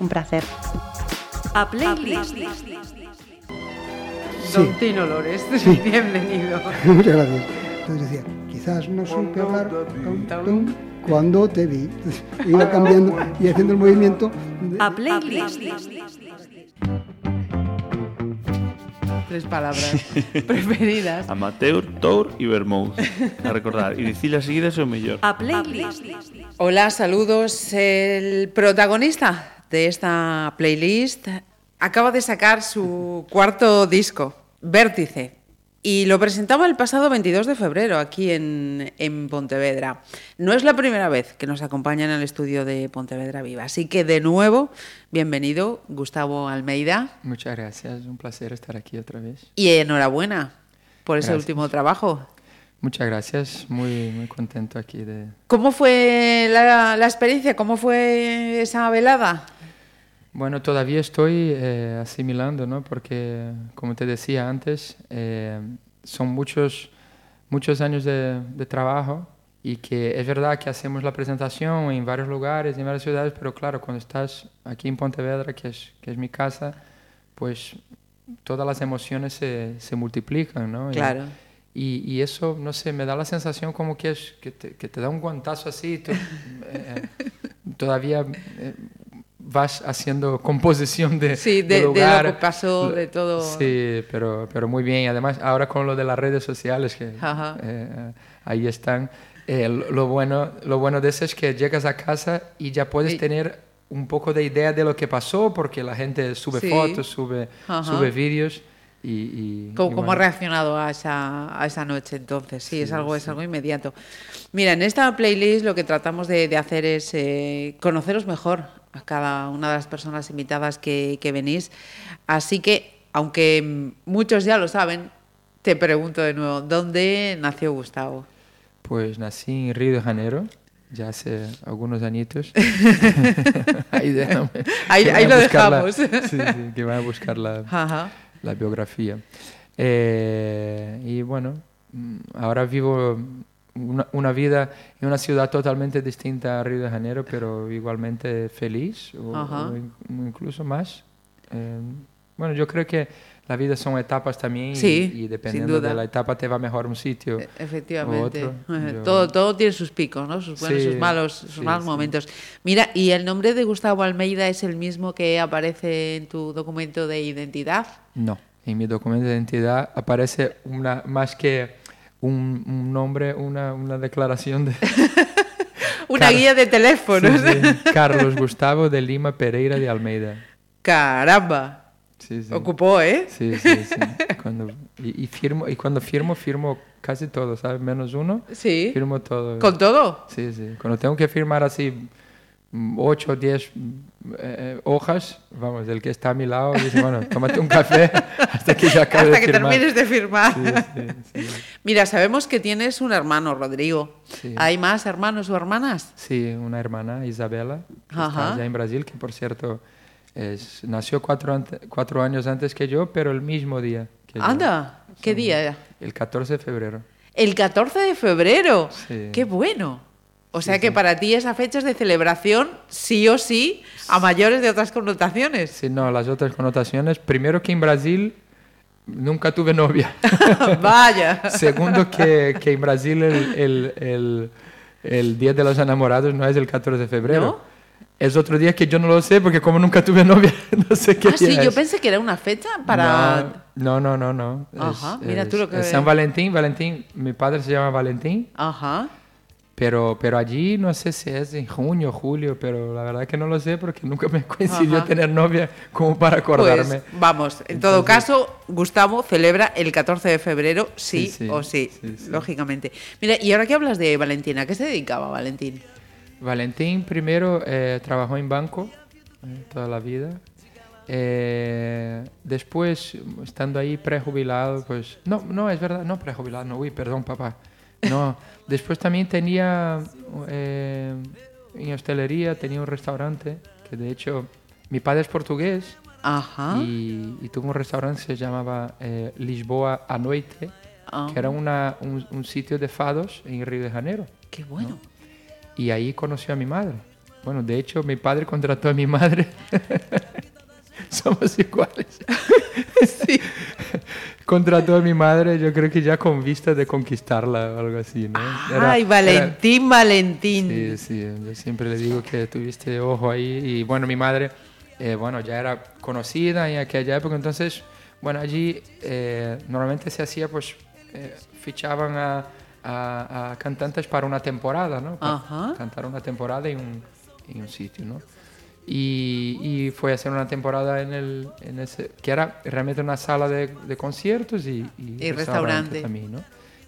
Un placer. A Playlist. Don Tino Lores, Sí. bienvenido. Muchas gracias. Entonces decía, quizás no supe hablar cuando te vi. Iba cambiando y haciendo el movimiento. de- A Playlist. Tres palabras preferidas. Amateur, Tour y Vermouth. A recordar, y dicirlas seguidas é o mellor. A Playlist. Hola, saludos. El protagonista de esta playlist acaba de sacar su cuarto disco, Vértice, y lo presentaba el pasado 22 de febrero aquí en, en Pontevedra. No es la primera vez que nos acompaña en el estudio de Pontevedra Viva, así que de nuevo, bienvenido Gustavo Almeida Muchas gracias, un placer estar aquí otra vez. y enhorabuena por ese Gracias. último trabajo. Muchas gracias, muy, muy contento aquí de... ¿Cómo fue la, la experiencia? ¿Cómo fue esa velada? Bueno, todavía estoy eh, asimilando, ¿no? Porque, como te decía antes, eh, son muchos, muchos años de, de trabajo y que es verdad que hacemos la presentación en varios lugares, en varias ciudades, pero claro, cuando estás aquí en Pontevedra, que es, que es mi casa, pues todas las emociones se, se multiplican, ¿no? Claro. Y, y eso, no sé, me da la sensación como que, es, que, te, que te da un guantazo así, tú, eh, todavía eh, vas haciendo composición de, Sí, de, de lugar. lo que pasó, de todo. Sí, pero, pero muy bien. Y además, ahora con lo de las redes sociales, que eh, ahí están, eh, lo, lo bueno, lo bueno de eso es que llegas a casa y ya puedes Y- tener un poco de idea de lo que pasó, porque la gente sube Sí. fotos, sube, Ajá. sube vídeos. Y, y- ¿Cómo, y cómo ha reaccionado a esa, a esa noche entonces? Sí, Sí, es, algo, es sí. algo inmediato. Mira, en esta playlist lo que tratamos de, de hacer es eh, conoceros mejor a cada una de las personas invitadas que, que venís. Así que, aunque muchos ya lo saben, te pregunto de nuevo, ¿dónde nació Gustavo? Pues nací en Río de Janeiro, ya hace algunos añitos. ahí déjame, Ahí- ahí lo buscar la- dejamos. sí, sí, que van a buscar la, Ajá. La biografía. Eh, y bueno, mm, ahora vivo una, una vida en una ciudad totalmente distinta a Río de Janeiro, pero igualmente feliz, o, incluso más. Eh, bueno, yo creo que la vida son etapas también y- Sí, y, sin dependiendo de la etapa te va mejor un sitio. E- Efectivamente. otro, yo- Todo, todo tiene sus picos, ¿no? Sus buenos, Sí, sus malos, sus sí, malos momentos. Mira, ¿y el nombre de Gustavo Almeida es el mismo que aparece en tu documento de identidad? No, en mi documento de identidad aparece una más que un, un nombre, una, una declaración de Una Car- guía de teléfonos. Carlos Gustavo de Lima Pereira de Almeida. Caramba. Sí, sí. Ocupó, ¿eh? Sí, sí, sí. Cuando, y, y firmo, y cuando firmo, firmo casi todo, ¿sabes? Menos uno, Sí. firmo todo. ¿Con todo? Sí, sí. Cuando tengo que firmar así 8 o 10 hojas, vamos, el que está a mi lado dice, bueno, tómate un café hasta que ya acabe Hasta de que firmar. termines de firmar. Sí, sí, sí. Mira, sabemos que tienes un hermano, Rodrigo. ¿Hay más hermanos o hermanas? Sí, una hermana, Isabela, que Ajá. está allá en Brasil, que por cierto es- nació cuatro, ante- cuatro años antes que yo, pero el mismo día que yo. Anda, ¿qué día era? El 14 de febrero. El 14 de febrero. Sí. Qué bueno. O sea que para ti esa fecha es de celebración, sí o sí, a mayores de otras connotaciones. Sí, no, las otras connotaciones. Primero que en Brasil nunca tuve novia. Vaya. Segundo que, que en Brasil el, el, el, el Día de los Enamorados no es el 14 de febrero. ¿No? Es otro día que yo no lo sé porque como nunca tuve novia, no sé qué Ah, sí, yo pensé que era una fecha para... No, no, no, no. no. Ajá, Es- mira tú lo que- San Valentín, Valentín, mi padre se llama Valentín, Ajá. pero, pero allí no sé si es en junio, julio, pero la verdad que no lo sé porque nunca me coincidió Ajá. tener novia como para acordarme. Pues vamos, en todo caso, Gustavo celebra el 14 de febrero, sí, Sí, sí, o sí. lógicamente. Mira, y ahora que hablas de Valentina, ¿a qué se dedicaba Valentín? Valentín primero eh, trabajó en banco eh, toda la vida. Eh, después, estando ahí prejubilado, pues... No, no, es verdad, no prejubilado, no, uy, perdón, papá. No, después también tenía eh, en hostelería, tenía un restaurante, que de hecho mi padre es portugués Ajá. y, y tuvo un restaurante que se llamaba eh, Lisboa a Noite, Ah, que era una, un, un sitio de fados en Río de Janeiro. Qué bueno. Y ahí conoció a mi madre. bueno, de hecho, mi padre contrató a mi madre. Somos iguales. Sí. contrató a mi madre, yo creo que ya con vista de conquistarla o algo así, ¿no? Era- Ay, era- Valentín, Valentín. Sí, sí, yo siempre le digo que tuviste ojo ahí y bueno, mi madre, eh, bueno, ya era conocida en aquella época, entonces, bueno, allí eh, normalmente se hacía, pues, eh, fichaban a, a- a cantantes para una temporada, ¿no? Para Ajá. cantar una temporada en un, en un sitio, ¿no? Y, y fue a hacer una temporada en, el, en ese, que era realmente una sala de, de conciertos y, Y restaurante. también, ¿no?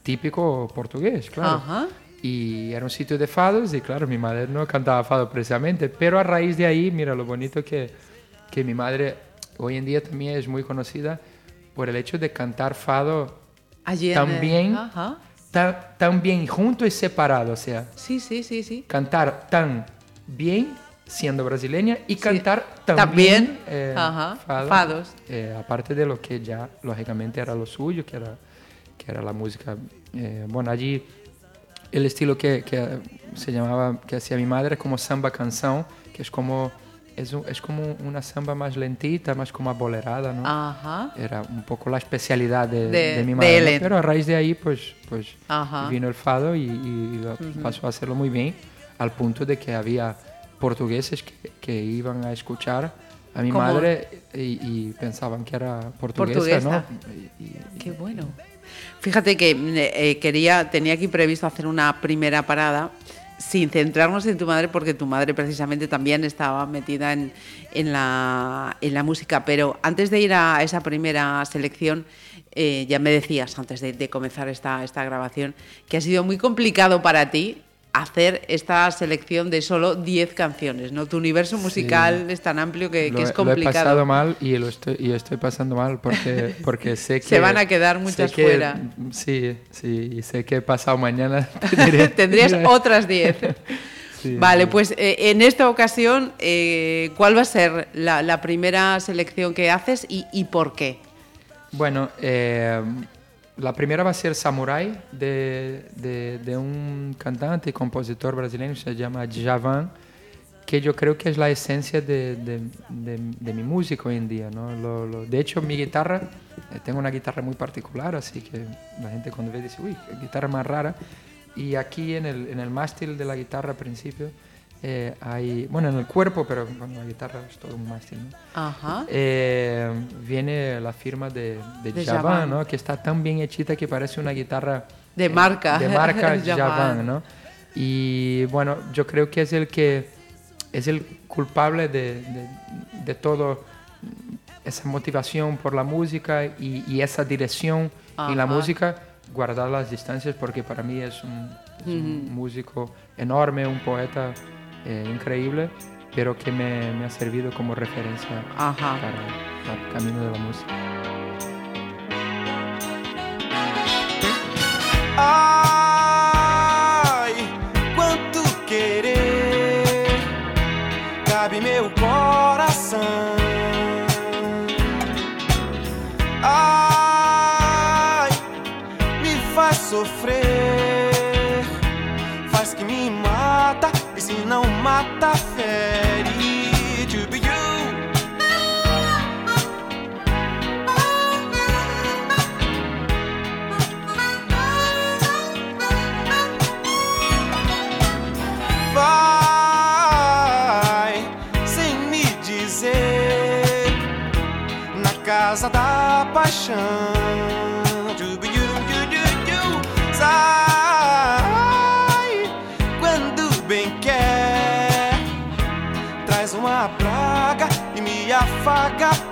Típico portugués, claro. Ajá. Y era un sitio de fados y claro, mi madre no cantaba fado precisamente, pero a raíz de ahí, mira lo bonito que, que mi madre hoy en día también es muy conocida por el hecho de cantar fado Allí También- Ajá. Tan, tan bien junto y separado, o sea, Sí, sí, sí, sí. cantar tan bien siendo brasileña y Sí. cantar tan También, bien eh, ajá, fado, fados. eh, aparte de lo que ya lógicamente era lo suyo, que era, que era la música. eh, bueno, allí el estilo que, que se llamaba, que hacía mi madre, como samba canção, que es como, es, un- es como una samba más lentita, más como abolerada, ¿no? Ajá. Era un poco la especialidad de, De- de mi madre. Pero a raíz de ahí, pues, pues Ajá. vino el fado y, y lo- pasó a hacerlo muy bien, al punto de que había portugueses que, que iban a escuchar a mi madre y, y pensaban que era portuguesa, Portuguesa. ¿no? Y- y- Qué bueno. Fíjate que eh, quería, tenía aquí previsto hacer una primera parada sin centrarnos en tu madre, porque tu madre precisamente también estaba metida en, en la, en la música. Pero antes de ir a esa primera selección, eh, ya me decías, antes de, de comenzar esta, esta grabación, que ha sido muy complicado para ti hacer esta selección de solo 10 canciones. ¿no? Tu universo musical es tan amplio que, lo, que he- es lo he pasado complicado. mal y lo estoy, y estoy pasando mal porque, porque sé que... Se van a quedar muchas que- fuera. Sí, sí, y sé que pasado mañana tendré- Tendrías otras 10. Sí, vale, sí. pues eh, en esta ocasión, eh, ¿cuál va a ser la, la primera selección que haces y, y por qué? Bueno, eh, la primera va a ser Samurai, de, de- de un cantante y compositor brasileño, se llama Djavan, que yo creo que es la esencia de, de- mi música hoy en día. ¿no? Lo- lo- de hecho, mi guitarra, eh, tengo una guitarra muy particular, así que la gente cuando ve dice, uy, guitarra más rara. Y aquí en el, en el mástil de la guitarra al principio eh, hay, bueno, en el cuerpo, pero bueno, la guitarra es todo un mástil. ¿no? Ajá. Eh, viene la firma de, de, De Javan, Javan. ¿no? que está tan bien hechita que parece una guitarra De eh, marca. de marca Javan. Javan, ¿no? Y bueno, yo creo que es el que es el culpable de, de, de todo esa motivación por la música y, y esa dirección en la Ajá. música, guardar las distancias porque para mí es un, es un músico enorme, un poeta eh, increíble, pero que me, me ha servido como referencia Ajá. para el camino de la música. Ai, quanto querer cabe meu coração. Ai, me faz sofrer, não mata fere. To you. vai sem me dizer na casa da paixão. E me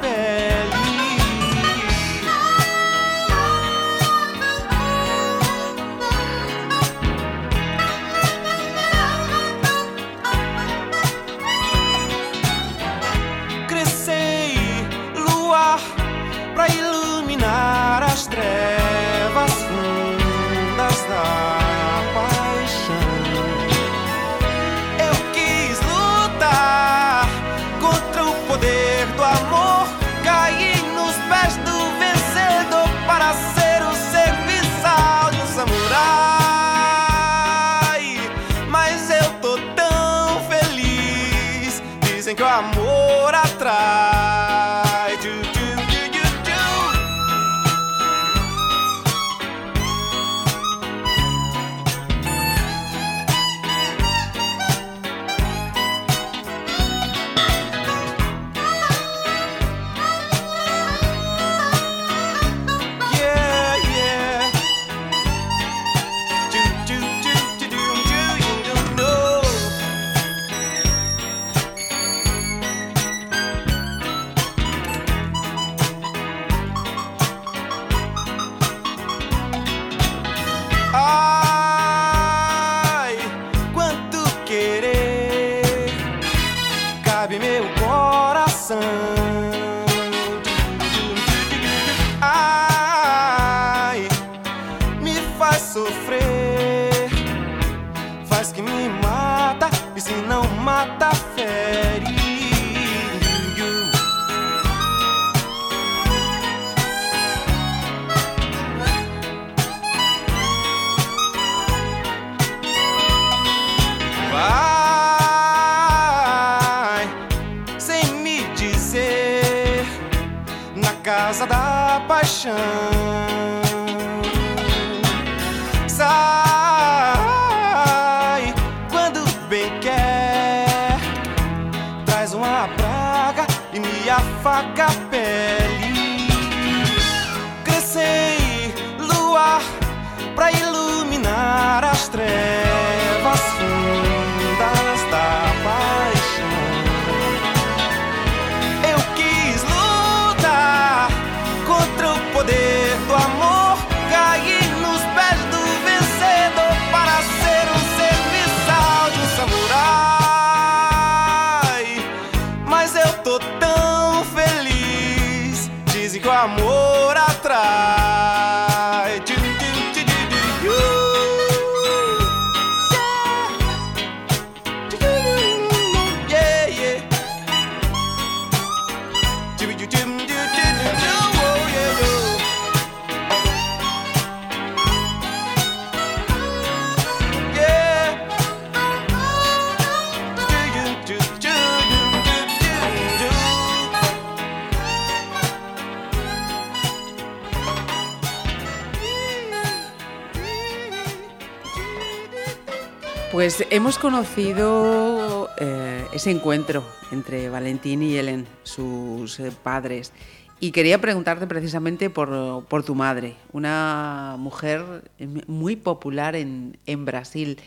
Pues hemos conocido eh, ese encuentro entre Valentín y Helen, sus eh, padres. Y quería preguntarte precisamente por, por tu madre, una mujer eh, muy popular en, en Brasil.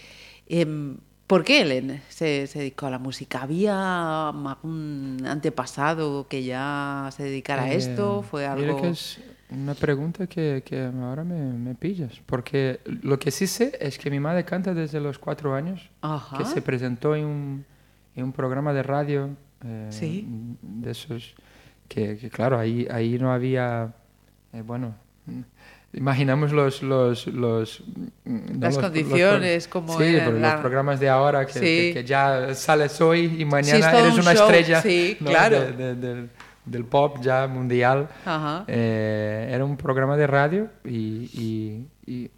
Em, ¿Por qué Helen se, se dedicó a la música? ¿Había algún antepasado que ya se dedicara a Eh, esto? ¿Fue Mira algo...? Una pregunta que, que ahora me, me pillas, porque lo que sí sé es que mi madre canta desde los cuatro años, Ajá. que se presentó en un, en un programa de radio eh, Sí. de esos, que, que claro, ahí, ahí no había, eh, bueno, imaginamos los... los, los no Las los- condiciones, como Sí, eran pero la- los programas de ahora, que, Sí. que- que ya sales hoy y mañana eres un una show, estrella sí, ¿no? claro. de- de- del, del pop ya mundial. Ajá. Eh, era un programa de radio y, y- y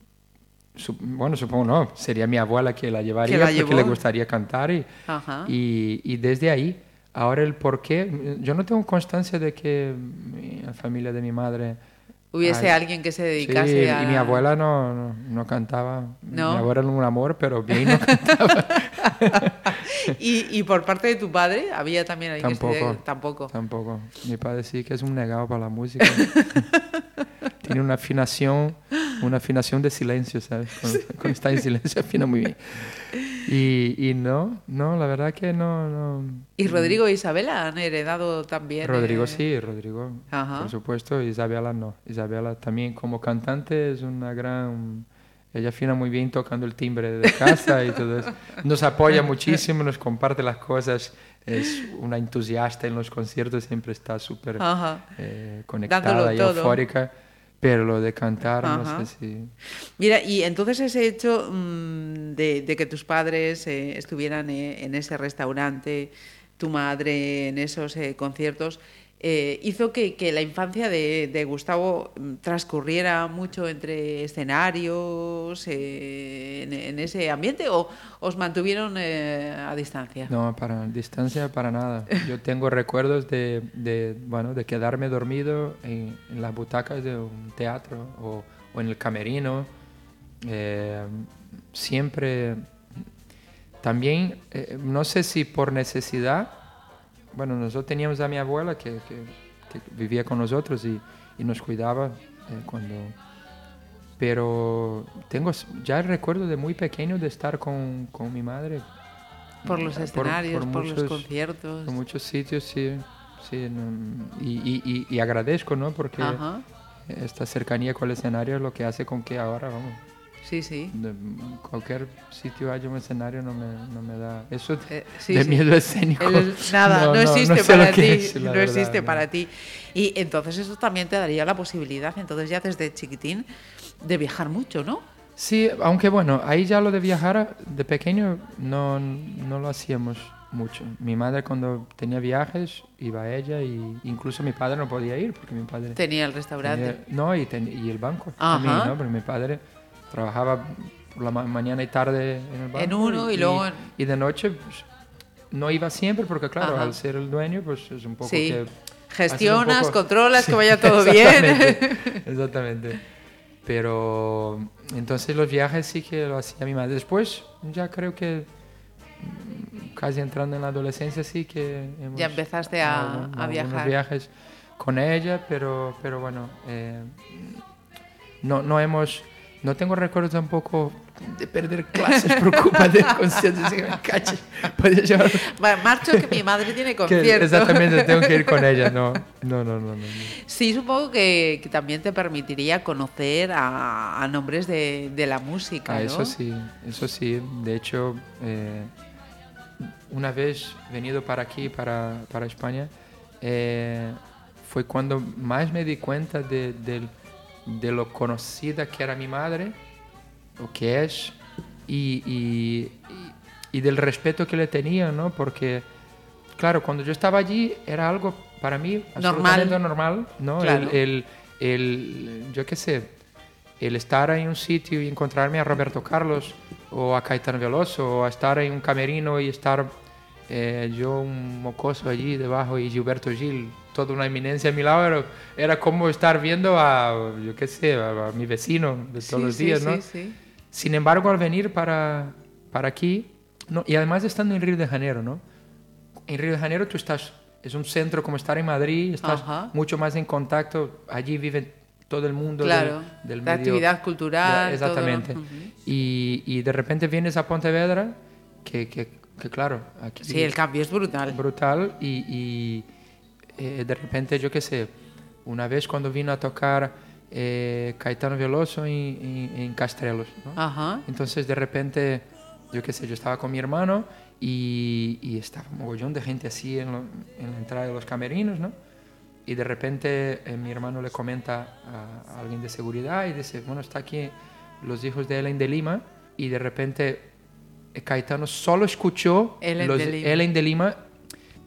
su- bueno, supongo no, sería mi abuela que la llevaría la porque le gustaría cantar y, y, y desde ahí, ahora el por qué, yo no tengo constancia de que la familia de mi madre... Hubiese Ay, alguien que se Sí, dedicase a... y mi abuela no, no, no cantaba. ¿No? Mi abuela era un amor, pero bien no cantaba. ¿Y, y por parte de tu padre había también alguien que Tampoco. dedique- Tampoco. Tampoco. Mi padre sí que es un negado para la música. Tiene una afinación, una afinación de silencio, ¿sabes? Cuando, cuando está en silencio afina muy bien. Y, y no, no, la verdad que no, no. ¿Y Rodrigo e Isabela han heredado también? Rodrigo eh, sí, Rodrigo, Ajá. por supuesto. Isabela no. Isabela también como cantante es una gran... Ella afina muy bien tocando el timbre de casa y todo eso. Nos apoya muchísimo, nos comparte las cosas. Es una entusiasta en los conciertos, siempre está súper eh, conectada Dándolo y todo. eufórica. Pero lo de cantar, Ajá. no sé si... Mira, y entonces ese hecho mm, de, de que tus padres eh, estuvieran eh, en ese restaurante, tu madre en esos eh, conciertos, eh, hizo que, que la infancia de, de Gustavo mm, transcurriera mucho entre escenarios, eh, en, en ese ambiente, o os mantuvieron eh, a distancia? No, para distancia para nada. Yo tengo recuerdos de, de, bueno, de quedarme dormido en, en las butacas de un teatro o, o en el camerino. Eh, siempre, también, no sé si por necesidad, bueno, nosotros teníamos a mi abuela que, que- que vivía con nosotros y, y nos cuidaba eh, cuando... Pero tengo ya el recuerdo de muy pequeño de estar con, con mi madre Por los por- escenarios, por, por los muchos- conciertos. en muchos sitios, sí. sí y, y- y- y agradezco, ¿no? Porque Ajá. esta cercanía con el escenario es lo que hace con que ahora, vamos, Sí, sí. de cualquier sitio haya un escenario no me, no me da... Eso Eh, sí, de sí. miedo escénico. El- nada, no, existe sé lo para ti, es, no verdad, existe no. para ti. Y entonces eso también te daría la posibilidad, entonces ya desde chiquitín, de viajar mucho, ¿no? Sí, aunque bueno, ahí ya lo de viajar de pequeño no, no lo hacíamos mucho. Mi madre cuando tenía viajes iba a ella y incluso mi padre no podía ir porque mi padre Tenía el restaurante. tenía- no y, ten- y el banco Ajá. también, ¿no? Porque mi padre trabajaba por la ma- mañana y tarde en el banco En uno y luego en- y de noche pues, no iba siempre porque claro Ajá. al ser el dueño pues es un poco Sí. que Gestionas, poco- controlas, Sí, que vaya todo bien. exactamente. Pero entonces los viajes sí que lo hacía mi madre. Después ya creo que mm, casi entrando en la adolescencia sí que hemos Ya empezaste a- ¿no? a viajar. viajes con ella, pero, pero bueno, eh, no, no hemos... No tengo recuerdos tampoco de perder clases por culpa de conciertos. Así que me cache. Podía llevar- Va, Marcho, que mi madre tiene que concierto. exactamente tengo que ir con ella. No, no, no, no. no, no. Sí, supongo que, que también te permitiría conocer a, a nombres de, de la música, Ah, ¿no? eso sí, eso sí. De hecho, eh, una vez venido para aquí, para, para España, eh, fue cuando más me di cuenta de, del- de lo conocida que era mi madre, o que es, y, y- y- del respeto que le tenía, ¿no? Porque, claro, cuando yo estaba allí era algo para mí Normal. absolutamente normal, ¿no? Claro. El, el- el- yo qué sé, el estar en un sitio y encontrarme a Roberto Carlos o a Caetano Veloso o a estar en un camerino y estar eh, yo un mocoso allí debajo y Gilberto Gil, toda una eminencia a mi lado, era, era como estar viendo a, yo qué sé, a, a mi vecino de todos Sí, los días, sí, ¿no? sí. Sin embargo, al venir para, para aquí, no, y además estando en Río de Janeiro, ¿no? En Río de Janeiro tú estás, es un centro como estar en Madrid, estás Ajá. mucho más en contacto, allí vive todo el mundo Claro, del, del de medio- actividad cultural, Ya, todo, Exactamente. ujú. y, y de repente vienes a Pontevedra, que, que, que claro, aquí Sí, el cambio es brutal. brutal y, y, eh, de repente, yo qué sé, una vez cuando vino a tocar eh, Caetano Veloso en, en, en Castrelos, ¿no? Ajá. Entonces, de repente, yo qué sé, yo estaba con mi hermano y, y estaba un mogollón de gente así en, lo- en la entrada de los camerinos, ¿no? Y de repente eh, mi hermano le comenta a, a alguien de seguridad y dice, bueno, está aquí los hijos de Ellen de Lima y de repente Caetano solo escuchó Ellen los de Lima. Ellen de Lima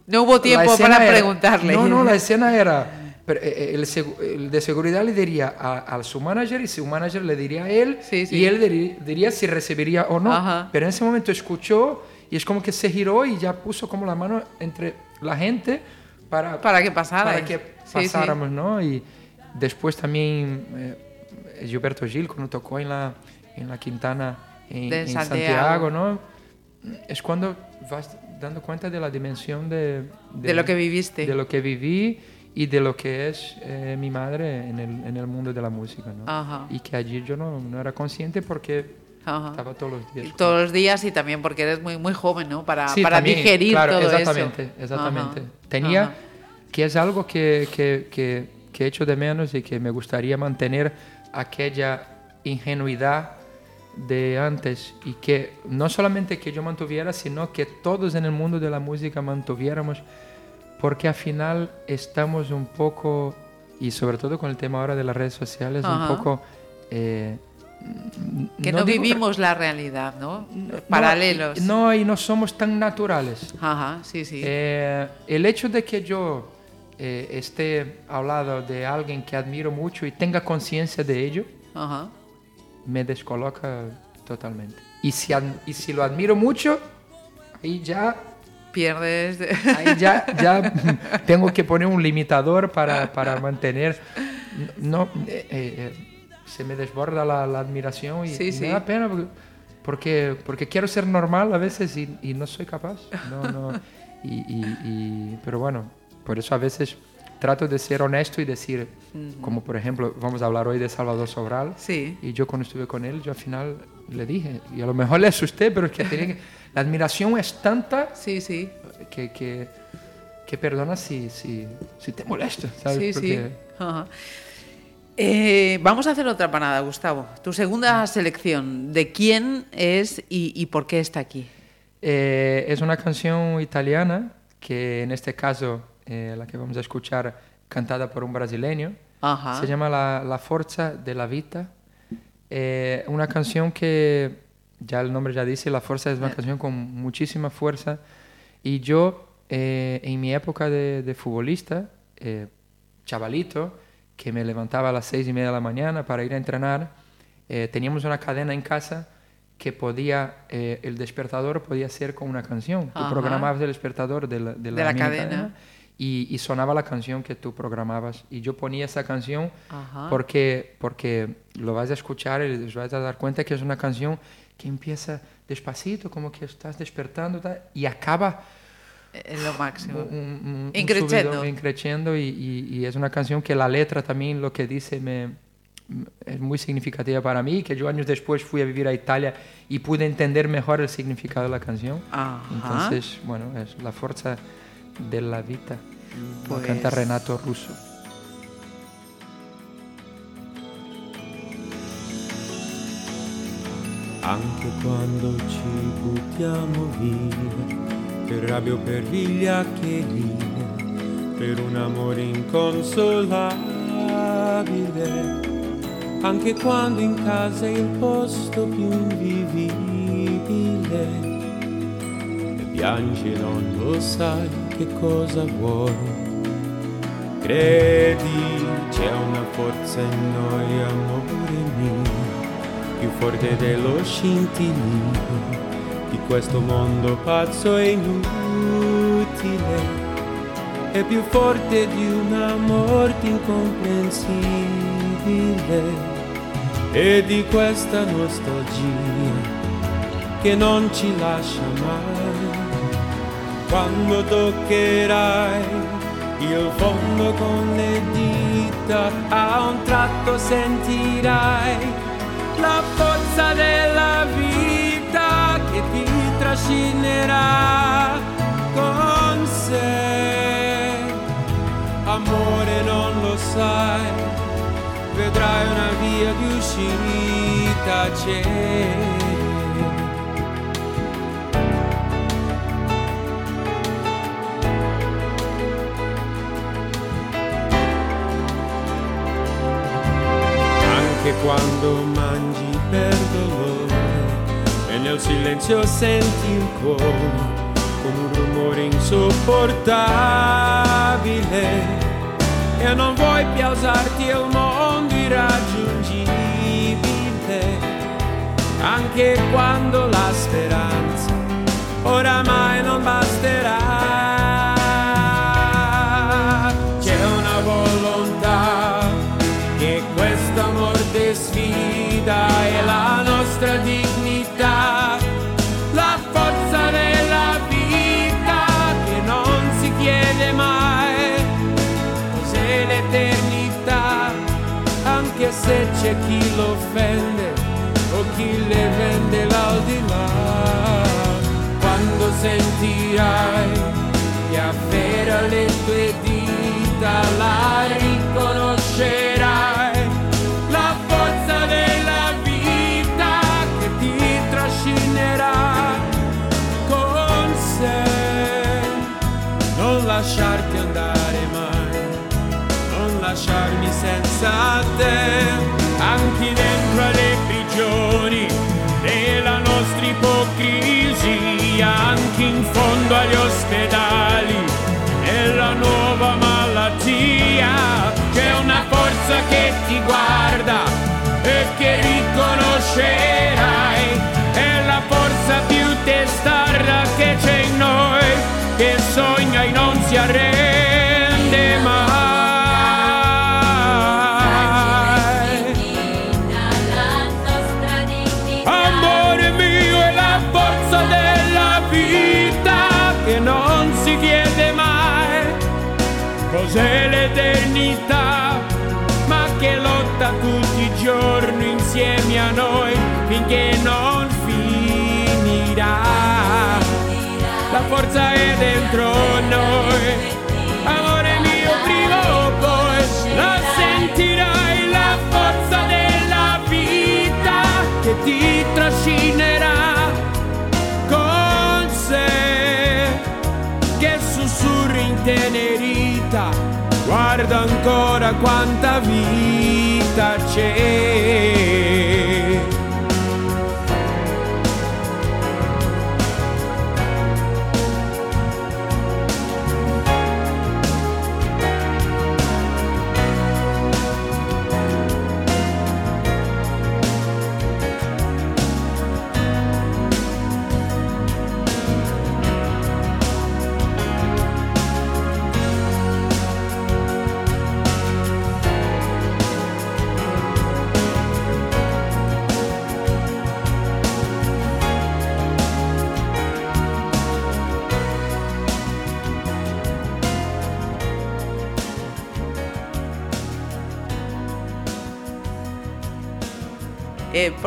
No hubo tiempo para era- preguntarle. No, no, la escena era. pero, eh, el, segu- el de seguridad le diría a, a su manager y su manager le diría a él Sí, sí. y él diri- diría si recibiría o no. Ajá. Pero en ese momento escuchó y es como que se giró y ya puso como la mano entre la gente para, Para que pasara. para que Sí, sí. pasáramos, ¿no? Y después también eh, Gilberto Gil cuando tocó en la, en la Quintana en, De en Santiago. Santiago, ¿no? Es cuando vas dando cuenta de la dimensión de, De lo que viviste. de lo que viví y de lo que es eh, mi madre en el, en el mundo de la música, ¿no? Ajá. Y que allí yo no, no era consciente porque Ajá. estaba todos los días. Y Todos los días y también porque eres muy, muy joven, ¿no? Para, Sí, para también, digerir claro, todo exactamente, eso. Exactamente, Ajá. Tenía, que es algo que, que, que, que echo de menos y que me gustaría mantener aquella ingenuidad de antes y que no solamente que yo mantuviera, sino que todos en el mundo de la música mantuviéramos, porque al final estamos un poco, y sobre todo con el tema ahora de las redes sociales, Ajá. un poco eh, Que no, digo- vivimos la realidad, ¿no? no, Paralelos. y- No, y no somos tan naturales. Ajá, sí, sí. Eh, el hecho de que yo eh, esté al lado de alguien que admiro mucho y tenga conciencia de ello, Ajá. Me descoloca totalmente. Y si, y si lo admiro mucho, ahí ya, Pierdes. de- ahí ya, ya tengo que poner un limitador para, para mantener. No, eh, eh, se me desborda la, la admiración y, Sí, y sí. me da pena porque, porque, porque quiero ser normal a veces y, y no soy capaz. No, no. Y- pero bueno, por eso a veces trato de ser honesto y decir, como por ejemplo, vamos a hablar hoy de Salvador Sobral. Sí. Y yo cuando estuve con él, yo al final le dije, y a lo mejor le asusté, pero es que, tenía que- la admiración es tanta Sí, sí. que, que, que perdona si, si, si te molesta, ¿sabes? Sí, sí. Porque- Ajá. Eh, vamos a hacer otra panada, Gustavo. Tu segunda selección, ¿de quién es y, y por qué está aquí? Eh, es una canción italiana que en este caso, eh, la que vamos a escuchar, cantada por un brasileño. Ajá. Se llama La, La Forza de la Vita. Eh, una canción que, ya el nombre ya dice, La Forza es una Eh. canción con muchísima fuerza. Y yo, eh, en mi época de, de futbolista, eh, chavalito, que me levantaba a las seis y media de la mañana para ir a entrenar, eh, teníamos una cadena en casa que podía, eh, el despertador podía ser con una canción. Tú programabas el despertador de la, de De la mini cadena. Y, y sonaba la canción que tú programabas. Y yo ponía esa canción Ajá. porque, porque lo vas a escuchar y os vais a dar cuenta que es una canción que empieza despacito, como que estás despertando y acaba Es lo máximo. un, y, y- y es una canción que la letra también lo que dice me, es muy significativa para mí, que yo años después fui a vivir a Italia y pude entender mejor el significado de la canción. Ajá. Entonces, bueno, es la fuerza de la vida. Lo Pues- canta Renato Russo. Anche quando ci buttiamo via, per rabbia o per vigliaccheria, per un amore inconsolabile. Anche quando in casa è il posto più invivibile. E piangi non lo sai che cosa vuoi. Credi, c'è una forza in noi, amore mio più forte dello scintillio di questo mondo pazzo e inutile, è più forte di una morte incomprensibile e di questa nostalgia che non ci lascia mai. Quando toccherai il fondo con le dita, a un tratto sentirai la forza della vita che ti trascinerà con sé. Amore non lo sai, vedrai una via di uscita c'è. Anche quando mangi per dolore e nel silenzio senti il cuore come un rumore insopportabile. E non vuoi più alzarti al mondo irraggiungibile anche quando la speranza oramai non basterà sfida e la nostra dignità, la forza della vita che non si chiede mai, cos'è l'eternità, anche se c'è chi l'offende o chi le vende l'aldilà, quando sentirai che afferra le tue dita, la riconoscerai, lasciarmi senza te, anche dentro alle prigioni della nostra ipocrisia, anche in fondo agli ospedali, nella nuova malattia, c'è una forza che ti guarda e che riconoscerai, forza è dentro noi. Amore mio, prima o poi la sentirai la forza della vita che ti trascinerà con sé che sussurri intenerita guarda ancora quanta vita c'è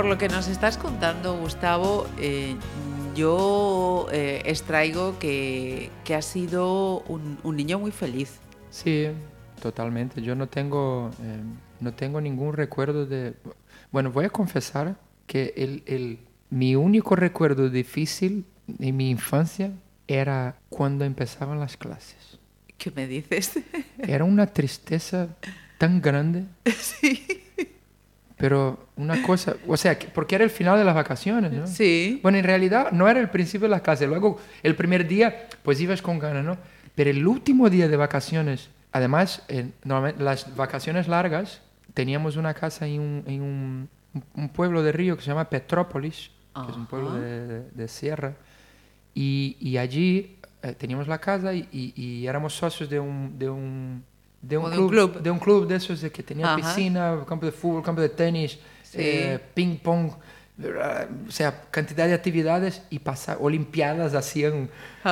por lo que nos estás contando, Gustavo, eh, yo eh, extraigo que, que has sido un, un niño muy feliz. Sí, totalmente. Yo no tengo, eh, no tengo ningún recuerdo de... Bueno, voy a confesar que el, el- mi único recuerdo difícil en mi infancia era cuando empezaban las clases. ¿Qué me dices? Era una tristeza tan grande. Pero una cosa, o sea, que- porque era el final de las vacaciones, ¿no? Sí. Bueno, en realidad no era el principio de las clases. Luego, el primer día, pues ibas con ganas, ¿no? Pero el último día de vacaciones, además, eh, normalmente las vacaciones largas, teníamos una casa en un, en un, un pueblo de Río que se llama Petrópolis, que es un pueblo Ajá. de, de- de sierra. Y, y allí eh, teníamos la casa y, y- y éramos socios de un, de un, de un, de un club, club. de un club de esos de que tenía Ajá. piscina, campo de fútbol, campo de tenis, Sí. eh, ping pong, eh, o sea, cantidad de actividades y pasa, olimpiadas hacían.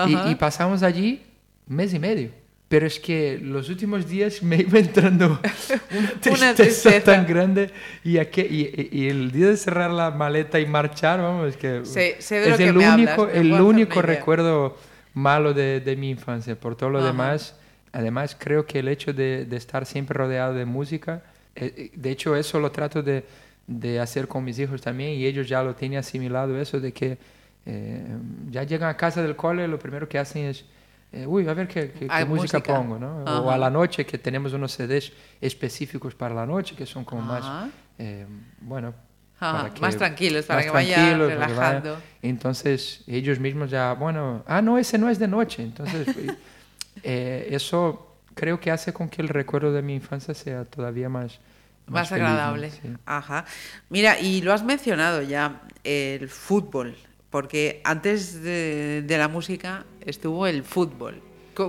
Y, y pasamos allí mes y medio. Pero es que los últimos días me iba entrando una tristeza, tristeza. tan grande y, aquel- y, y- el día de cerrar la maleta y marchar, vamos, es que Sé- es que el hablas, único, el único una recuerdo malo de, de mi infancia. Por todo lo Ajá. demás, además creo que el hecho de, de estar siempre rodeado de música, eh, eh, de hecho eso lo trato de, de hacer con mis hijos también y ellos ya lo tienen asimilado, eso de que eh, ya llegan a casa del cole, lo primero que hacen es, eh, uy, a ver qué, qué- qué Hay música, música. pongo, ¿no? O a la noche, que tenemos unos CDs específicos para la noche, que son como Ajá. más, eh, bueno, Ajá, para que- más tranquilos, para más que vaya que relajando. Entonces ellos mismos ya, bueno, ah, no, ese no es de noche. Entonces eh, eso creo que hace con que el recuerdo de mi infancia sea todavía más... Más feliz, ¿no? agradable. Sí. Ajá. Mira, y lo has mencionado ya, el fútbol, porque antes de, de la música estuvo el fútbol.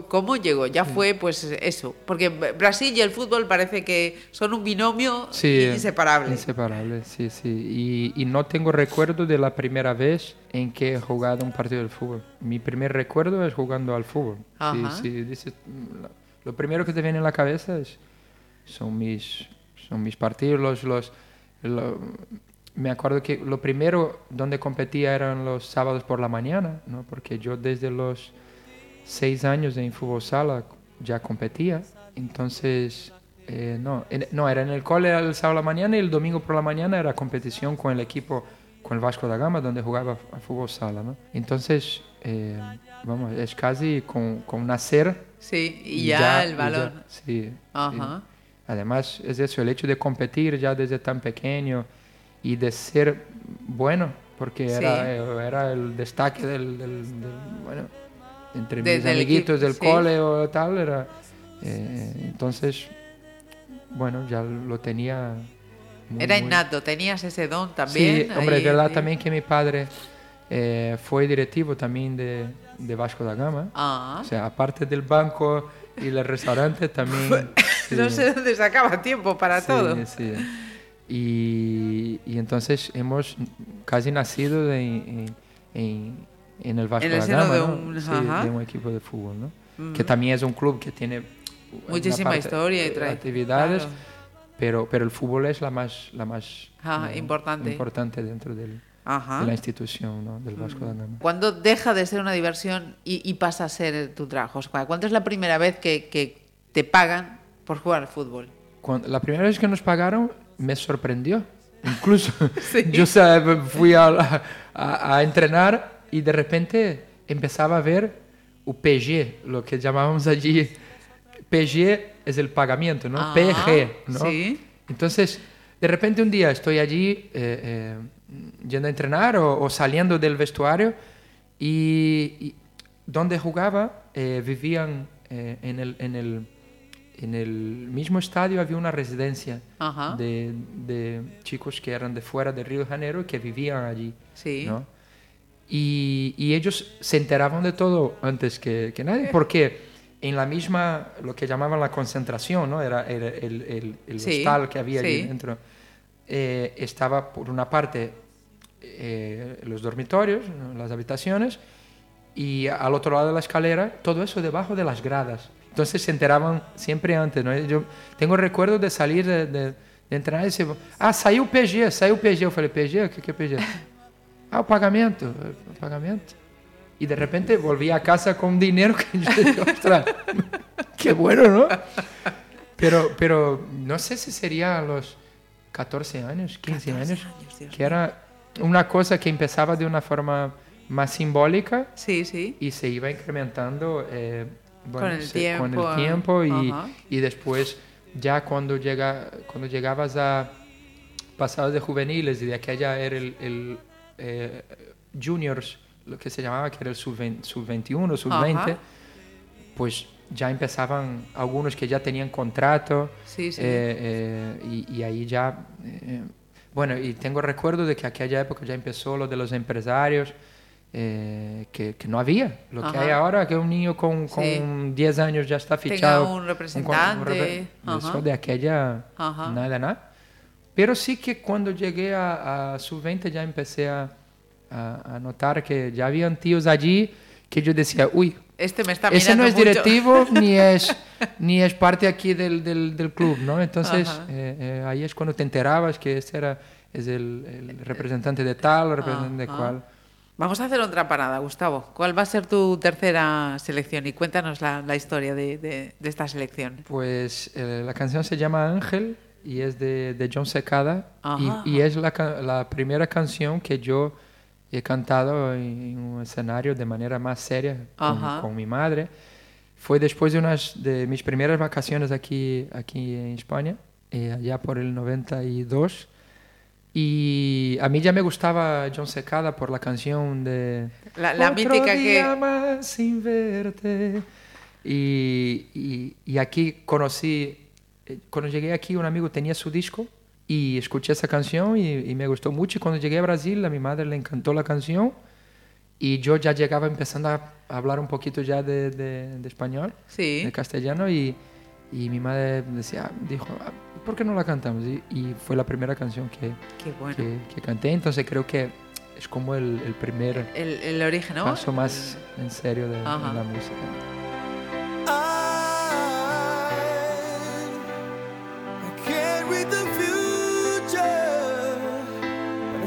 ¿Cómo llegó? Ya fue pues eso, porque Brasil y el fútbol parece que son un binomio Sí, inseparable. Inseparable, sí, sí. Y, y no tengo recuerdo de la primera vez en que he jugado un partido de fútbol. Mi primer recuerdo es jugando al fútbol. Sí, sí, dices, lo- primero que te viene a la cabeza es, son, mis, son mis partidos. Los, los, lo- me acuerdo que lo primero donde competía eran los sábados por la mañana, ¿no? porque yo desde los seis años en fútbol sala ya competía. Entonces, eh, no, en- no, era en el cole el sábado a la mañana y el domingo por la mañana era competición con el equipo, con el Vasco da Gama, donde jugaba a fútbol sala. ¿no? Entonces, eh, vamos, es casi con, con nacer. Sí, y ya, el ya, sí. Ajá. Además, es eso, el hecho de competir ya desde tan pequeño y de ser bueno, porque Sí. era, era el destaque del, del- del- bueno, entre De- mis amiguitos equipo, del sí. cole o tal, era, eh, entonces, bueno, ya lo tenía. muy, Era muy- innato, tenías ese don también. Sí, hombre, ahí en ti. también que mi padre eh, fue directivo también de, de Vasco da Gama. Ah, O sea, aparte del banco y el restaurante, también... sí, no sé dónde sacaba tiempo para sí, todo. sí. Y, y entonces hemos casi nacido en, en, en- en el Vasco En el seno de ¿no? un- Sí, ajá. de un equipo de fútbol, ¿no? Que también es un club que tiene Muchísima historia y de tra- actividades, claro. pero, pero el fútbol es la más, la más Ajá, eh, importante. importante dentro del, Ajá. de la institución ¿no? del Vasco da Gama. ¿Cuándo deja de ser una diversión y, y pasa a ser tu trabajo? ¿Cuándo es la primera vez que, que te pagan por jugar al fútbol? Cuando- la primera vez que nos pagaron me sorprendió. Incluso yo ¿sabe? fui a, a- a entrenar y de repente empezaba a ver o PG, lo que llamábamos allí. PG es el pagamiento, ¿no? Ah, PG, ¿no? sí. Entonces, de repente un día estoy allí eh, eh, yendo a entrenar o, o saliendo del vestuario y, y donde jugaba eh, vivían eh, en, el, en, el, en el mismo estadio había una residencia de, de chicos que eran de fuera de Río de Janeiro y que vivían allí. Sí. ¿no? Y, y ellos se enteraban de todo antes que, que nadie, porque en la misma, lo que llamaban la concentración, ¿no? era, era el, el, el Sí, hostal que había allí sí. dentro, eh, estaba por una parte eh, los dormitorios, ¿no? las habitaciones, y al otro lado de la escalera, todo eso debajo de las gradas. Entonces se enteraban siempre antes, ¿no? Yo tengo recuerdo de salir de, de, de entrenar y decir, ah, saiu PG, saiu PG. Eu falei, PG? O que, que é PG? Ah, o pagamento, o pagamento. Y de repente volví a casa con dinero que yo dije, ostras, qué bueno, ¿no? Pero, pero no sé si sería a los 14 años, 15 años, años, Dios que era una cosa que empezaba de una forma más simbólica Sí, sí. y se iba incrementando eh, bueno, Con el se- con tiempo, el tiempo y, ajá. y después ya cuando, llega, cuando llegabas a pasados de juveniles y de aquella era el, el, eh, juniors, lo que se llamaba que era el sub-21, sub-20, Ajá. pues ya empezaban algunos que ya tenían contrato Sí, sí. eh, eh, y, y ahí ya, eh, bueno, y tengo recuerdo de que aquella época ya empezó lo de los empresarios, eh, que, que no había. Lo que Ajá. hay ahora, que un niño con, con Sí. 10 años ya está Tenga fichado. un con- representante, repre- Eso ajá. de aquella, Ajá. nada, nada. Pero sí que cuando llegué a, a sub-20 ya empecé a, a, a notar que ya habían tíos allí que yo decía, uy, Este me está ese no es mucho. directivo ni es ni es parte aquí del, del, del club, ¿no? Entonces eh, eh, ahí es cuando te enterabas que este era es el, el representante de tal, el representante de Ajá. cual. Vamos a hacer otra parada, Gustavo. ¿Cuál va a ser tu tercera selección? Y cuéntanos la, la historia de, de- de esta selección. Pues eh, la canción se llama Ángel y es de, de John Secada Ajá. y, y es la, la primera canción que yo he cantado en un escenario de manera más seria con, con mi madre. Fue después de unas de mis primeras vacaciones aquí, aquí en España, eh, allá por el 92. Y a mí ya me gustaba John Secada por la canción de... La, la mítica día que... más sin verte. Y, y- y aquí conocí, cuando llegué aquí un amigo tenía su disco y escuché esa canción y, y me gustó mucho. Y cuando llegué a Brasil a mi madre le encantó la canción y yo ya llegaba empezando a hablar un poquito ya de, de- de español, Sí. de castellano y, y mi madre decía, dijo, "Ah, ¿por qué no la cantamos? Y, y fue la primera canción que, bueno. que, que canté, entonces creo que es como el, el primer El, el origen, ¿no? paso más en serio de, de la música.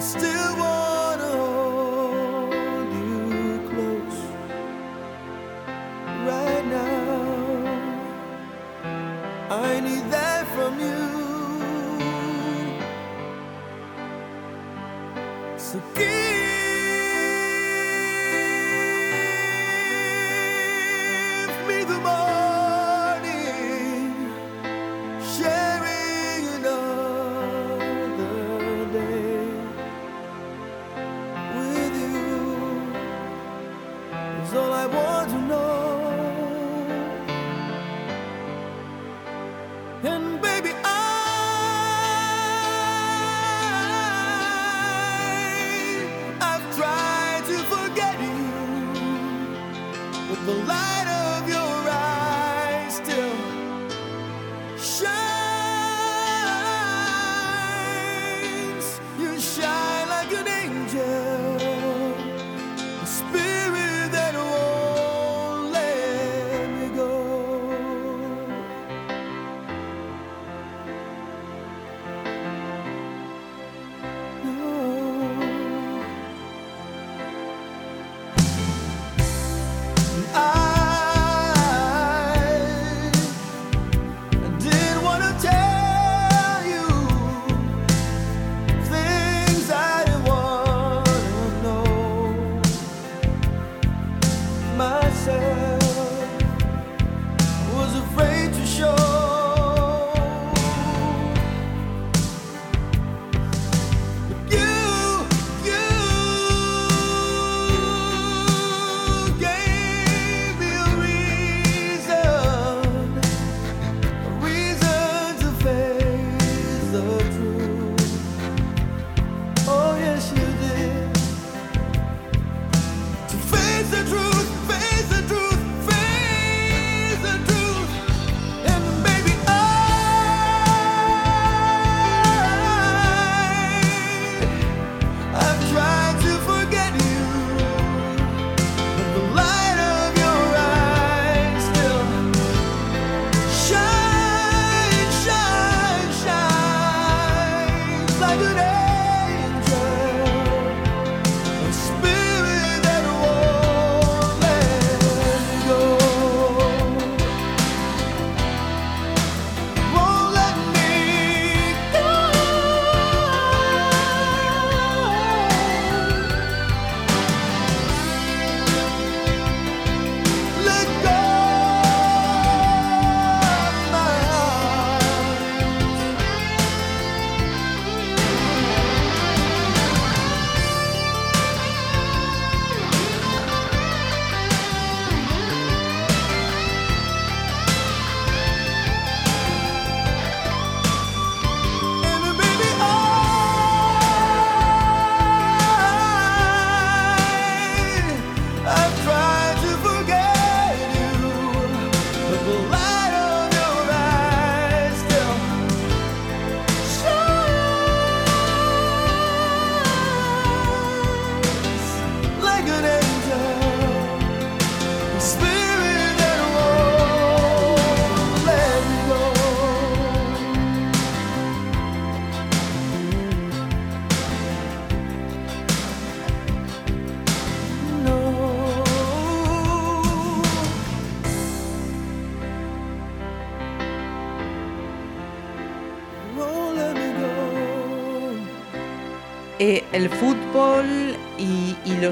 Still wanna hold you close right now. I need that from you. So give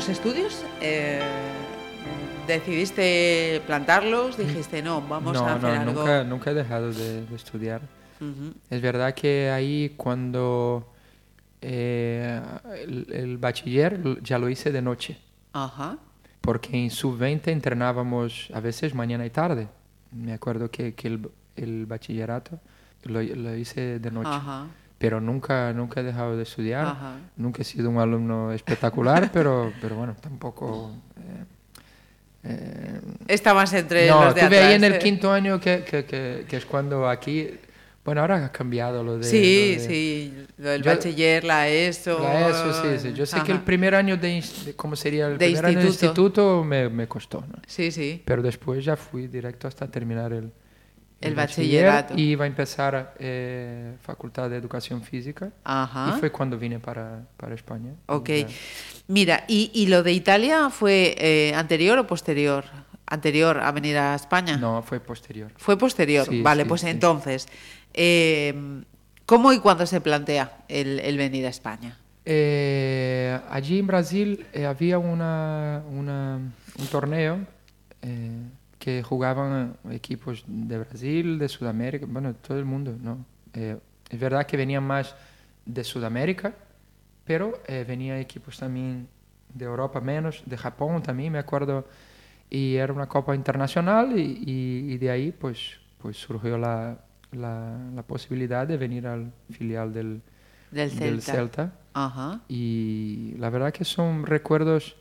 los estudios, eh, ¿decidiste plantarlos? Dijiste, no, vamos no, a hacer no, algo. nunca, nunca he dejado de, de estudiar. Ujú. Es verdad que ahí cuando eh, el, el bachiller ya lo hice de noche, Ajá. porque en sub-20 entrenábamos a veces mañana y tarde. Me acuerdo que, que el, el bachillerato lo, lo hice de noche. Ajá. Pero nunca, nunca he dejado de estudiar. Ajá. Nunca he sido un alumno espectacular, pero, pero bueno, tampoco... eh, eh, Estabas entre no, los de estuve atrás. ahí en el eh. quinto año que, que, que, que es cuando aquí... Bueno, ahora ha cambiado lo de... Sí, lo de- sí, lo del Yo- bachiller, la ESO. la ESO, sí, sí. Yo sé que el Ajá. primer año de, ¿cómo sería? El De primer año de instituto. instituto me, me costó, ¿no? Sí, sí. Pero después ya fui directo hasta terminar el, El bachiller bachillerato. Y iba a empezar eh, Facultad de Educación Física. Ajá. Y fue cuando vine para, para España. Ok. Ya. Mira, ¿y, y lo de Italia fue eh, anterior o posterior? Anterior a venir a España. No, fue posterior. Fue posterior. Sí, vale, sí, pues sí. entonces, eh, ¿cómo y cuándo se plantea el, el venir a España? Eh, allí en Brasil eh, había una, una- un torneo eh, que jugaban equipos de Brasil, de Sudamérica, bueno, todo el mundo, ¿no? Eh, es verdad que venían más de Sudamérica, pero eh, venían equipos también de Europa menos, de Japón también, me acuerdo, y era una copa internacional y, y- y de ahí pues, pues surgió la, la, la posibilidad de venir al filial del, Del Celta. del Celta. Ajá. Y la verdad que son recuerdos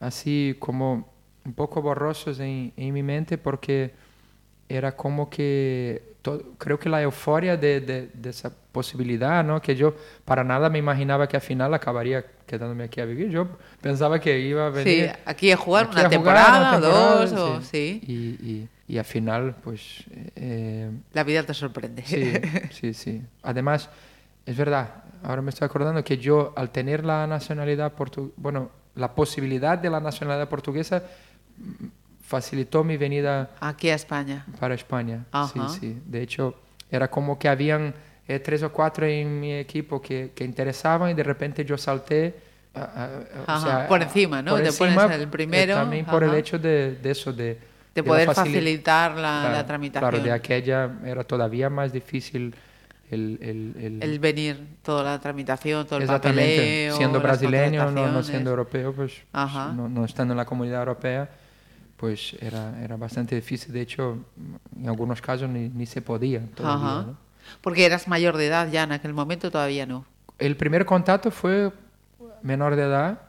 así como un poco borrosos en, en mi mente porque era como que to- creo que la euforia de, de- de esa posibilidad, ¿no? Que yo para nada me imaginaba que al final acabaría quedándome aquí a vivir. Yo pensaba que iba a Sí, venir aquí a jugar aquí una a jugar temporada, una temporada, dos, o sí. Y, y- y al final, pues... eh, La vida te sorprende. Sí, sí, sí. Además, es verdad, ahora me estoy acordando que yo al tener la nacionalidad portuguesa, bueno, la posibilidad de la nacionalidad portuguesa facilitó mi venida Aquí a España. para España. Ajá. Sí, sí. De hecho, era como que habían eh, tres o cuatro en mi equipo que, que interesaban y de repente yo salté. a- a- o sea, por encima, ¿no? por Te pones encima, el primero, eh, también por el hecho de, de eso, de, De poder facili- facilitar la, la tramitación. Claro, de aquella era todavía más difícil el... el, el- El venir, toda la tramitación, todo el Exactamente, papeleo. siendo brasileño, no, no siendo europeo, pues Ajá. no, no estando en la comunidad europea, pues era, era bastante difícil. De hecho, en algunos casos ni, ni se podía todavía. Ajá. ¿no? Porque eras mayor de edad ya, en aquel momento todavía no. El primer contacto fue menor de edad,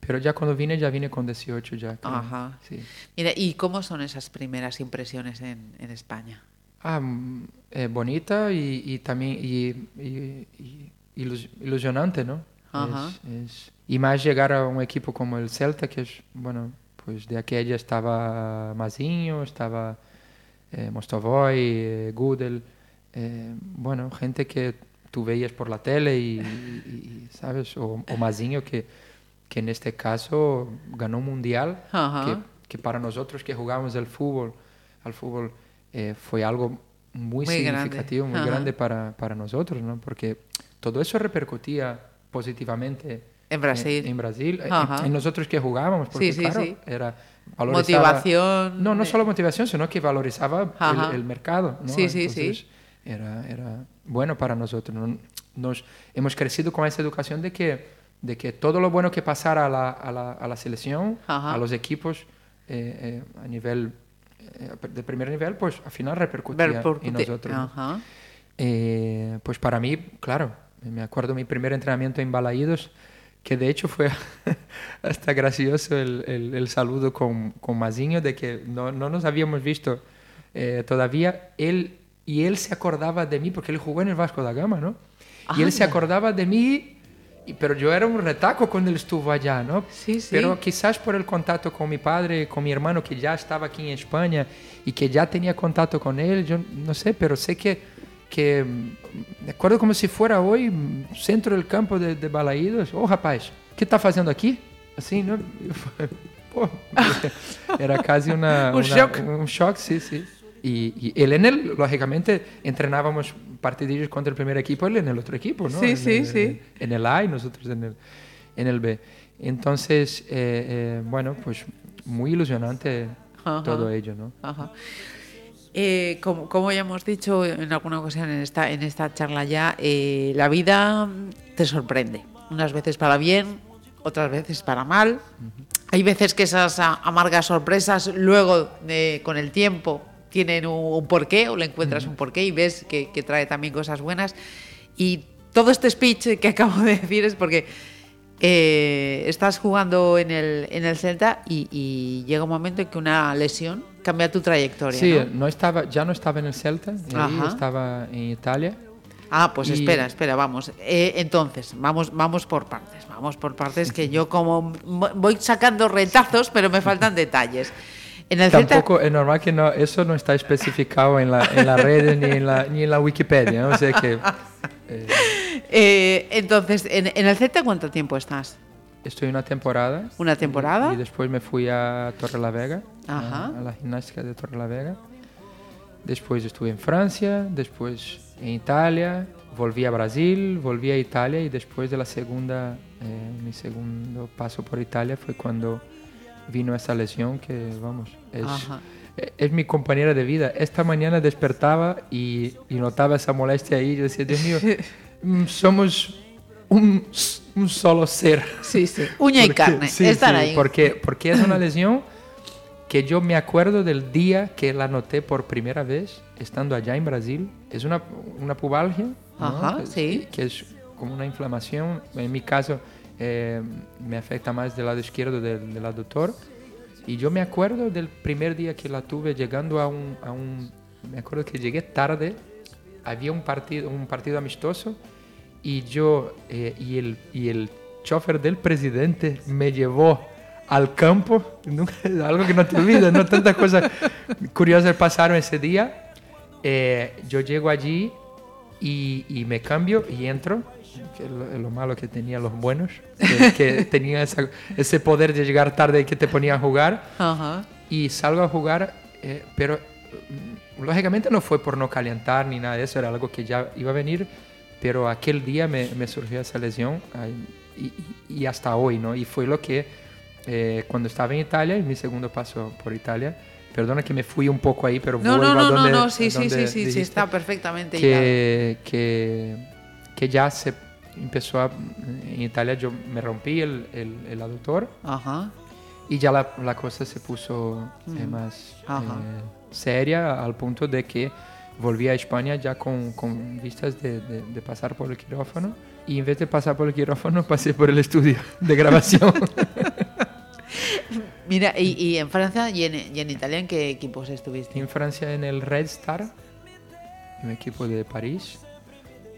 pero ya cuando vine, ya vine con 18 ya. creo. Ajá. Sí. Mira, ¿y cómo son esas primeras impresiones en, en España? Ah, mm, eh, bonita y, y también y, y- y ilus- ilusionante, ¿no? Ajá. Es- es- y más llegar a un equipo como el Celta, que es, bueno, pues de aquella estaba Mazinho, estaba eh, Mostovoy, eh, Gudel, eh, bueno, gente que tú veías por la tele y, y- y, ¿sabes? O, o Mazinho, que, que en este caso ganó un mundial, Ajá. que, que para nosotros que jugamos el fútbol, al fútbol, eh, fue algo muy, Muy grande. significativo, muy Ajá. grande para, para nosotros, ¿no? Porque todo eso repercutía positivamente En Brasil. En, en Brasil, en- Ajá. en, nosotros que jugábamos, porque Sí, sí, claro, sí. era Motivación. No, no eh, solo motivación, sino que valorizaba el, el mercado, ¿no? Sí, sí, sí. Entonces, Era, era bueno para nosotros. ¿no? Nos, hemos crecido con esa educación de que, de que todo lo bueno que pasara a la, a la, a la selección, Ajá. a los equipos eh, eh, a nivel eh, de primer nivel, pues al final repercutía por- en nosotros. ¿no? Ajá. Eh, pues para mí, claro, me acuerdo mi primer entrenamiento en Balaídos, que de hecho fue hasta gracioso el, el- el saludo con, con Mazinho, de que no, no nos habíamos visto eh, todavía. Él, y él se acordaba de mí, porque él jugó en el Vasco da Gama, ¿no? Y él se Anda. acordaba de mí, pero yo era un retaco cuando él estuvo allá, ¿no? Sí, sí. Pero quizás por el contacto con mi padre, con mi hermano que ya estaba aquí en España y que ya tenía contacto con él, yo no sé, pero sé que, que mm, me acuerdo como si fuera hoy, mm, centro del campo de, de Balaídos, oh rapaz, ¿qué está haciendo aquí? Así, ¿no? Pô, era casi una, Un una- shock. Un shock, sí, sí. Y, y él en él, lógicamente, entrenábamos partidillos contra el primer equipo, él en el otro equipo, ¿no? Sí, En sí, el- sí. En el A y nosotros en el, en el B. Entonces, eh, eh, bueno, pues muy ilusionante Ajá. todo ello, ¿no? Ajá. Eh, como, como ya hemos dicho en alguna ocasión en esta, en esta charla ya, eh, la vida te sorprende. Unas veces para bien, otras veces para mal. Hay veces que esas a- amargas sorpresas luego, de- con el tiempo, tienen un, un porqué o le encuentras un porqué y ves que, que trae también cosas buenas. Y todo este speech que acabo de decir es porque eh, estás jugando en el, en el Celta y, y llega un momento en que una lesión cambia tu trayectoria. Sí, ¿no? no estaba, ya no estaba en el Celta, ahí estaba en Italia. Ah, pues Y- espera, espera, vamos. Eh, entonces, vamos, vamos por partes, vamos por partes, que yo como mo- voy sacando retazos, pero me faltan detalles. En el Celta, Tampoco es normal que no, eso no está especificado en la, en las redes ni en la, ni en la Wikipedia, ¿no? O sea que eh, eh, entonces, en, en el Celta, ¿cuánto tiempo estás? Estoy una temporada. ¿Una temporada? Y, y después me fui a Torrelavega, Ajá. a, a la gimnástica de Torrelavega. Después estuve en Francia, después en Italia, volví a Brasil, volví a Italia y después de la segunda, eh, mi segundo paso por Italia fue cuando vino esa lesión que, vamos, es, eh, es mi compañera de vida. Esta mañana despertaba y, y notaba esa molestia ahí. Yo decía, Dios mío, mm, somos un, un solo ser. Sí, sí. Uña y Porque- carne, sí, están sí, ahí. Porque, porque es una lesión que yo me acuerdo del día que la noté por primera vez estando allá en Brasil. Es una, una pubalgia, que, sí. que es como una inflamación. En mi caso eh, me afecta más del lado izquierdo del, del aductor. Y yo me acuerdo del primer día que la tuve llegando a un, a un... Me acuerdo que llegué tarde, había un partido, un partido amistoso y yo eh, y, el, y el chofer del presidente me llevó al campo, algo que no te olvidas, ¿no? Tantas cosas curiosas pasaron ese día. Eh, yo llego allí y, y me cambio y entro, que es lo, lo malo que tenían los buenos, que, que tenían ese poder de llegar tarde y que te ponían a jugar Ajá. y salgo a jugar, eh, pero mm, lógicamente no fue por no calentar ni nada de eso, era algo que ya iba a venir, pero aquel día me, me surgió esa lesión y, y- hasta hoy, ¿no? Y fue lo que eh, cuando estaba en Italia, en mi segundo paso por Italia, perdona que me fui un poco ahí, pero No, vuelvo no, a no, no, donde, no, a sí, sí, sí, sí, sí, está perfectamente que, que, que ya se empezó a, en Italia yo me rompí el, el, el aductor Ajá. y ya la, la cosa se puso eh, más Ajá. eh, seria al punto de que volví a España ya con, con vistas de, de- de pasar por el quirófano y en vez de pasar por el quirófano pasé por el estudio de grabación. Mira, y, y en Francia y en, y en Italia, ¿en qué equipos estuviste? en Francia en el Red Star, un equipo de París.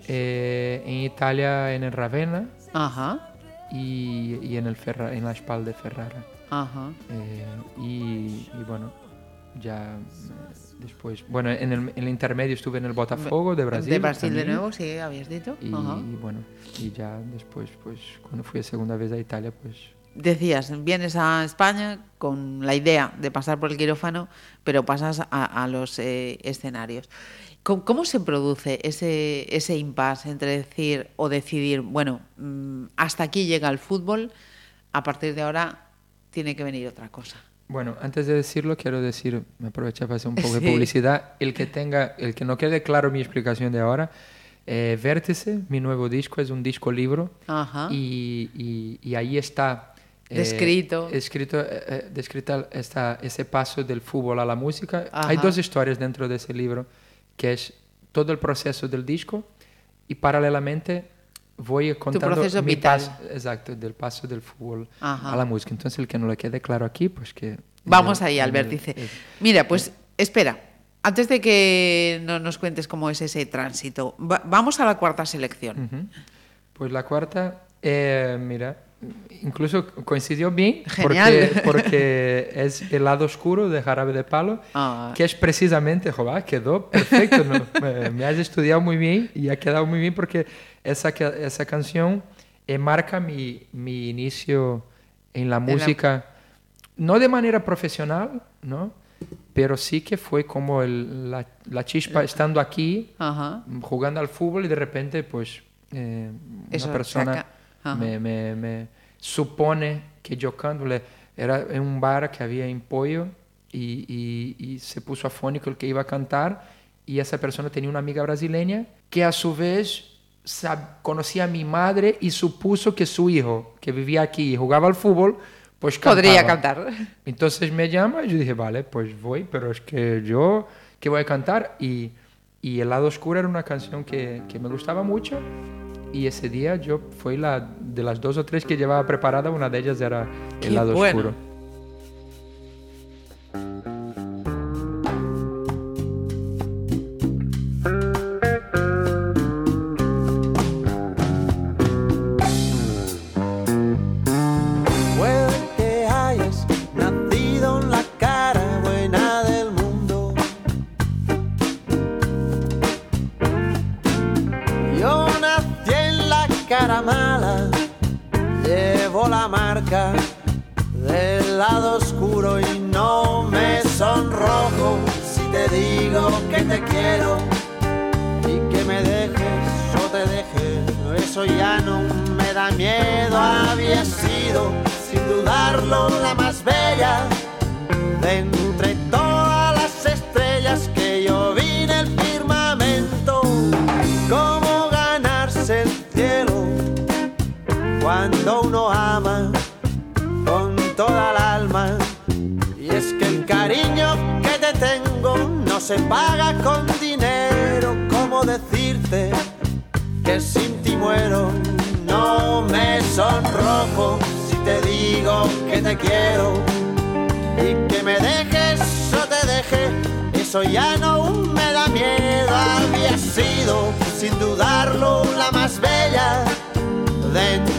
Eh, en Italia en el Ravenna Ajá, y, y en, el Ferra- en la espalda de Ferrara. ajá. Eh, y, y bueno, ya después, bueno, en el, en el intermedio estuve en el Botafogo de Brasil. De Brasil de también. nuevo, sí, habías dicho. Y, Ajá. y bueno, y ya después, pues cuando fui a segunda vez a Italia, pues Decías, vienes a España con la idea de pasar por el quirófano, pero pasas a, a los eh, escenarios. ¿Cómo, cómo se produce ese, ese impasse entre decir o decidir, bueno, mm, hasta aquí llega el fútbol, a partir de ahora tiene que venir otra cosa? Bueno, antes de decirlo, quiero decir, me aprovecho para hacer un poco Sí. de publicidad. El que tenga, el que no quede claro mi explicación de ahora, eh, Vértice, mi nuevo disco, es un disco libro Ajá. y, y- y ahí está eh, Descrito. escrito, eh, eh, descrita esta, ese paso del fútbol a la música. Ajá. Hay dos historias dentro de ese libro, que es todo el proceso del disco y paralelamente voy contando tu mi vital. Paso, exacto, del paso del fútbol Ajá. a la música. Entonces, el que no le quede claro aquí, pues que... Vamos ahí, Albert, el, dice. Mira, pues espera, antes de que no nos cuentes cómo es ese tránsito, va, vamos a la cuarta selección. Uh -huh. Pues la cuarta, eh, mira, incluso coincidió bien Genial. porque, porque es el lado oscuro de Jarabe de Palo, Ah. que es precisamente, joder, quedó perfecto, ¿no? me, me has estudiado muy bien y ha quedado muy bien porque esa, esa canción eh, marca mi, mi inicio en la la- música, no de manera profesional, ¿no? Pero sí que fue como el- la, la chispa estando aquí, Ajá. jugando al fútbol y de repente, pues, eh, Eso una persona saca-. Me, me- me supone que yo canto. le- Era en un bar que había en Pollo y, y- y se puso afónico el que iba a cantar y esa persona tenía una amiga brasileña que a su vez conocía a mi madre y supuso que su hijo, que vivía aquí y jugaba al fútbol, pues cantaba. Podría cantar. Entonces me llama y yo dije, vale, pues voy, pero es que yo, que voy a cantar? Y, y El lado oscuro era una canción que, que me gustaba mucho y ese día yo fue la de las dos o tres que llevaba preparada, una de ellas era Qué El lado bueno. oscuro. no se paga con dinero. ¿Cómo decirte que sin ti muero? No me sonrojo si te digo que te quiero y que me dejes o te deje. Eso ya no me da miedo. Había sido, sin dudarlo, la más bella de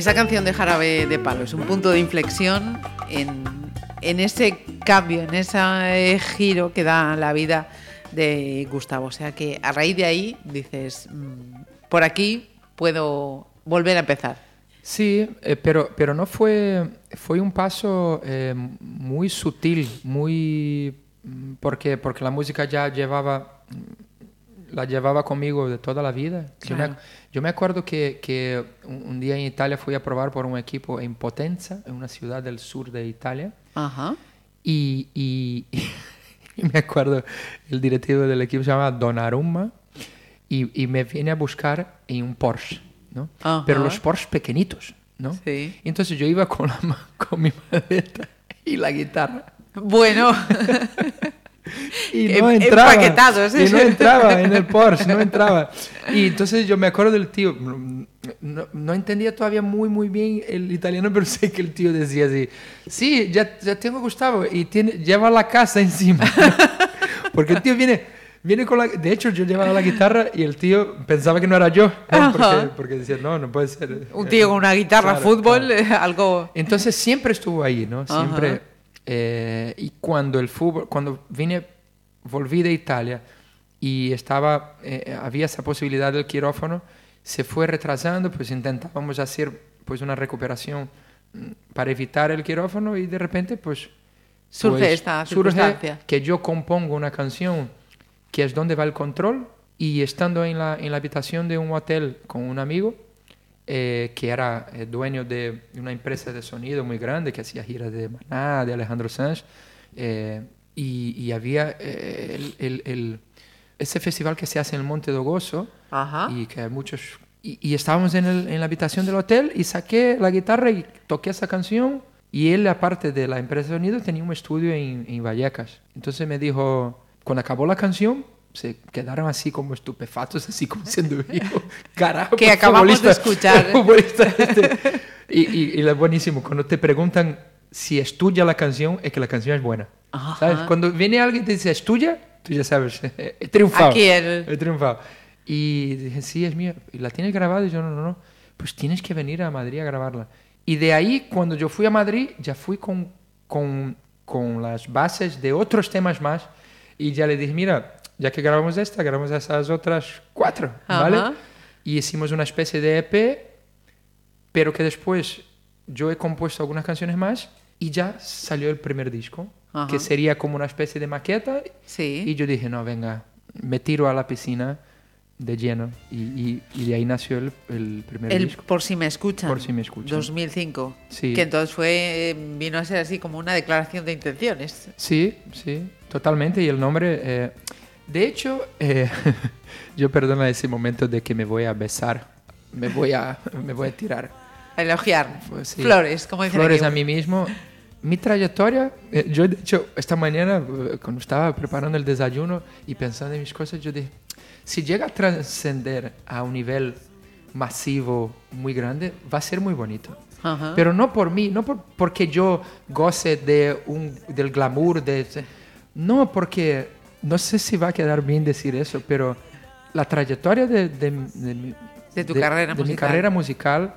Esa canción de Jarabe de Palo es un punto de inflexión en, en ese cambio, en ese giro que da la vida de Gustavo. O sea que a raíz de ahí dices, mm, por aquí puedo volver a empezar. Sí, eh, pero, pero no fue, fue un paso eh, muy sutil, muy mm, porque, porque la música ya llevaba, la llevaba conmigo de toda la vida. Yo, me, Claro. yo me acuerdo que, que un, un día en Italia fui a probar por un equipo en Potenza, en una ciudad del sur de Italia, Ajá. y, y, y me acuerdo, el directivo del equipo se llama Donnarumma, y, y me viene a buscar en un Porsche, ¿no? Ajá. Pero los Porsche pequeñitos, ¿no? Sí. Entonces yo iba con, la con mi maleta y la guitarra. Bueno, Y Em- no entraba. empaquetados, ¿eh? Y no entraba en el Porsche, no entraba. Y entonces yo me acuerdo del tío. No, no entendía todavía muy, muy bien el italiano, pero sé que el tío decía así: Sí, ya, ya tengo Gustavo y tiene, lleva la casa encima. Porque el tío viene. Viene con la, de hecho, yo llevaba la guitarra y el tío pensaba que no era yo. ¿eh? Porque, porque decía, no, no puede ser. un tío con una guitarra, Claro, fútbol, claro. algo... Entonces siempre estuvo ahí, ¿no? Siempre. eh, y cuando el fútbol, cuando vine, volví de Italia y estaba, eh, había esa posibilidad del quirófano, se fue retrasando, pues intentábamos hacer pues una recuperación mm, para evitar el quirófano y de repente pues Surge pues, esta surge que yo compongo una canción que es donde va el control y estando en la, en la habitación de un hotel con un amigo eh, que era eh, dueño de una empresa de sonido muy grande que hacía giras de Maná, de Alejandro Sanz. eh, y, y había eh, el- el- el- ese festival que se hace en el Monte do Gozo Ajá. y que hay muchos... Y, y estábamos en, el- en la habitación del hotel y saqué la guitarra y toqué esa canción. Y él, aparte de la empresa de sonido, tenía un estudio en, en Vallecas. Entonces me dijo, cuando acabó la canción, se quedaron así como estupefatos, así como siendo vivo. Carajo, Que acabamos de escuchar. este. Y, y, y lo buenísimo, cuando te preguntan si es tuya la canción, es que la canción es buena. Ajá. ¿Sabes? Cuando viene alguien y te dice, ¿es tuya? Tú ya sabes, he triunfado. Aquí el- He triunfado. Y dije, sí, es mía. ¿Y la tienes grabada? Y yo, no, no, no. Pues tienes que venir a Madrid a grabarla. Y de ahí, cuando yo fui a Madrid, ya fui con, con, con las bases de otros temas más. Y ya le dije, mira, ya que grabamos esta, grabamos esas otras cuatro, ¿vale? Ajá. Y hicimos una especie de EP, pero que después yo he compuesto algunas canciones más y ya salió el primer disco, Ajá. que sería como una especie de maqueta. Sí. Y yo dije, no, venga, me tiro a la piscina de lleno. Y, y- y de ahí nació el, el primer El disco. Por si me escuchan. Por si me escuchan. 2005. Sí. Que entonces fue, eh, vino a ser así como una declaración de intenciones. Sí, sí, totalmente. Y el nombre... eh, de hecho, eh, yo perdona ese momento de que me voy a besar, me voy a, me voy a tirar. A elogiar. Pues sí. Flores, como dicen Flores aquí. a mí mismo. Mi trayectoria, eh, yo de hecho esta mañana eh, cuando estaba preparando el desayuno y pensando en mis cosas, yo dije, si llega a trascender a un nivel masivo muy grande, va a ser muy bonito. Pero no por mí, no por- porque yo goce de un, del glamour, de, no porque, no sé si va a quedar bien decir eso, pero la trayectoria de, de, de mi- De tu carrera de mi musical. carrera musical,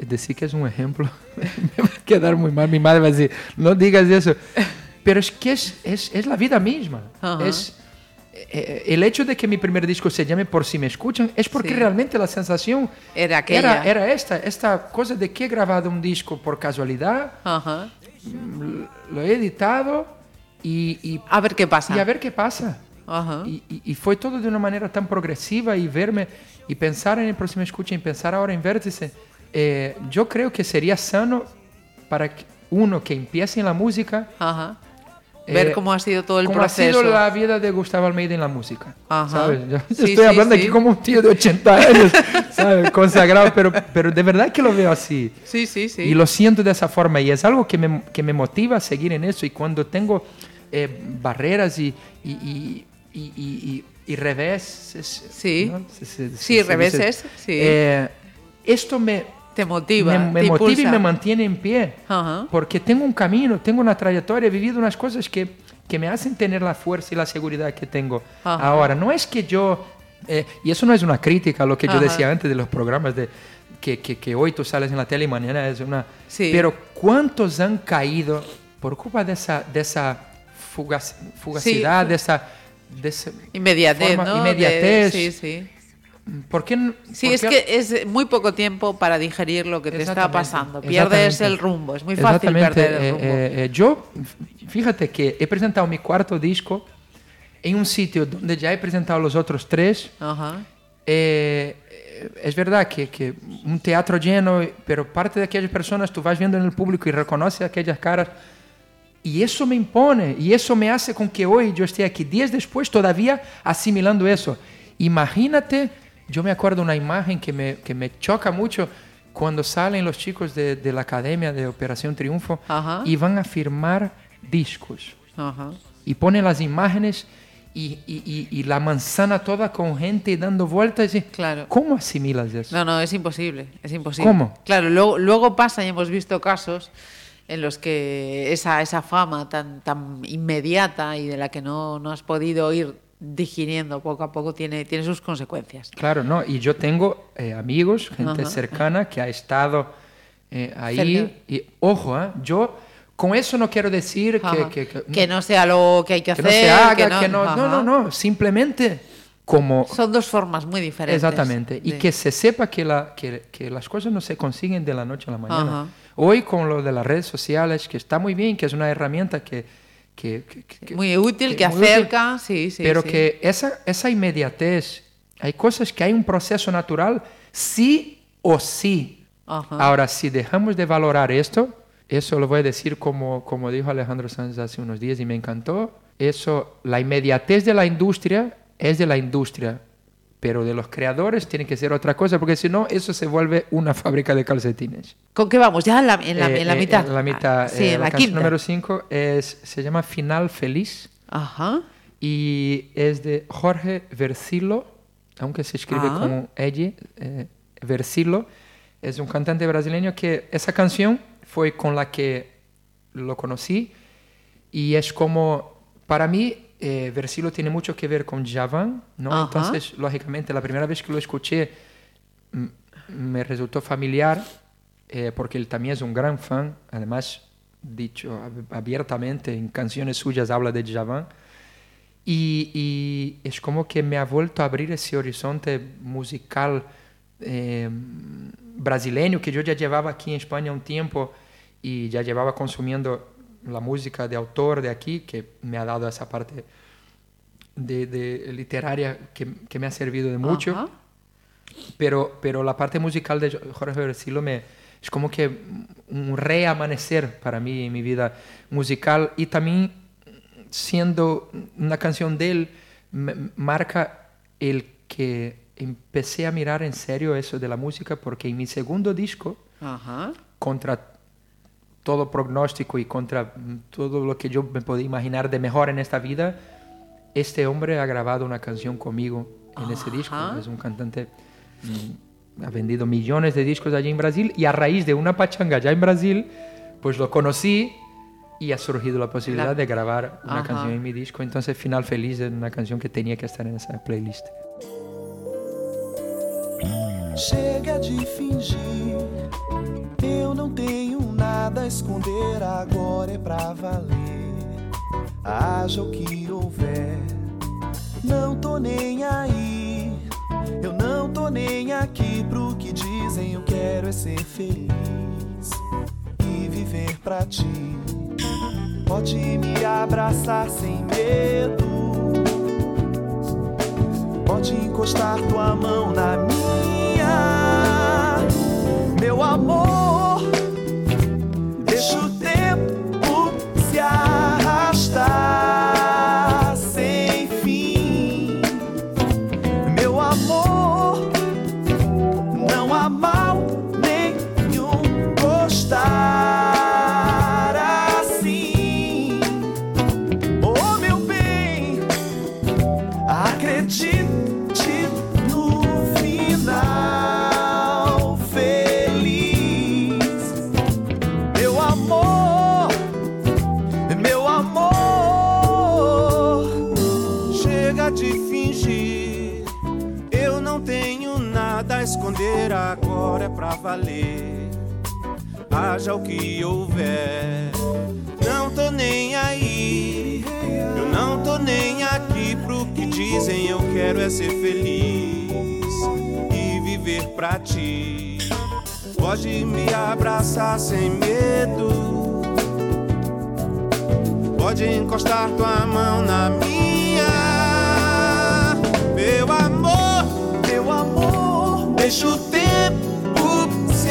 decir que es un ejemplo, me va a quedar muy mal, mi madre va a decir, no digas eso, pero es que es, es, es la vida misma, Ajá. es... eh, El hecho de que mi primer disco se llame Por si me escuchan es porque Sí. realmente la sensación Era aquella. era, era esta, esta cosa de que he grabado un disco por casualidad, Ajá. lo he editado y, y, A ver qué pasa. y a ver qué pasa. Ajá. Y, y- y fue todo de una manera tan progresiva y verme y pensar en el próximo escucha y pensar ahora en Vértice. eh, yo creo que sería sano para que uno que empiece en la música Ajá. eh, Ver cómo ha sido todo el cómo proceso. ha sido la vida de Gustavo Almeida en la música. Ajá. ¿sabes? Yo Sí, estoy sí, hablando sí. aquí como un tío de 80 años, ¿sabes? consagrado, pero, pero de verdad que lo veo así. Sí, sí, sí. Y lo siento de esa forma y es algo que me, que me motiva a seguir en eso. Y cuando tengo eh, barreras y, y, y, y, y- y reveses. Sí. ¿no? Se- se- Sí, se reveses, sí. Eh, esto me, te motiva. me, me te motiva y impulsa. me mantiene en pie. Ajá. Porque tengo un camino, tengo una trayectoria, he vivido unas cosas que, que me hacen tener la fuerza y la seguridad que tengo Ajá. ahora. No es que yo, eh, y eso no es una crítica a lo que yo Ajá. decía antes de los programas de que, que, que hoy tú sales en la tele y mañana es una... Sí. Pero ¿cuántos han caído por culpa de esa, de esa fugac- fugacidad, Sí. de esa... De esa Inmediatez, forma- ¿no? inmediatez. De- sí, sí. ¿Por qué? Sí, por es qué- que es muy poco tiempo para digerir lo que te está pasando. Pierdes el rumbo. Es muy fácil perder el eh, rumbo. eh, eh, yo, f- fíjate que he presentado mi cuarto disco en un sitio donde ya he presentado los otros tres. Ajá. Eh, eh, es verdad que, que un teatro lleno, pero parte de aquellas personas tú vas viendo en el público y reconoces aquellas caras. Y eso me impone, y eso me hace con que hoy yo esté aquí, días después, todavía asimilando eso. Imagínate, yo me acuerdo una imagen que me, que me choca mucho cuando salen los chicos de, de la Academia de Operación Triunfo Ajá. y van a firmar discos Ajá. y ponen las imágenes y, y- y- y la manzana toda con gente dando vueltas. Y, Claro. ¿Cómo asimilas eso? No, no, es imposible. Es imposible. ¿Cómo? Claro, luego, luego pasa y hemos visto casos en los que esa, esa fama tan, tan inmediata y de la que no, no has podido ir digiriendo poco a poco tiene, tiene sus consecuencias. Claro, no. Y yo tengo eh, amigos, gente Ajá. cercana que ha estado eh, ahí. Cerca. Y ojo, ¿eh? yo con eso no quiero decir que, que, que- Que no sea lo que hay que que hacer. no se haga, que que no, no, no, no, simplemente como Son dos formas muy diferentes. Exactamente. Y que se sepa que, la, que, que las cosas no se consiguen de la noche a la mañana. Ajá. Hoy con lo de las redes sociales, que está muy bien, que es una herramienta que... que- que- que- Muy útil, que, muy útil, acerca, sí, sí. pero sí. que esa, esa inmediatez, hay cosas que hay un proceso natural, sí o sí. Ajá. Ahora, si dejamos de valorar esto, eso lo voy a decir como, como dijo Alejandro Sanz hace unos días y me encantó, eso, la inmediatez de la industria es de la industria, pero de los creadores tiene que ser otra cosa, porque si no, eso se vuelve una fábrica de calcetines. ¿Con qué vamos? Ya en la, en la, Eh, en la eh, mitad. en la mitad. Ah, sí, eh, en la, la, canción quinta. número 5 se llama Final Feliz Ajá. y es de Jorge Versilo, aunque se escribe Ah. como Eddie eh. Es un cantante brasileño que esa canción fue con la que lo conocí y es como, para mí, eh, Versilo tiene mucho que ver con Javan, ¿no? Ajá. Entonces, lógicamente, la primera vez que lo escuché me resultó familiar eh, porque él también es un gran fan, además, dicho ab- abiertamente en canciones suyas habla de Javan. Y, y es como que me ha vuelto a abrir ese horizonte musical eh, brasileño que yo ya llevaba aquí en España un tiempo y ya llevaba consumiendo la música de autor de aquí, que me ha dado esa parte de, de literaria que, que me ha servido de mucho. Pero, pero la parte musical de Jorge Versilo me, es como que un reamanecer para mí en mi vida musical. Y también siendo una canción de él me- marca el que empecé a mirar en serio eso de la música porque en mi segundo disco Ajá. contra todo pronóstico y contra mm, todo lo que yo me podía imaginar de mejor en esta vida, este hombre ha grabado una canción conmigo en ese disco. Ajá. Es un cantante, mm, ha vendido millones de discos allí en Brasil y a raíz de una pachanga ya en Brasil, pues lo conocí y ha surgido la posibilidad La- de grabar una Ajá. canción en mi disco. Entonces, Final Feliz es una canción que tenía que estar en esa playlist. Chega de fingir, eu não tenho nada esconder, agora é pra valer. Haja o que houver, não tô nem aí. Eu não tô nem aqui pro que dizem, eu quero é ser feliz e viver pra ti. Pode me abraçar sem medo. Pode me abraçar sem medo. Pode encostar tua mão na minha. Meu amor, meu amor, deixa o tempo se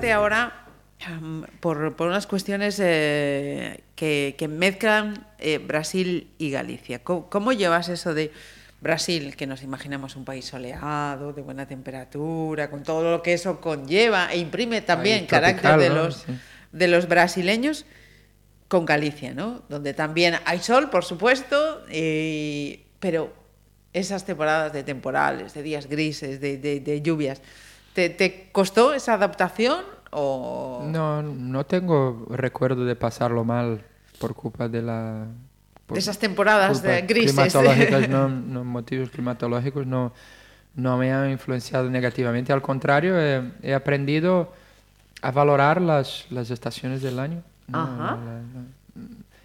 preguntarte ahora por, por unas cuestiones eh, que, que mezclan eh, Brasil y Galicia. ¿Cómo, cómo llevas eso de Brasil, que nos imaginamos un país soleado, de buena temperatura, con todo lo que eso conlleva e imprime también carácter tropical, de ¿no? los, Sí. de los brasileños, con Galicia, ¿no? Donde también hay sol, por supuesto, pero esas temporadas de temporales, de días grises, de, de- de lluvias, ¿te, te costó esa adaptación o...? No, no tengo recuerdo de pasarlo mal por culpa de la... por De esas temporadas de grises. climatológicas, no, no, motivos climatológicos no, no me han influenciado negativamente. Al contrario, he, he aprendido a valorar las, las estaciones del año. Ajá. La- la-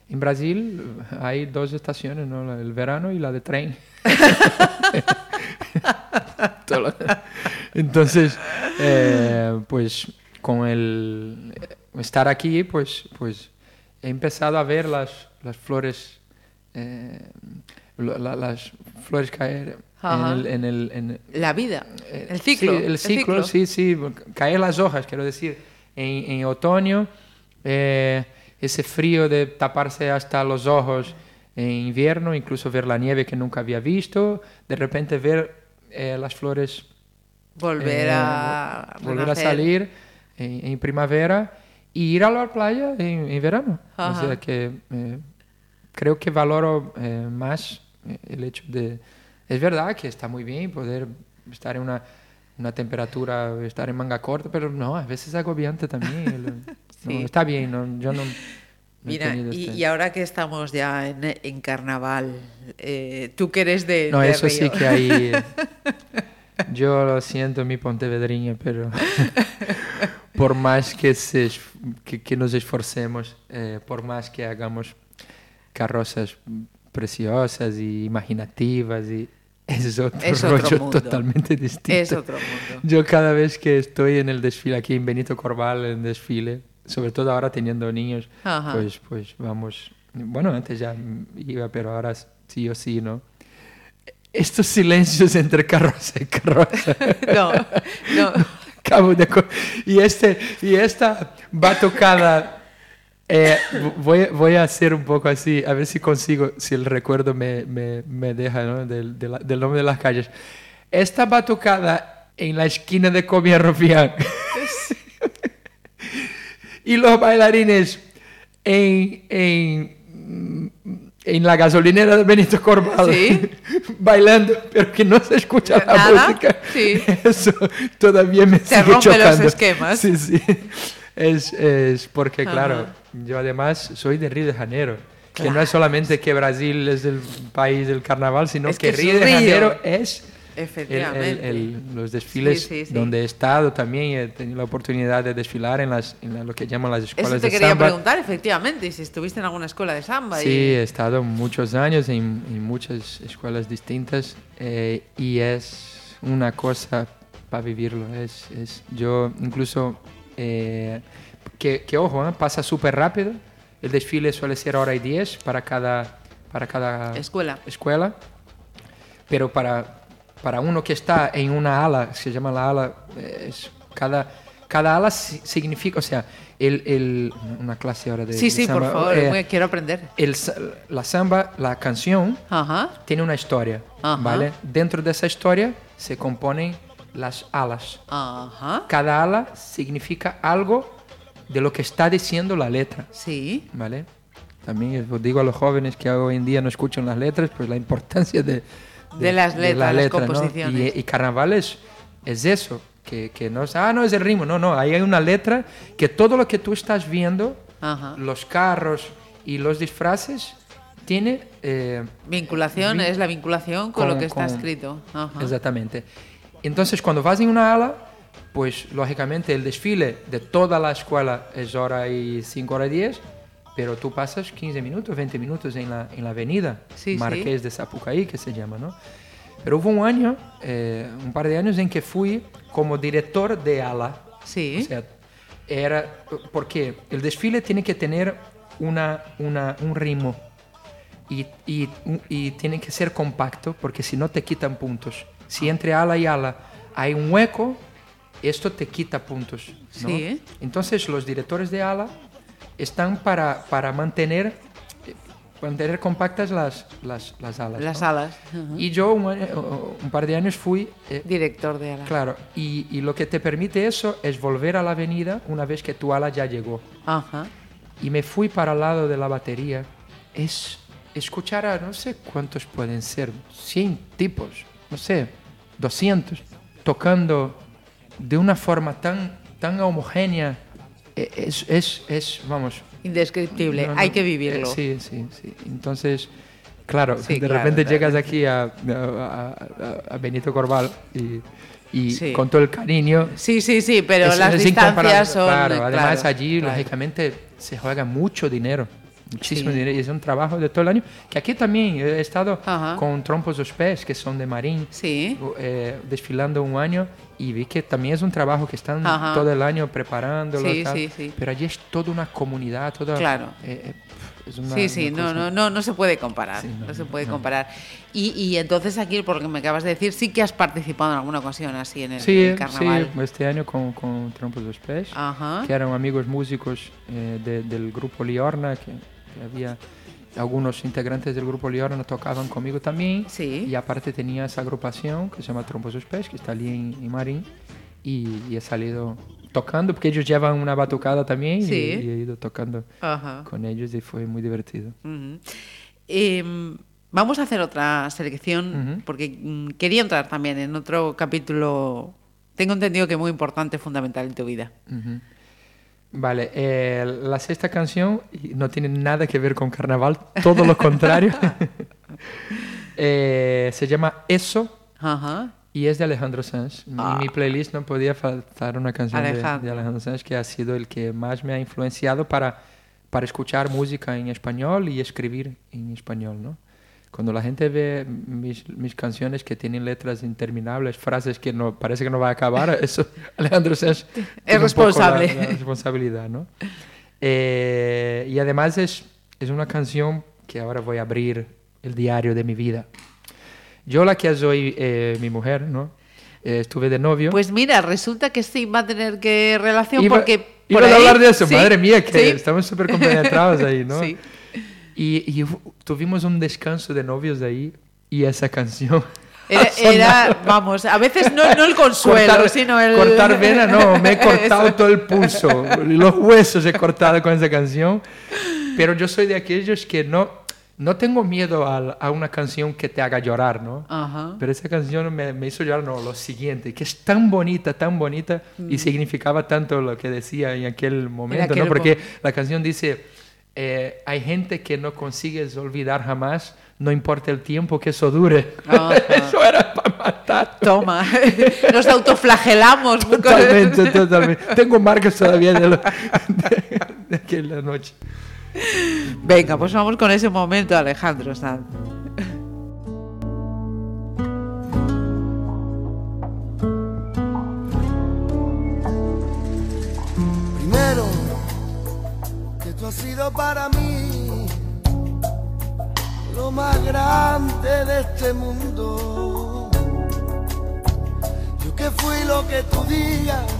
en Brasil hay dos estaciones, ¿no? El verano y la de tren. Entonces, eh, pues con el estar aquí, pues, pues he empezado a ver las, las flores, eh, la- las flores caer en el, en el- en- La vida, eh, el ciclo. sí, el ciclo, sí, sí, caer las hojas, quiero decir, en, en otoño, eh, ese frío de taparse hasta los ojos en invierno, incluso ver la nieve que nunca había visto, de repente ver eh, las flores Volver eh, a... volver a salir en, en primavera y ir a la playa en, en verano. O Ajá. sea que eh, creo que valoro eh, más eh, el hecho de... Es verdad que está muy bien poder estar en una, una temperatura, estar en manga corta, pero no, a veces es agobiante también. el- no, Sí. está bien, no, yo no... Mira, y, este- y ahora que estamos ya en, en carnaval, eh, tú que eres de. No, de eso sí Río. que ahí... Yo lo siento, mi pontevedriña, pero por más que, se, que, que nos esforcemos, eh, por más que hagamos carrozas preciosas y imaginativas, y es otro Es otro rollo mundo. totalmente distinto. Es otro mundo. Yo cada vez que estoy en el desfile aquí en Benito Corval, en desfile, sobre todo ahora teniendo niños, Ajá. pues, pues vamos, bueno, antes ya iba, pero ahora sí o sí, ¿no? Estos silencios entre carroza y carroza. No, no. Acabo de y, este, y esta batucada, eh, voy, voy a hacer un poco así, a ver si consigo, si el recuerdo me, me, me deja ¿no? del, de la- del nombre de las calles. Esta batucada en la esquina de Comia Rufián y los bailarines en, en, en la gasolinera de Benito Corval Sí. bailando, pero que no se escucha la Nada, música. sí. Eso todavía me Te sigue rompe los esquemas. Sí, sí. Es, es porque, Ajá. claro, yo además soy de Río de Janeiro. Que no es solamente que Brasil es el país del carnaval, sino Es que, que Río de. Janeiro es el- el- Efectivamente. el- los desfiles Sí, sí, sí. donde he estado también. He tenido la oportunidad de desfilar en, las, en la- lo que llaman las escuelas Eso te de quería samba. preguntar, efectivamente, si estuviste en alguna escuela de samba. Sí, y- he estado muchos años en, en muchas escuelas distintas eh, y es una cosa para vivirlo. Es, es, yo incluso, eh, que, que ojo, ¿eh? pasa súper rápido. El desfile suele ser hora y diez para cada, para cada Escuela. escuela, pero para, para uno que está en una ala, se llama la ala, eh, es, cada, cada ala si- significa, o sea, el, el- una clase ahora de Sí, de sí, por samba, favor, eh, quiero aprender. el la samba, la canción, Ajá. tiene una historia, Ajá. ¿vale? Dentro de esa historia se componen las alas. Ajá. Cada ala significa algo de lo que está diciendo la letra, Sí. ¿vale? También os digo a los jóvenes que hoy en día no escuchan las letras, pues la importancia de, De las letras, las ¿no? composiciones. Y, y carnaval es, es eso, que, que no es, ah, no es el ritmo, no, no, ahí hay una letra que todo lo que tú estás viendo, Ajá. los carros y los disfraces, tiene... eh, Vinculación Vin- es la vinculación con, lo que está con- escrito. Ajá. Exactamente. Entonces, cuando vas en una ala, pues lógicamente el desfile de toda la escuela es hora y 5 horas y 10, pero tú pasas 15 minutos, 20 minutos en la, en la avenida Sí, sí. Marqués de Sapucaí, que se llama, ¿no? Pero hubo un año, eh, un par de años en que fui como director de ala. Sí. O sea, era porque el desfile tiene que tener una, una, un ritmo y, y, y tiene que ser compacto porque si no te quitan puntos. Si entre ala y ala hay un hueco, esto te quita puntos. ¿no? Sí. Entonces los directores de ala están para, para mantener, eh, mantener compactas las, las, las alas. Las ¿no? alas. Y yo un, año- un par de años fui... eh, Director de ala. Claro, y, y lo que te permite eso es volver a la avenida una vez que tu ala ya llegó. Ajá. Y me fui para el lado de la batería. Es escuchar a no sé cuántos pueden ser, 100 tipos, no sé, 200, tocando de una forma tan, tan homogénea. Es, es, es vamos, Indescriptible. no, no, Hay que eh, vivirlo. sí, sí, sí. Entonces, claro, Sí, de claro, repente claro. llegas aquí a, a- a- a Benito Corval y, y Sí. con todo el cariño. Sí, sí, sí, pero es- las es distancias son. Claro, además claro, allí, claro. lógicamente, se juega mucho dinero. Muchísimo Sí. dinero es un trabajo de todo el año. Que aquí también he estado Ajá. con Trompos dos Pés, que son de Marín, Sí. eh, desfilando un año y vi que también es un trabajo que están Ajá. todo el año preparándolo. Sí, tal. Pero allí es toda una comunidad, toda. Claro. eh, eh, es una- Sí, sí, no, no, no, no se puede comparar. Sí, no, no, se puede no. comparar. Y, y entonces aquí, por lo que me acabas de decir, sí que has participado en alguna ocasión así en el, Sí, el carnaval. sí, este año con, con Trompos dos Pés, Ajá. que eran amigos músicos eh, de- del grupo Liorna, que había algunos integrantes del grupo Liorna tocaban conmigo también. Sí. Y aparte tenía esa agrupación que se llama Trompos dos Pés, que está allí en, en Marín, y, y he salido tocando, porque ellos llevan una batucada también, y- Sí. y, he ido tocando Ajá. con ellos y fue muy divertido. Ujú. Em, vamos a hacer otra selección Ujú. porque mm, quería entrar también en otro capítulo. Tengo entendido que muy importante, fundamental en tu vida. Ujú. Vale, eh, la sexta canción no tiene nada que ver con carnaval, todo lo contrario. Eh, se llama Eso Ajá. y es de Alejandro Sanz. En Ah. mi playlist no podía faltar una canción de- Alejandro. De, Alejandro Sanz que ha sido el que más me ha influenciado para, para escuchar música en español y escribir en español, ¿no? Cuando la gente ve mis, mis canciones que tienen letras interminables, frases que no parece que no va a acabar, eso Alejandro Sanz un poco la- responsable. la responsabilidad, ¿no? Eh, y además es, es una canción que ahora voy a abrir el diario de mi vida. Yo la que soy eh, mi mujer, ¿no? Eh, estuve de novio. Pues mira, resulta que sí va a tener que relación Iba- porque. iba por a ahí- hablar de eso, sí, madre mía, que sí. estamos súper compenetrados ahí, ¿no? Sí. Y, y tuvimos un descanso de novios ahí y esa canción. Era, era, vamos, a veces no, no el consuelo, cortar, sino el. cortar vena, no, me he cortado todo el pulso, los huesos he cortado con esa canción. Pero yo soy de aquellos que no, no tengo miedo a, a una canción que te haga llorar, ¿no? Ajá. Pero esa canción me, me hizo llorar, no, lo siguiente, que es tan bonita, tan bonita y significaba tanto lo que decía en aquel momento, Mm. aquel ¿no? Porque la canción dice, eh, hay gente que no consigues olvidar jamás, no importa el tiempo que eso dure. Ajá. eso era para matar. Toma, nos autoflagelamos. Totalmente, totalmente. Tengo marcas todavía de, lo- de- de aquella noche. Venga, pues vamos con ese momento, Alejandro Sanz. Primero, has sido para mí lo más grande de este mundo. Yo que fui lo que tú digas,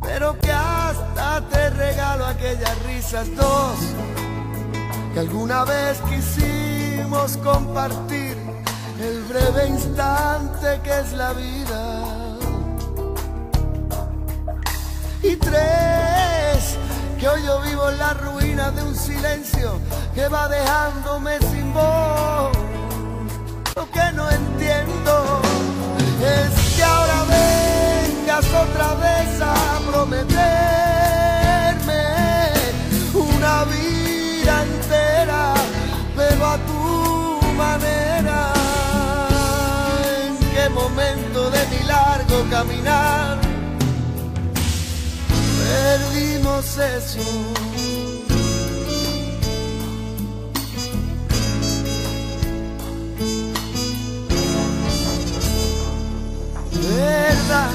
pero que hasta te regalo aquellas risas dos que alguna vez quisimos compartir el breve instante que es la vida y tres, que hoy yo vivo en la ruina de un silencio que va dejándome sin voz. Lo que no entiendo es que ahora vengas otra vez a prometerme una vida entera, pero a tu manera. ¿En qué momento de mi largo caminar? Perdimos eso. Verdad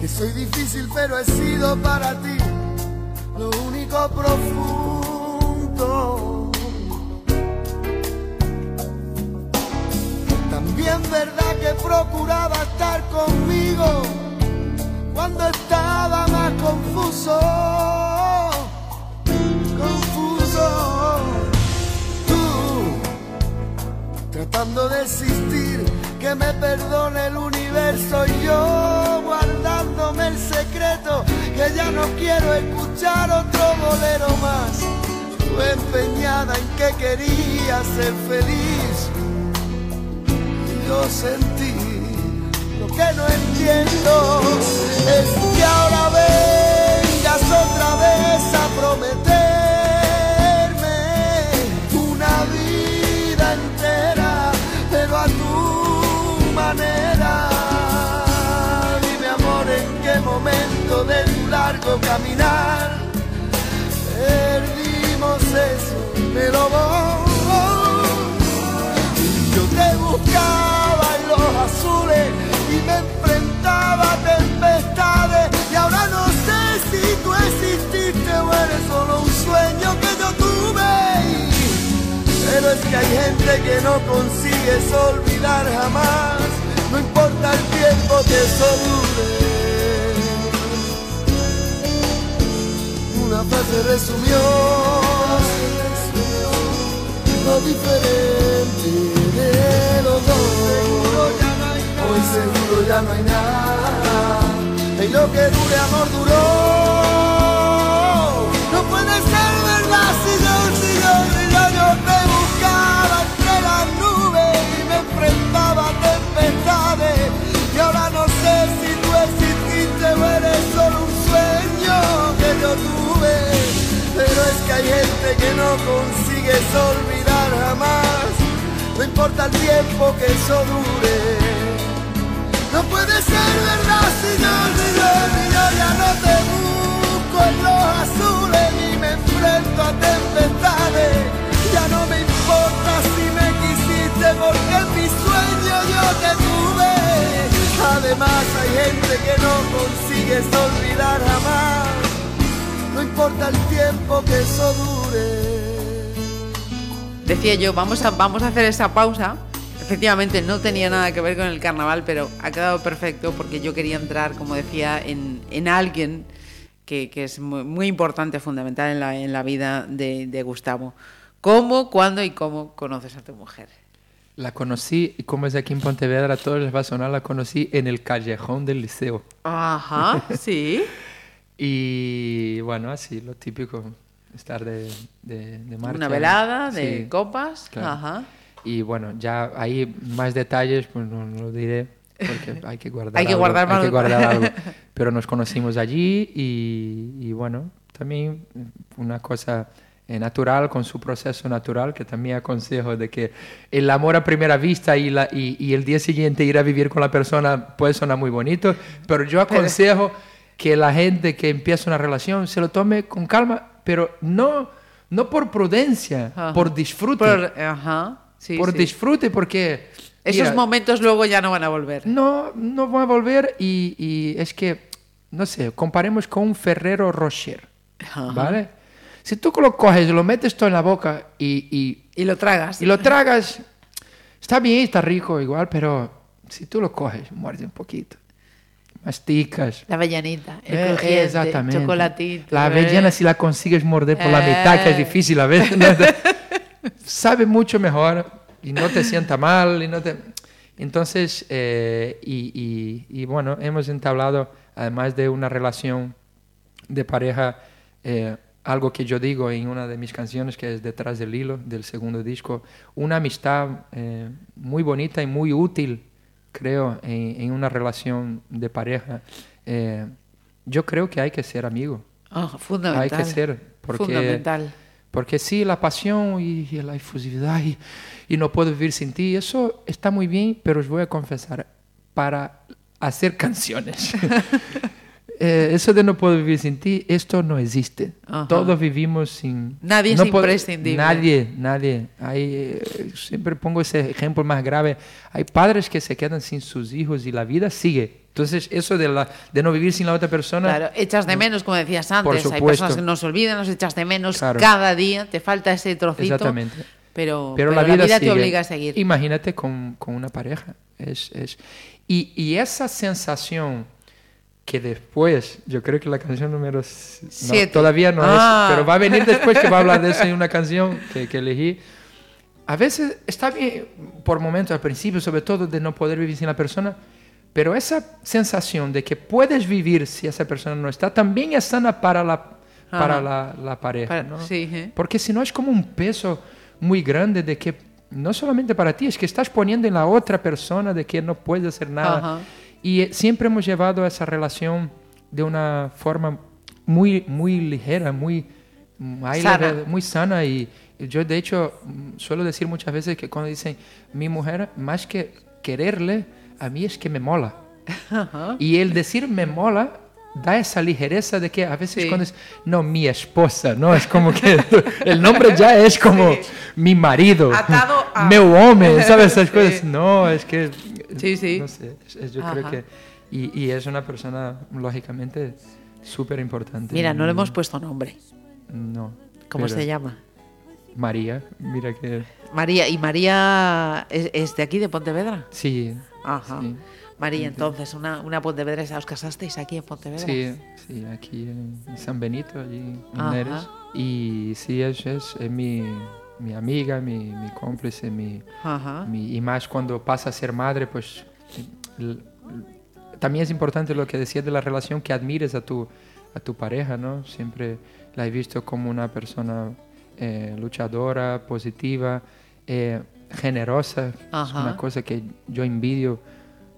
que soy difícil, pero he sido para ti lo único profundo. También verdad que procuraba estar conmigo cuando más confuso, confuso. Tú, tratando de existir, que me perdone el universo y yo guardándome el secreto, que ya no quiero escuchar otro bolero más. Tú empeñada en que quería ser feliz, yo sentí que no entiendo es que ahora vengas otra vez a prometerme una vida entera, pero a tu manera. Dime amor en qué momento de tu largo caminar perdimos eso, me lo voy. Yo te buscaba en los azules tempestades y ahora no sé si tú exististe o eres solo un sueño que yo tuve. Pero es que hay gente que no consigues olvidar jamás, no importa el tiempo que eso dure. Una frase resumió lo diferente de los dos. Hoy seguro ya no hay nada. Y lo que dure amor duró. No puede ser verdad si yo, si yo, si yo, yo te buscaba entre las nubes y me enfrentaba a tempestades. Y ahora no sé si tú exististe o eres solo un sueño que yo tuve. Pero es que hay gente que no consigues olvidar jamás. No importa el tiempo que eso dure. No puede ser verdad si yo, yo, si yo ya no te busco en los azules ni me enfrento a tempestades. Ya no me importa si me quisiste porque en mi sueño yo te tuve. Además hay gente que no consigues olvidar jamás. No importa el tiempo que eso dure. Decía yo, vamos a, vamos a hacer esa pausa. Efectivamente, no tenía nada que ver con el carnaval, pero ha quedado perfecto porque yo quería entrar, como decía, en, en alguien que, que es muy, muy, importante, fundamental en la, en la vida de, de Gustavo. ¿Cómo, cuándo y cómo conoces a tu mujer? La conocí, y como es aquí en Pontevedra, todo les va a sonar, la conocí en el callejón del liceo. Ajá, sí. y bueno, así, lo típico, estar de, de, de marcha. Una velada de Sí, copas. claro. Ajá. Y bueno, ya ahí más detalles, pues no, no lo diré, porque hay que guardar Hay que algo, guardar hay que guardar algo. Pero nos conocimos allí y, y bueno, también una cosa eh, natural, con su proceso natural, que también aconsejo de que el amor a primera vista y, la, y, y el día siguiente ir a vivir con la persona puede sonar muy bonito, pero yo aconsejo que la gente que empieza una relación se lo tome con calma, pero no, no por prudencia, Ajá. por disfrute Por- ajá. Sí, por sí. disfrute, porque Esos mira, momentos luego ya no van a volver. no, no van a volver y, y es que, no sé, comparemos con un Ferrero Rocher, Ajá. ¿vale? Si tú lo coges lo metes todo en la boca y, y, Y lo tragas. y lo tragas, está bien, está rico igual, pero si tú lo coges, muerdes un poquito, masticas. La avellanita, el Eh, crujiente, exactamente. chocolatito. La eh. avellana si la consigues morder por la mitad, que es Eh. difícil a veces, ¿no? sabe mucho mejor y no te sienta mal. Y no te... Entonces, eh, y, y- y bueno, hemos entablado, además de una relación de pareja, eh, algo que yo digo en una de mis canciones, que es Detrás del Hilo, del segundo disco, una amistad eh, muy bonita y muy útil, creo, en, en una relación de pareja. Yo creo que hay que ser amigo. Ah, fundamental. Hay que ser, porque, Fundamental. Porque sí, la pasión y, y la efusividad y, y no puedo vivir sin ti, eso está muy bien, pero os voy a confesar, para hacer canciones, eh, eso de no puedo vivir sin ti, esto no existe. Ajá. Todos vivimos sin... Nadie es no puedo- imprescindible. Nadie, nadie. Hay, eh, siempre pongo ese ejemplo más grave. Hay padres que se quedan sin sus hijos y la vida sigue. Entonces, eso de, la, de no vivir sin la otra persona... Claro, echas de menos, como decías antes. Hay personas que nos olvidan, nos echas de menos Claro. cada día, te falta ese trocito. Exactamente. Pero, pero, la vida, te sigue. obliga a seguir. Imagínate con, con una pareja. Es, es... Y, y, esa sensación que después, yo creo que la canción número 7 no, todavía no ah. es, pero va a venir después que va a hablar de eso en una canción que, que elegí. A veces está bien, por momentos al principio, sobre todo, de no poder vivir sin la persona, pero esa sensación de que puedes vivir si esa persona no está, también es sana para la, para la, la, pareja. Para, ¿no? sí, ¿eh? Porque si no es como un peso muy grande de que no solamente para ti, es que estás poniendo en la otra persona de que no puede hacer nada. Ajá. Y siempre hemos llevado esa relación de una forma muy, muy ligera, muy, sana. muy sana. Y yo, de hecho, suelo decir muchas veces que cuando dicen mi mujer, más que quererle, a mí es que me mola. Ajá. Y el decir me mola da esa ligereza de que a veces Sí. cuando es, no, mi esposa, ¿no? Es como que el nombre ya es como Sí. mi marido, Atado a- meu hombre, ¿sabes? Esas Sí. cosas. No, es que... Sí, sí. No sé, es- es- yo Ajá. creo que... Y, y es una persona, lógicamente, súper importante. Mira, no le hemos puesto nombre. No. ¿Cómo se llama? María, mira que... María. ¿Y María es, es de aquí, de Pontevedra? Sí, Ajá. sí. María, entonces, una, una pontevedresa. ¿Os casasteis aquí en Pontevedra? Sí, sí, aquí en San Benito, allí en. Neres. Y sí, es, es, es mi, mi amiga, mi, mi cómplice, mi, Ajá. mi- y más cuando pasa a ser madre, pues también es importante lo que decía de la relación que admires a tu, a tu pareja, ¿no? Siempre la he visto como una persona eh, luchadora, positiva, eh, generosa, es Ajá. una cosa que yo envidio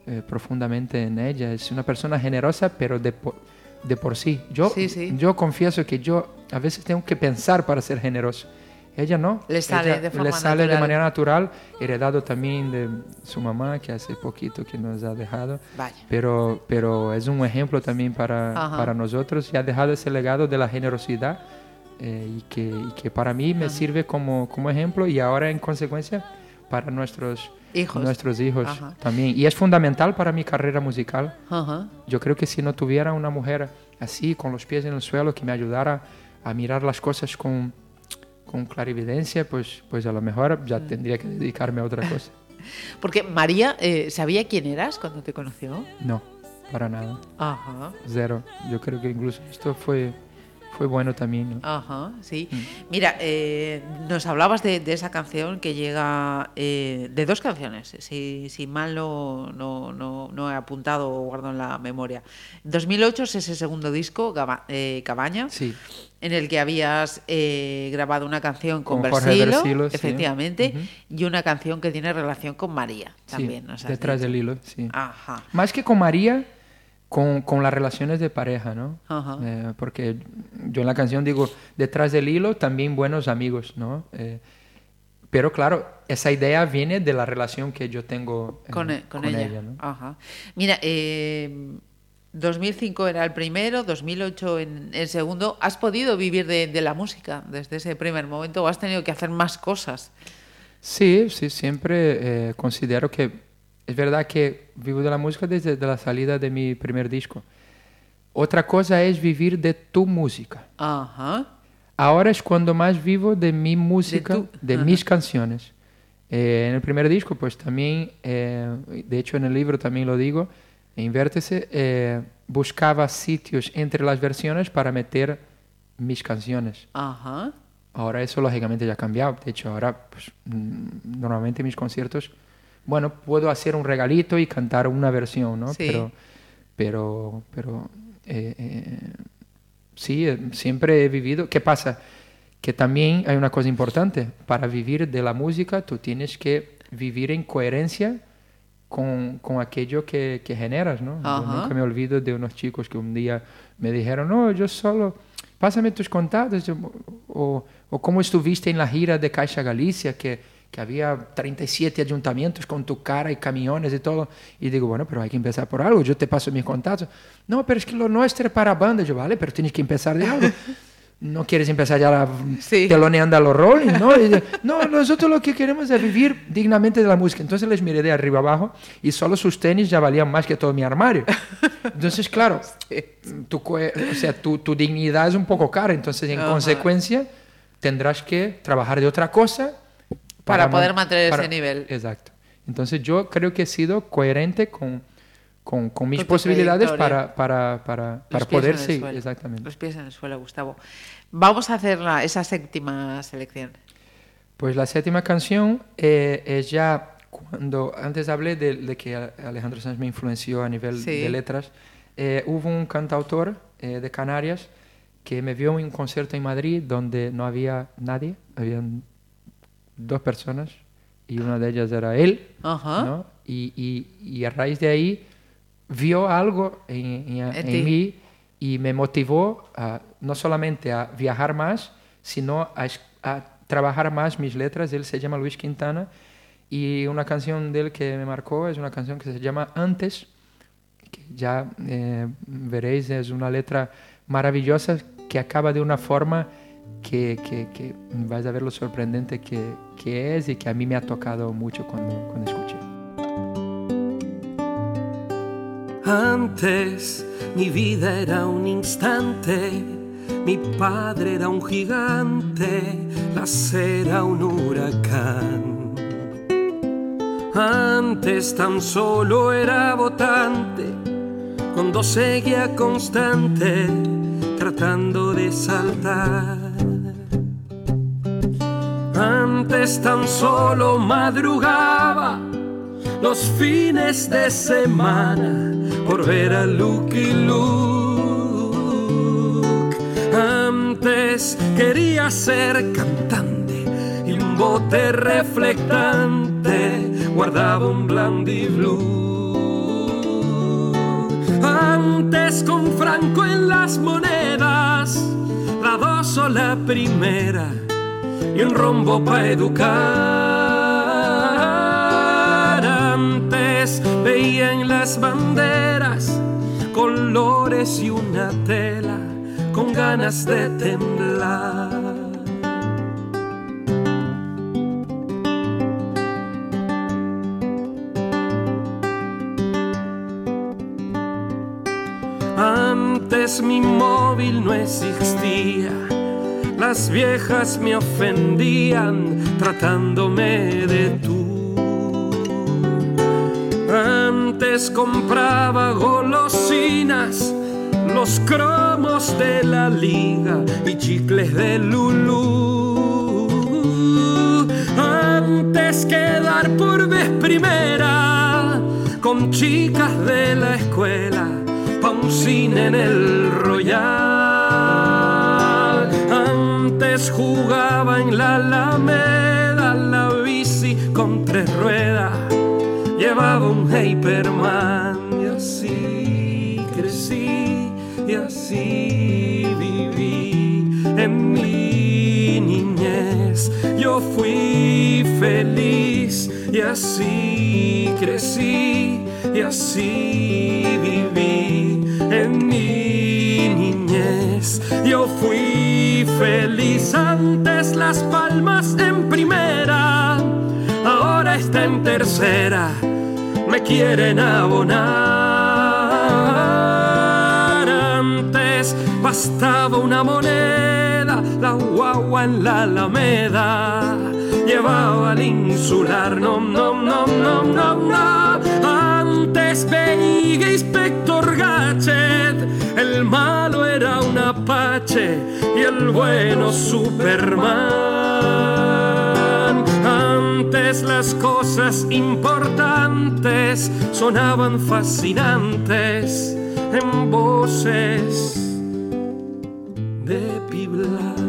eh, profundamente en ella. Es una persona generosa, pero de por, de por sí. Yo, Sí, sí. yo confieso que yo a veces tengo que pensar para ser generoso. Ella no. Le sale de forma le sale de natural. manera natural, heredado también de su mamá, que hace poquito que nos ha dejado. Vaya. Pero, pero es un ejemplo también para, Ajá. para nosotros y ha dejado ese legado de la generosidad eh, y, que, y que para mí me sirve como, como ejemplo y ahora en consecuencia para nuestros Hijos. nuestros hijos Ajá. también. Y es fundamental para mi carrera musical. Ajá. Yo creo que si no tuviera una mujer así, con los pies en el suelo, que me ayudara a mirar las cosas con, con clarividencia, pues, pues a lo mejor ya tendría que dedicarme a otra cosa. Porque María, eh, ¿sabía quién eras cuando te conoció? No, para nada. Ajá. Cero. Yo creo que incluso esto fue, fue bueno también. ¿no? Ajá, sí. Mm. Mira, eh, nos hablabas de, de esa canción que llega, eh, de dos canciones, si, si mal no, no, no, no he apuntado o guardo en la memoria. 2008 es ese segundo disco, Gaba- eh, Cabaña, Sí. en el que habías eh, grabado una canción con, Con Versilo, Versilo, sí. efectivamente, Ujú. y una canción que tiene relación con María Sí, también. has detrás dicho. del hilo, sí. Ajá. Más que con María, con, con las relaciones de pareja, ¿no? Ajá. Eh, porque yo en la canción digo, detrás del hilo también buenos amigos, ¿no? Eh, pero claro, esa idea viene de la relación que yo tengo eh, con, e- con ella. ¿no? Ajá. Mira, eh, 2005 era el primero, 2008 en el segundo. ¿Has podido vivir de, de la música desde ese primer momento o has tenido que hacer más cosas? Sí, sí, siempre considero que es verdad que vivo de la música desde la salida de mi primer disco. Otra cosa es vivir de tu música. Ajá. Ahora es cuando más vivo de mi música, de, mis canciones. Eh, en el primer disco, pues también, eh, de hecho en el libro también lo digo, en Vértice, eh, buscaba sitios entre las versiones para meter mis canciones. Ajá. Ahora eso lógicamente ya ha cambiado. De hecho, ahora pues, mm, normalmente mis conciertos, bueno, puedo hacer un regalito y cantar una versión, ¿no? Sí. Pero, pero, pero eh, eh, sí, eh, siempre he vivido. ¿Qué pasa? Que también hay una cosa importante. Para vivir de la música, tú tienes que vivir en coherencia con, con aquello que, que generas, ¿no? Yo nunca me olvido de unos chicos que un día me dijeron, no, yo solo, pásame tus contados, yo- o, o cómo estuviste en la gira de Caixa Galicia, que, que había 37 ayuntamientos con tu cara y camiones y todo. Y digo, bueno, pero hay que empezar por algo, yo te paso mis contactos. No, pero es que lo nuestro es para banda. Yo, vale, pero tienes que empezar de algo. No quieres empezar ya la, Sí. teloneando a los Rolling, ¿no? De- no, nosotros lo que queremos es vivir dignamente de la música. Entonces les miré de arriba abajo y solo sus tenis ya valían más que todo mi armario. Entonces, claro, tu, o sea, tu, tu dignidad es un poco cara. Entonces, en Ajá. consecuencia, tendrás que trabajar de otra cosa Para man- poder mantener ese nivel. Exacto. Entonces yo creo que he sido coherente con, con, con mis Con posibilidades para, para, para, para poder seguir. suelo. Exactamente. Los pies en el suelo, Gustavo. Vamos a hacer la- esa séptima selección. Pues la séptima canción eh, es ya cuando antes hablé de, de que Alejandro Sanz me influenció a nivel Sí. de letras. eh, hubo un cantautor eh, de Canarias que me vio en un concierto en Madrid donde no había nadie, habían dos personas y una de ellas era él, Ajá. ¿no? y, y- y a raíz de ahí vio algo en, en- En mí y me motivó a, no solamente a viajar más, sino a, a trabajar más mis letras. Él se llama Luis Quintana y una canción de él que me marcó es una canción que se llama Antes, que ya eh, veréis, es una letra maravillosa que acaba de una forma que, que, que vais a ver lo sorprendente que, que es y que a mí me ha tocado mucho cuando, cuando escuché. Antes mi vida era un instante, mi padre era un gigante, la era un huracán. Antes tan solo era votante, cuando seguía constante, tratando de saltar. Antes tan solo madrugaba los fines de semana por ver a Lucky Luke. Antes quería ser cantante y un bote reflectante guardaba un Blandy Blue. Antes con Franco en las monedas, la dos o la primera y un rombo para educar. Antes veía en las banderas colores y una tela con ganas de temblar. Antes mi móvil no existía, las viejas me ofendían tratándome de tú. Antes compraba golosinas, los cromos de la liga y chicles de Lulú. Antes quedar por vez primera con chicas de la escuela pa' un cine en el Royal. Jugaba en la Alameda la bici con tres ruedas, llevaba un Hyperman y así crecí y así viví en mi niñez. Yo fui feliz y así crecí y así feliz antes las palmas en primera, ahora está en tercera, me quieren abonar. Antes bastaba una moneda, la guagua en la alameda. Llevaba al insular, no, no, no, no, no, no. Antes veía Inspector Gadget, el malo era un apache y el bueno Superman. Antes las cosas importantes sonaban fascinantes en voces de Piblas.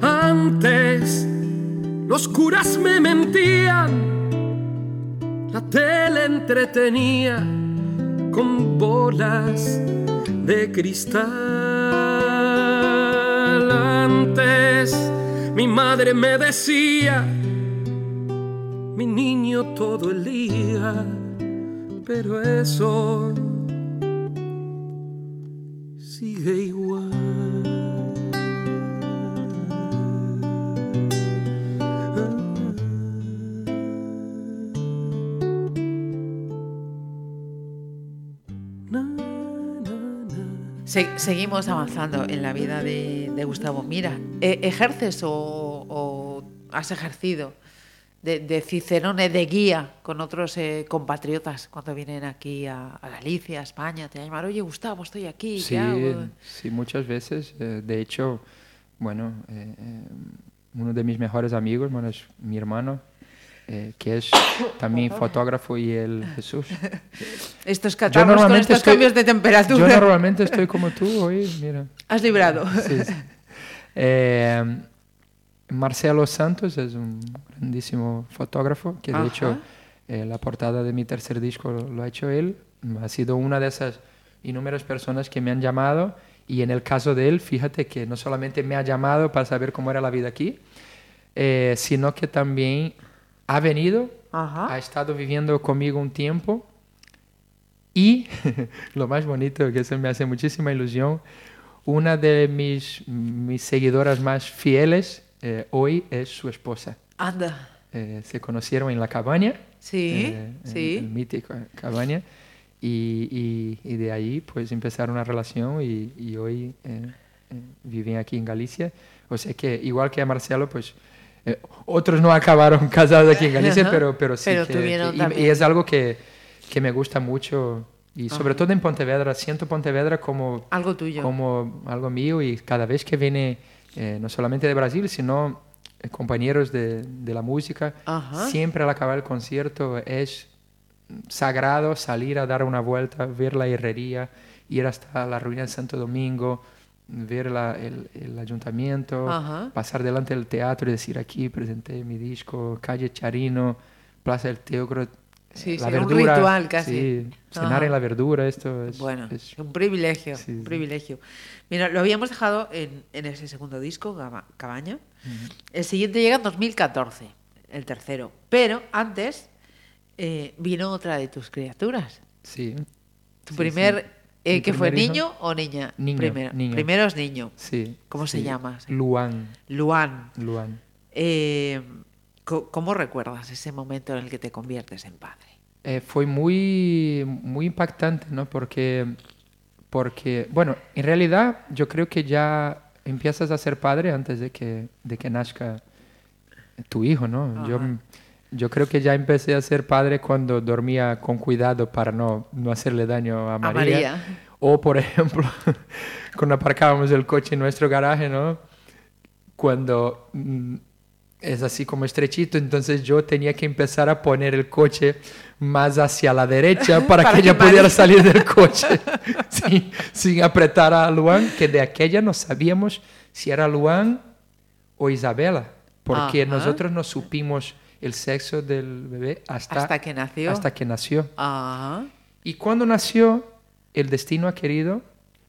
Antes los curas me mentían, tele entretenía con bolas de cristal. Antes mi madre me decía, mi niño todo el día, pero eso sigue igual. Se- seguimos avanzando en la vida de, de Gustavo. Mira, eh, ¿ejerces o, o has ejercido de, de cicerone, de guía con otros eh, compatriotas cuando vienen aquí a, a Galicia, a España? Te llaman, oye Gustavo, estoy aquí, Sí, sí, muchas veces. eh, de hecho, bueno, eh, eh, uno de mis mejores amigos, bueno, es mi hermano, eh, que es también fotógrafo y él Jesús. Estos catarros con estos estoy- cambios de temperatura. Yo normalmente estoy como tú hoy, mira. Has librado. Sí, sí. Eh, Marcelo Santos es un grandísimo fotógrafo que de Ajá. hecho eh, la portada de mi tercer disco lo, lo ha hecho él. Ha sido una de esas innumerables personas que me han llamado y en el caso de él, fíjate que no solamente me ha llamado para saber cómo era la vida aquí, eh, sino que también ha venido, Ajá. ha estado viviendo conmigo un tiempo y lo más bonito, que eso me hace muchísima ilusión, una de mis, mis seguidoras más fieles eh, hoy es su esposa. Anda. Eh, se conocieron en la cabaña, Sí, eh, en sí. el mítico cabaña, y, y- y de ahí pues empezaron una relación y, y hoy eh, eh, viven aquí en Galicia. O sea que igual que a Marcelo, pues eh, otros no acabaron casados aquí en Galicia, pero, pero sí Pero que- que- y- y, es algo que, que me gusta mucho y sobre Ajá. todo en Pontevedra, siento Pontevedra como Algo tuyo. como algo mío y cada vez que viene eh, no solamente de Brasil, sino eh, compañeros de, de la música, Ajá. siempre al acabar el concierto es sagrado salir a dar una vuelta, ver la herrería, ir hasta la ruina de Santo Domingo, ver la- el, el ayuntamiento, Ajá. pasar delante del teatro y decir aquí presenté mi disco, calle Charino, Plaza del Teocro. Sí, la sí, un verdura, ritual casi. Sí, cenar en la verdura, esto es... Bueno, es- un privilegio, Sí, un privilegio. Mira, lo habíamos dejado en, en ese segundo disco, Cabaña. El siguiente llega en 2014, el tercero. Pero antes eh, vino otra de tus criaturas. sí. Tu primer. Eh, ¿qué fue, hijo. niño o niña? Niño, Primero, niño. Primero es niño. Sí. ¿Cómo se llama? Luan. Luan. Luan. Eh, ¿Cómo recuerdas ese momento en el que te conviertes en padre? Eh, fue muy, muy impactante, ¿no? Porque, porque, bueno, en realidad yo creo que ya empiezas a ser padre antes de que, de que nazca tu hijo, ¿no? Yo, Ajá. yo creo que ya empecé a ser padre cuando dormía con cuidado para no, no hacerle daño a María. María. O, por ejemplo, cuando aparcábamos el coche en nuestro garaje, ¿no? Cuando mm, es así como estrechito, entonces yo tenía que empezar a poner el coche más hacia la derecha para, Para que que ella pudiera salir del coche sin, sin apretar a Luan, que de aquella no sabíamos si era Luan o Isabela, porque Ajá. nosotros no supimos el sexo del bebé hasta, Hasta que nació. Hasta que nació. Ah, Y cuando nació, el destino ha querido,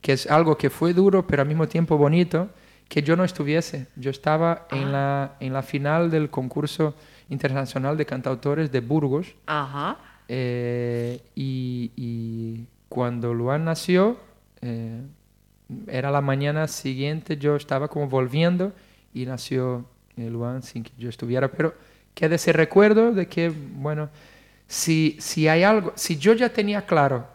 que es algo que fue duro, pero al mismo tiempo bonito, que yo no estuviese. Yo estaba en, la, en la final del concurso internacional de cantautores de Burgos ajá. eh, y, y cuando Luan nació, eh, era la mañana siguiente, yo estaba como volviendo y nació eh, Luan sin que yo estuviera, pero queda ese recuerdo de que, bueno, si, si hay algo, si yo ya tenía claro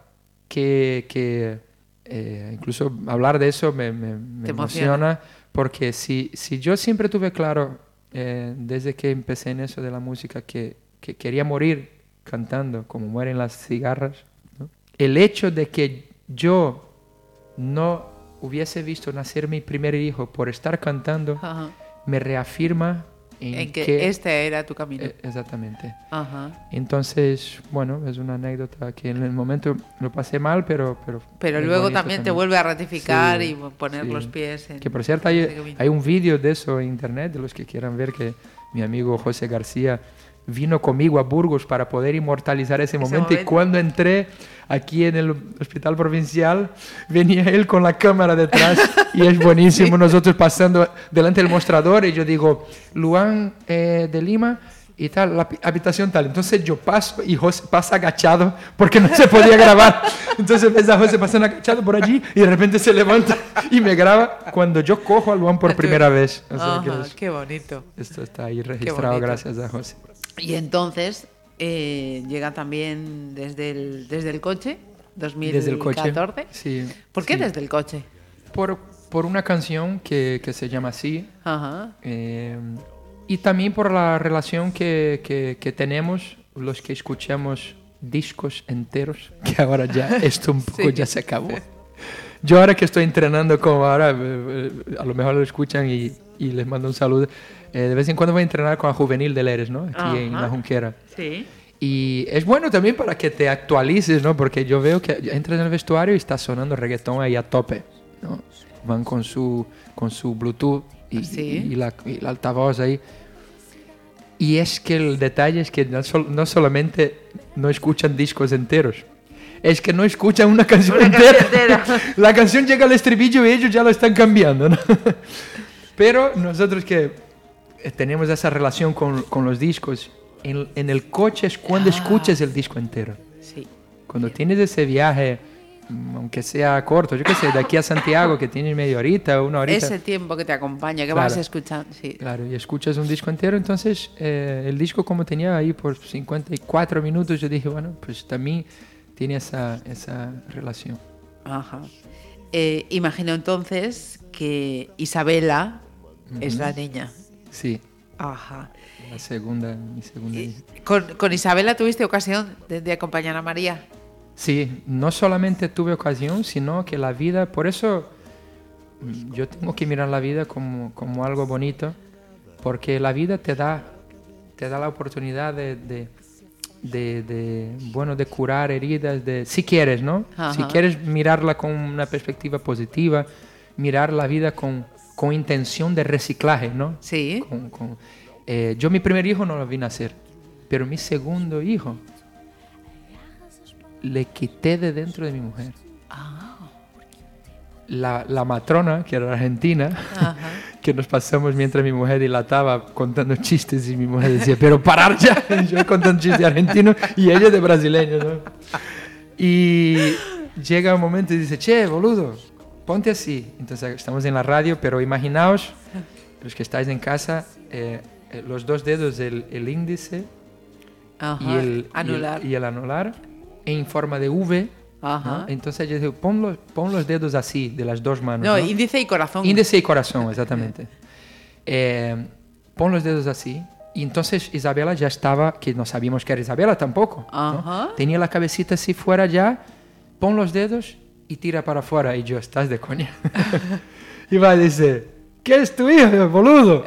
que, que eh, incluso hablar de eso me, me- me emociona. emociona, porque si, si yo siempre tuve claro, eh, desde que empecé en eso de la música, que, que quería morir cantando, como mueren las cigarras, ¿no? el hecho de que yo no hubiese visto nacer mi primer hijo por estar cantando, Ajá. me reafirma en, En que, este era tu camino. eh, exactamente. Ajá. Entonces, bueno, es una anécdota que en el momento lo pasé mal, pero... Pero, Pero luego bonito también te vuelve a ratificar y poner sí. los pies en... Que por cierto, hay, hay un vídeo de eso en internet, de los que quieran ver, que mi amigo José García vino conmigo a Burgos para poder inmortalizar ese, momento. Y momento. cuando entré aquí en el hospital provincial, venía él con la cámara detrás y es buenísimo. Nosotros pasando delante del mostrador y yo digo, Luan eh, de Lima y tal, la habitación tal. Entonces yo paso y José pasa agachado porque no se podía grabar. Entonces ves a José pasando agachado por allí y de repente se levanta y me graba cuando yo cojo a Luan por primera vez. O sea que es- qué bonito. esto está ahí registrado gracias a José. Y entonces eh, llega también desde el, desde el coche 2014. Desde el coche. Sí. ¿Por qué sí. desde el coche? Por, por una canción que, que se llama así. Ajá. eh, y también por la relación que, que, que tenemos los que escuchamos discos enteros, que ahora ya esto un poco Sí. ya se acabó. Yo ahora que estoy entrenando como ahora, eh, eh, a lo mejor lo escuchan y, y les mando un saludo. eh, de vez en cuando voy a entrenar con la juvenil de Leres, ¿no? Aquí en Ajá. la Junquera. Sí. Y es bueno también para que te actualices, ¿no? Porque yo veo que entras en el vestuario y está sonando reggaetón ahí a tope, ¿no? Van con su, con su Bluetooth y, Sí. y la, y el altavoz ahí. Y es que el detalle es que no, sol- no solamente no escuchan discos enteros, es que no escuchan una canción Una entera. canción entera. la canción llega al estribillo y ellos ya lo están cambiando, ¿no? Pero nosotros que eh, tenemos esa relación con, con los discos, en, en el coche es cuando Ah. escuchas el disco entero. Sí. Cuando tienes ese viaje, mm, aunque sea corto, yo qué sé, de aquí a Santiago, que tienes media horita, una horita. Ese tiempo que te acompaña, que Claro. vas escuchando. Sí. Claro, y escuchas un disco entero, entonces eh, el disco como tenía ahí por 54 minutos, yo dije, bueno, pues también tiene esa, esa relación. Ajá. Eh, imagino entonces que Isabela es la niña. Sí, Ajá. la segunda, mi segunda hija. ¿Con, con Isabela tuviste ocasión de, de acompañar a María? Sí, no solamente tuve ocasión, sino que la vida, por eso mm, yo tengo que mirar la vida como, como algo bonito, porque la vida te da, te da la oportunidad de, de, de- de, bueno, de curar heridas, de, si quieres, ¿no? Si quieres mirarla con una perspectiva positiva, mirar la vida con, con intención de reciclaje, ¿no? Sí. Con- con- eh, yo mi primer hijo no lo vi nacer, pero mi segundo hijo le quité de dentro de mi mujer. La, la matrona, que era argentina, Ajá. que nos pasamos mientras mi mujer dilataba contando chistes y mi mujer decía, pero parar ya, yo contando chistes argentinos y ella de brasileño, ¿no? Y llega un momento y dice, che, boludo, ponte así. Entonces estamos en la radio, pero imaginaos, los que estáis en casa, eh, eh, los dos dedos, el, el índice Ajá. y el, Anular. Y el, y el anular en forma de V. Ajá. ¿no? Entonces yo digo, pon los, pon los dedos así, de las dos manos. No, ¿no? índice y corazón. Índice y corazón, exactamente. Eh, pon los dedos así. Y entonces Isabela ya estaba, que no sabíamos que era Isabela tampoco. Tenía la cabecita así fuera ya, pon los dedos y tira para afuera. Y yo, estás de coña. y va y dice, ¿qué es tu hijo, boludo?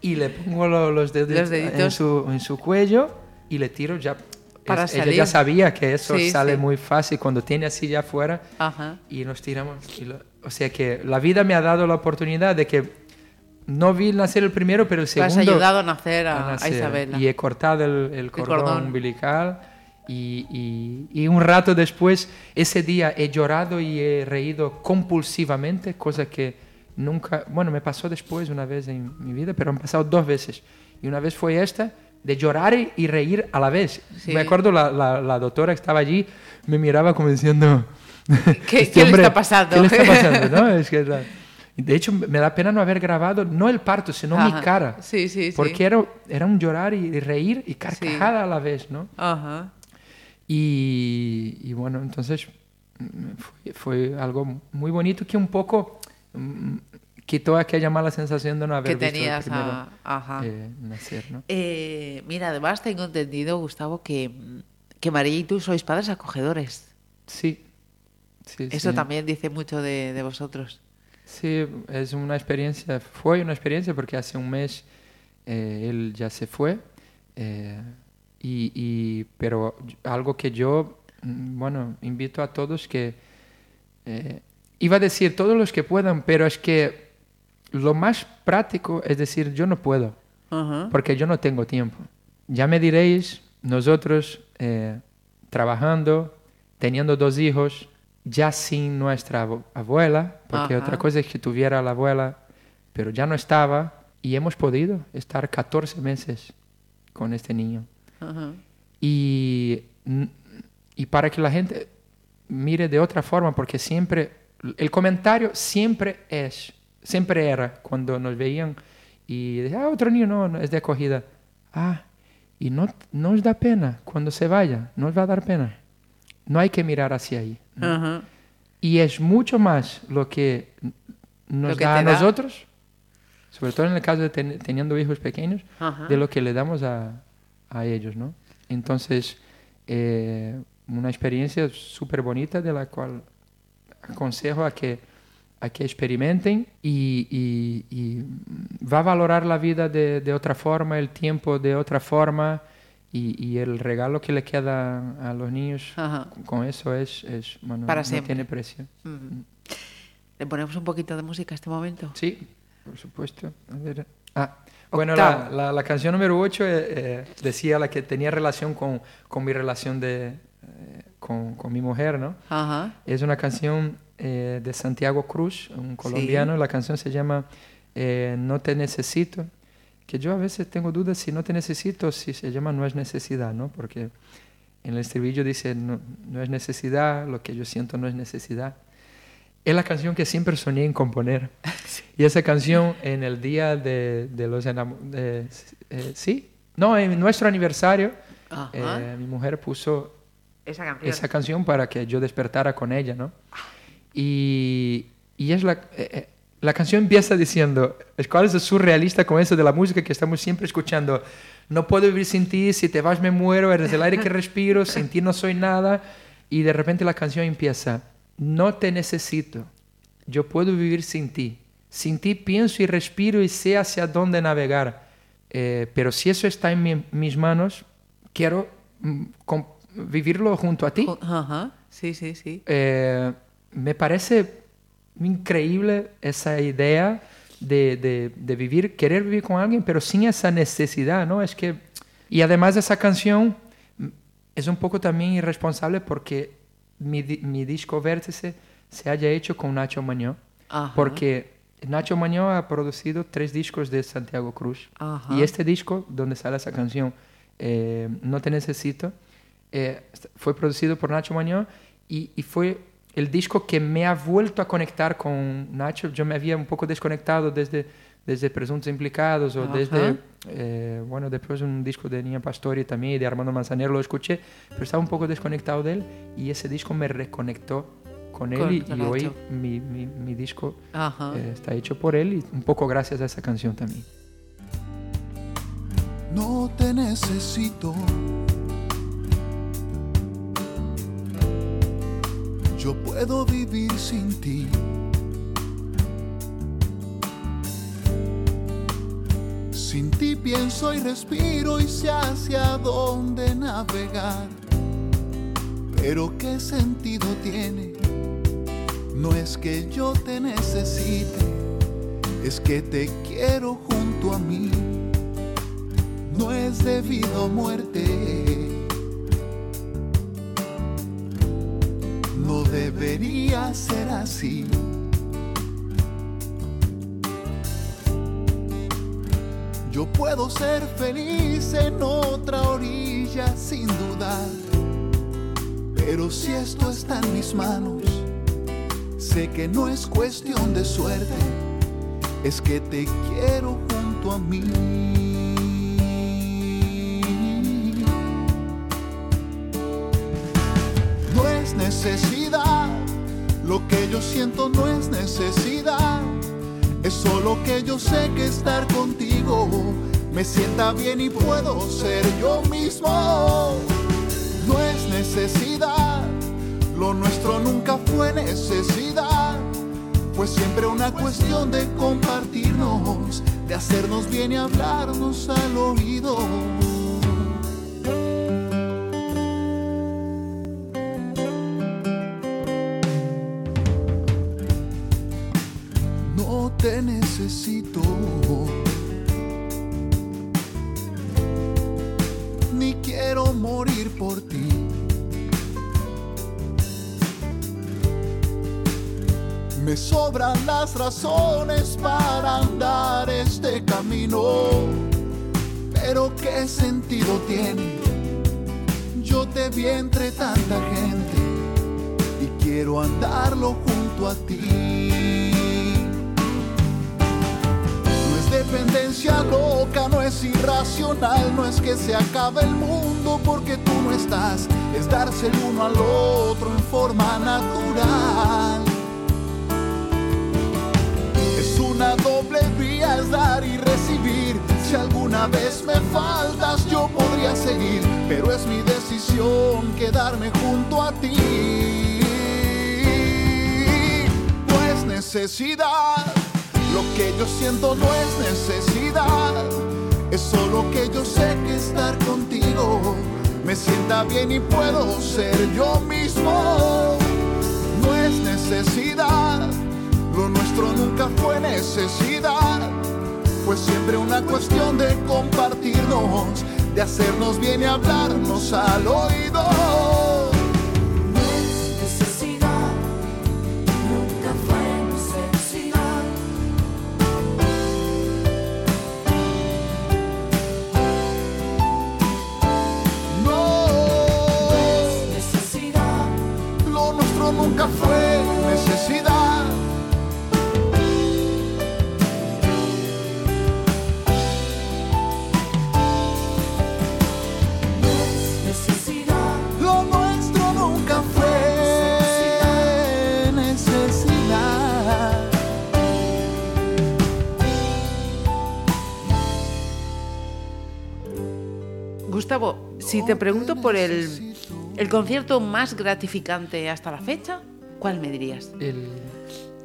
y le pongo lo- los dedos Los en deditos. su, en su cuello y le tiro ya. Para Es- ella ya sabía que eso Sí, sale sí. muy fácil cuando tiene así ya afuera Ajá. y nos tiramos. y lo- o sea que la vida me ha dado la oportunidad de que no vi nacer el primero, pero el has segundo. ayudado a nacer a, a a nacer. Isabela. Y he cortado el, el cordón, cordón. umbilical. Y, y- y un rato después, ese día he llorado y he reído compulsivamente, cosa que nunca, bueno, me pasó después una vez en mi vida, pero han pasado dos veces. Y una vez fue esta, de llorar y, reír a la vez. Sí. Me acuerdo la, la, la doctora que estaba allí, me miraba como diciendo... ¿Qué- "Este qué le hombre, está pasando?" ¿Qué le está pasando? ¿no? Es que la- de hecho, me da pena no haber grabado, no el parto, sino mi Ajá. cara. Sí, sí, sí. Porque era, era un llorar y reír y carcajada a la vez, ¿no? Ajá. Y, y bueno, entonces mm, fue, fue algo muy bonito que un poco mm, quitó aquella mala sensación de no haber Que visto el tenías primero, a... Ajá. eh, nacer, ¿no? Eh, mira, además tengo entendido, Gustavo, que, que María y tú sois padres acogedores. Sí. sí Eso sí. también dice mucho de, de vosotros. Sí, es una experiencia, fue una experiencia porque hace un mes eh, él ya se fue, eh, y, y- pero algo que yo, mm, bueno, invito a todos que, eh, iba a decir todos los que puedan, pero es que lo más práctico es decir, yo no puedo, porque yo no tengo tiempo. Ya me diréis, nosotros eh, trabajando, teniendo dos hijos, ya sin nuestra abu- abuela, porque otra cosa es que tuviera la abuela, pero ya no estaba, y hemos podido estar 14 meses con este niño. Y, y para que la gente mire de otra forma, porque siempre, el comentario siempre es, siempre era cuando nos veían y decían, ah, otro niño no, no, es de acogida. Ah, y no, no os da pena cuando se vaya, no os va a dar pena. no hay que mirar hacia ahí. ¿no? Y es mucho más lo que nos Lo que da a da. nosotros, sobre todo en el caso de ten- teniendo hijos pequeños, de lo que le damos a, a ellos, ¿no? Entonces, eh, una experiencia súper bonita de la cual aconsejo a que, a que experimenten y, y- y va a valorar la vida de, de otra forma, el tiempo de otra forma y, y el regalo que le queda a los niños Ajá. con eso es, es bueno, Para no siempre. tiene precio. Ujú. ¿Le ponemos un poquito de música a este momento? Sí, por supuesto. A ver. Ah, bueno, la, la- la canción número 8 decía la que tenía relación con, con mi relación de, eh, con, con mi mujer, ¿no? Ajá. Es una canción eh, de Santiago Cruz, un colombiano. La canción se llama eh, No te necesito. Que yo a veces tengo dudas si no te necesito, si se llama No es necesidad, ¿no? Porque en el estribillo dice no, no es necesidad, lo que yo siento no es necesidad. Es la canción que siempre soñé en componer. Y esa canción en el día de, de los enamorados... ¿Sí? No, en nuestro aniversario, eh, mi mujer puso Esa canción. esa canción para que yo despertara con ella, ¿no? Y, y es la, eh, eh, la canción empieza diciendo, cuál es el surrealista con eso de la música que estamos siempre escuchando. No puedo vivir sin ti, si te vas me muero, eres el aire que respiro, sin ti no soy nada. Y de repente la canción empieza, no te necesito, yo puedo vivir sin ti. Sin ti pienso y respiro y sé hacia dónde navegar. Eh, pero si eso está en mi- mis manos, quiero mm, vivirlo junto a ti. Ajá. Sí, sí, sí. Eh, me parece increíble esa idea de, de- de vivir, querer vivir con alguien, pero sin esa necesidad, ¿no? Es que, y además esa canción mm, es un poco también irresponsable porque mi, mi disco Vértice se haya hecho con Nacho Mañó, Ajá. porque Nacho Mañó ha producido tres discos de Santiago Cruz. Ajá. Y este disco, donde sale esa canción, eh, No te necesito, eh, fue producido por Nacho Mañón y, y fue el disco que me ha vuelto a conectar con Nacho. Yo me había un poco desconectado desde, desde Presuntos Implicados o Ajá. desde, eh, bueno, después un disco de Niña Pastori también y de Armando Manzanero lo escuché, pero estaba un poco desconectado de él y ese disco me reconectó con él Con y, y Nacho. hoy mi, mi, mi disco eh, está hecho por él y un poco gracias a esa canción también. No te necesito. Yo puedo vivir sin ti. Sin ti pienso y respiro y sé hacia dónde navegar. Pero qué sentido tiene. No es que yo te necesite, es que te quiero junto a mí. No es debido a muerte. No debería ser así. Yo puedo ser feliz en otra orilla sin dudar. Pero si esto está en mis manos, sé que no es cuestión de suerte, es que te quiero junto a mí. No es necesidad, lo que yo siento no es necesidad. Es solo que yo sé que estar contigo me sienta bien y puedo ser yo mismo. No es necesidad, lo nuestro nunca fue necesidad. Fue siempre una cuestión de compartirnos, de hacernos bien y hablarnos al oído. Razones para andar este camino. Pero qué sentido tiene. Yo te vi entre tanta gente y quiero andarlo junto a ti. No es dependencia lo química no es irracional, no es que se acabe el mundo porque tú no estás, es darse el uno al otro en forma natural. Dar y recibir. Si alguna vez me faltas, yo podría seguir, pero es mi decisión quedarme junto a ti. No es necesidad, lo que yo siento no es necesidad, es solo que yo sé que estar contigo me sienta bien y puedo ser yo mismo. No es necesidad, lo nuestro nunca fue necesidad, fue siempre una cuestión de compartirnos, de hacernos bien y hablarnos al oído. Si te pregunto por el, el concierto más gratificante hasta la fecha, ¿cuál me dirías? El,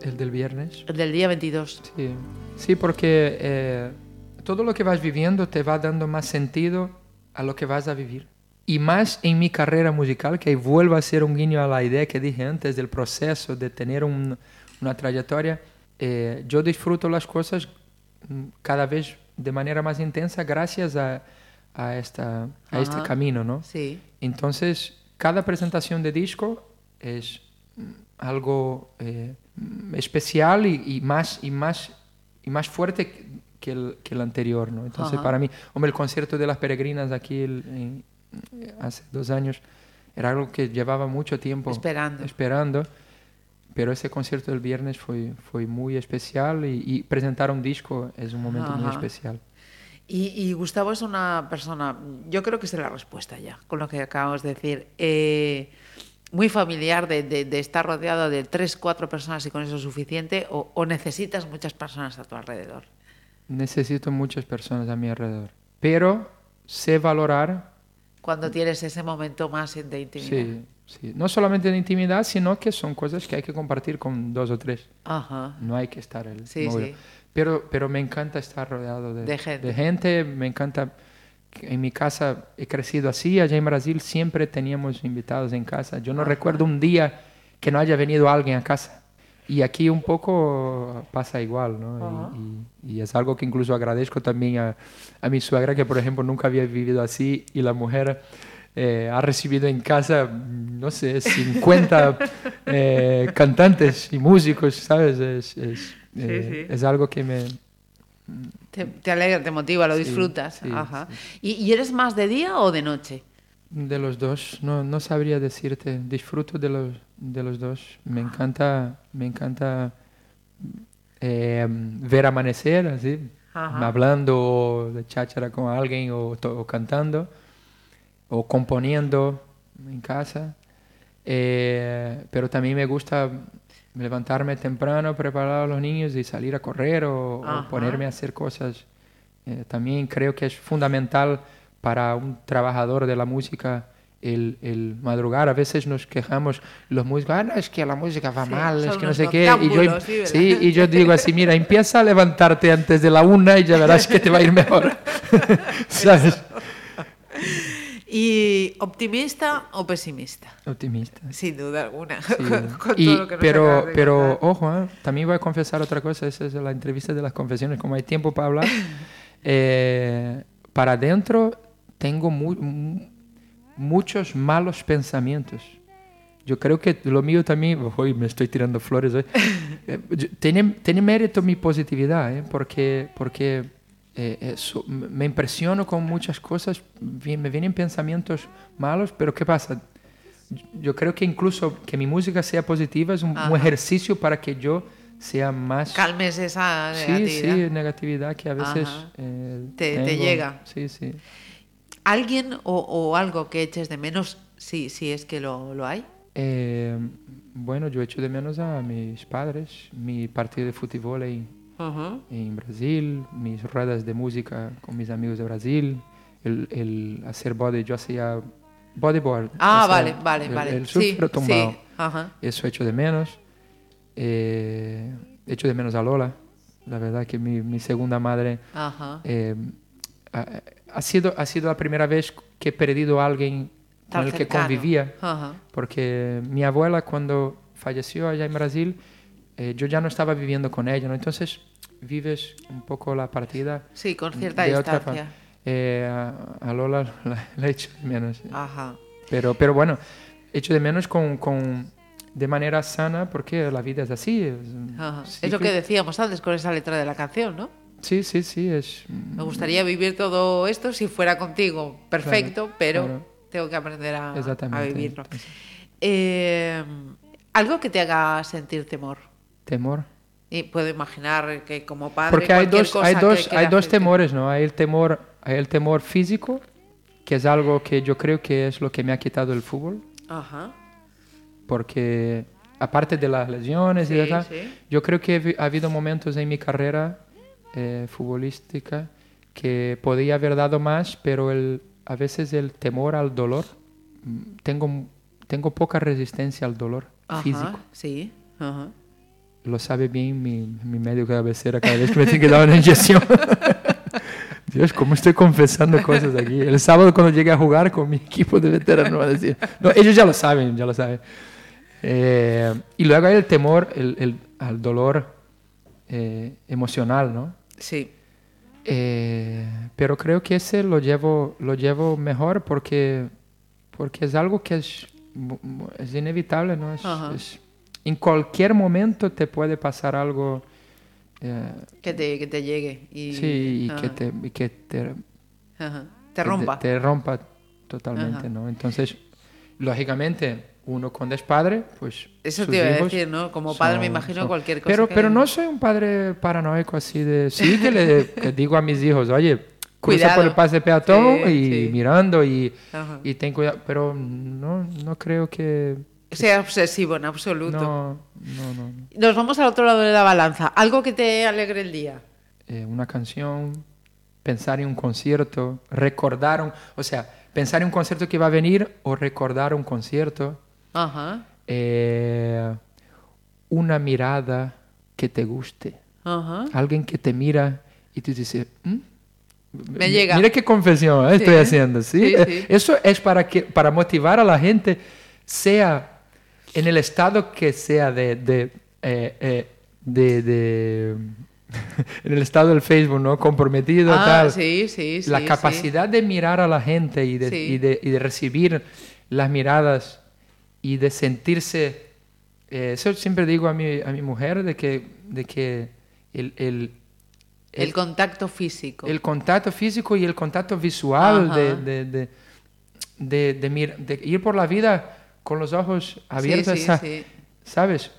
el del viernes. El del día 22. Sí, sí porque eh, todo lo que vas viviendo te va dando más sentido a lo que vas a vivir. Y más en mi carrera musical, que vuelvo a hacer un guiño a la idea que dije antes del proceso de tener un- una trayectoria, eh, yo disfruto las cosas mm, cada vez de manera más intensa gracias a, a, esta, a este camino, ¿no? Sí. Entonces, cada presentación de disco es mm, algo eh, especial y, y más, y, más, y más fuerte que- el, que el anterior. ¿no? Entonces, Ajá. para mí, hombre, el concierto de las peregrinas aquí el- en- hace dos años era algo que llevaba mucho tiempo Esperando. esperando, pero ese concierto del viernes fue, fue muy especial y, y presentar un disco es un momento muy Ajá. especial. Y, y Gustavo es una persona, yo creo que es la respuesta ya, con lo que acabamos de decir. Eh, muy familiar de, de- de estar rodeado de tres, cuatro personas y con eso es suficiente, o, o necesitas muchas personas a tu alrededor. Necesito muchas personas a mi alrededor, pero sé valorar Cuando tienes ese momento más de intimidad. Sí, sí. No solamente de intimidad, sino que son cosas que hay que compartir con dos o tres. Ajá. No hay que estar el Sí, móvil. sí. Pero, pero me encanta estar rodeado de, De gente. gente, Me encanta. En mi casa he crecido así. Allá en Brasil siempre teníamos invitados en casa. Yo no Ajá. recuerdo un día que no haya venido alguien a casa. Y aquí un poco pasa igual, ¿no? Y, y- y es algo que incluso agradezco también a, a mi suegra, que por ejemplo nunca había vivido así, y la mujer eh, ha recibido en casa, no sé, 50 eh, cantantes y músicos, ¿sabes? Es, es, eh, sí. es algo que me... Te, te alegra, te motiva, lo Sí, disfrutas. sí, Ajá. ¿Y, y eres más de día o de noche? De los dos, no, no sabría decirte. Disfruto de los, de los dos. Me encanta, me encanta eh, ver amanecer, así, Ajá. hablando de cháchara con alguien o, to- o cantando o componiendo en casa. Eh, pero también me gusta levantarme temprano, preparar a los niños y salir a correr o, o ponerme a hacer cosas. Eh, también creo que es fundamental para un trabajador de la música el, el madrugar. A veces nos quejamos los músicos, ah, no, es que la música va Sí, mal, es que no sé qué. Y yo, sí, sí, y yo digo así, mira, empieza a levantarte antes de la una y ya verás que te va a ir mejor. ¿Sabes? ¿Y optimista o pesimista? Optimista. Sin duda alguna. Sí. con, con Y- todo lo que nos pero, de pero ojo, ¿eh? también voy a confesar otra cosa, esa es la entrevista de las confesiones, como hay tiempo para hablar. Eh, para adentro tengo mu- mu- muchos malos pensamientos. Yo creo que lo mío también, hoy me estoy tirando flores, hoy. Eh, tiene, tiene mérito mi positividad, ¿eh? porque, porque eh, eh, so- me impresiono con muchas cosas, me vienen pensamientos malos, pero ¿qué pasa? Yo creo que incluso que mi música sea positiva es un, un ejercicio para que yo sea más... Calmes esa Sí, negatividad. sí, negatividad que a veces... Eh, Te- te llega. Sí, sí. ¿Alguien o, o algo que eches de menos, si, si es que lo, lo hay? Eh, bueno, yo echo de menos a mis padres, mi partido de fútbol en, Ujú. en Brasil, mis ruedas de música con mis amigos de Brasil, el, el hacer body, yo hacía bodyboard. Ah, vale, vale, el- vale. El surf Sí, pero tumbado. sí, ajá. Eso echo de menos. Eh, echo de menos a Lola. La verdad que mi, mi segunda madre Ajá. eh, ha, ha sido, ha sido la primera vez que he perdido a alguien Tan con el que cercano. convivía. Ajá. Porque mi abuela cuando falleció allá en Brasil, eh, yo ya no estaba viviendo con ella, ¿no? Entonces vives un poco la partida. Sí, con cierta de distancia. Eh, a, a Lola la, la echo de menos. Ajá. Pero, pero bueno, echo de menos con, con, de manera sana porque la vida es así. Es, Ajá. Lo que decíamos antes con esa letra de la canción, ¿no? Sí, sí, sí, es... Me gustaría vivir todo esto si fuera contigo. Perfecto, Claro, pero claro. tengo que aprender a, vivirlo. Eh, algo que te haga sentir temor. Temor. Y puedo imaginar que como padre Porque hay dos, cosa hay dos, que hay dos afecte. temores, ¿no? Hay el temor, hay el temor físico, que es algo que yo creo que es lo que me ha quitado el fútbol, Ajá. porque aparte de las lesiones y Sí, tal, sí. yo creo que ha habido momentos en mi carrera eh, futbolística que podía haber dado más, pero el, a veces el temor al dolor, mm, tengo, tengo poca resistencia al dolor Ajá, físico. Sí. Ajá. Lo sabe bien mi, mi médico de cabecera cada vez que me tiene que dar una inyección. Dios, ¿cómo estoy confesando cosas aquí? El sábado cuando llegue a jugar con mi equipo de veteranos va a decir... No, ellos ya lo saben, ya lo saben. Eh, y luego hay el temor el, el- al dolor eh, emocional, ¿no? Sí. Eh, pero creo que ese lo llevo, lo llevo mejor porque, porque es algo que es, es inevitable, ¿no? Es- Ajá. es- en cualquier momento te puede pasar algo eh, Que te, que te llegue. Y, sí, y que ajá. te, y que te, Ajá. Te que rompa. Te, rompa totalmente, Ajá. ¿no? Entonces, lógicamente, uno cuando es padre, pues... Eso sus te iba a decir, ¿no? Como padre me son- imagino son- cualquier cosa Pero, que- pero no soy un padre paranoico así de... Sí que le que digo a mis hijos, oye, cruza Cuidado. por el pase de peatón Sí, y sí. mirando y, y ten cuidado. Pero no, no creo que... Sea obsesivo en absoluto. No, no, no. Nos vamos al otro lado de la balanza. Algo que te alegre el día. Eh, una canción, pensar en un concierto, recordar un... O sea, pensar en un concierto que va a venir o recordar un concierto. Ajá. Eh, una mirada que te guste. Ajá. Alguien que te mira y tú dices, "¿Mm? Me llega. Mira qué confesión ¿eh? Sí. estoy haciendo, ¿sí? Sí, sí. Eso es para, que, para motivar a la gente, sea en el estado que sea de... de, eh, eh, de- de- en el estado del Facebook, ¿no? Comprometido, Ah, tal. sí, sí, La sí, capacidad de mirar a la gente y de, y de, y de recibir las miradas y de sentirse... eh, eso siempre digo a mi, a mi mujer, de que, de que el, el, El contacto físico. el contacto físico y el contacto visual de, de, de, de, de ir por la vida con los ojos abiertos, sí, a- sí. ¿sabes?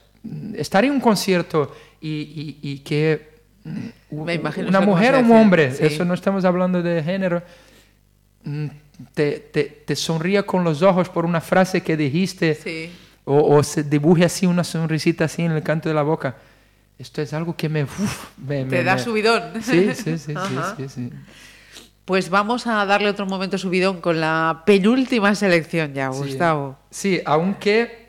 Estar en un concierto y, y- y que mm, Me imagino una mujer o un hombre, sí. eso no estamos hablando de género, mm, te, te, te sonría con los ojos por una frase que dijiste Sí. o, o se dibuje así una sonrisita así en el canto de la boca. Esto es algo que me... uf, me- Te me- da me- subidón. Sí, sí, sí, sí, sí, sí. Pues vamos a darle otro momento subidón con la penúltima selección ya, Sí. Gustavo. Sí, aunque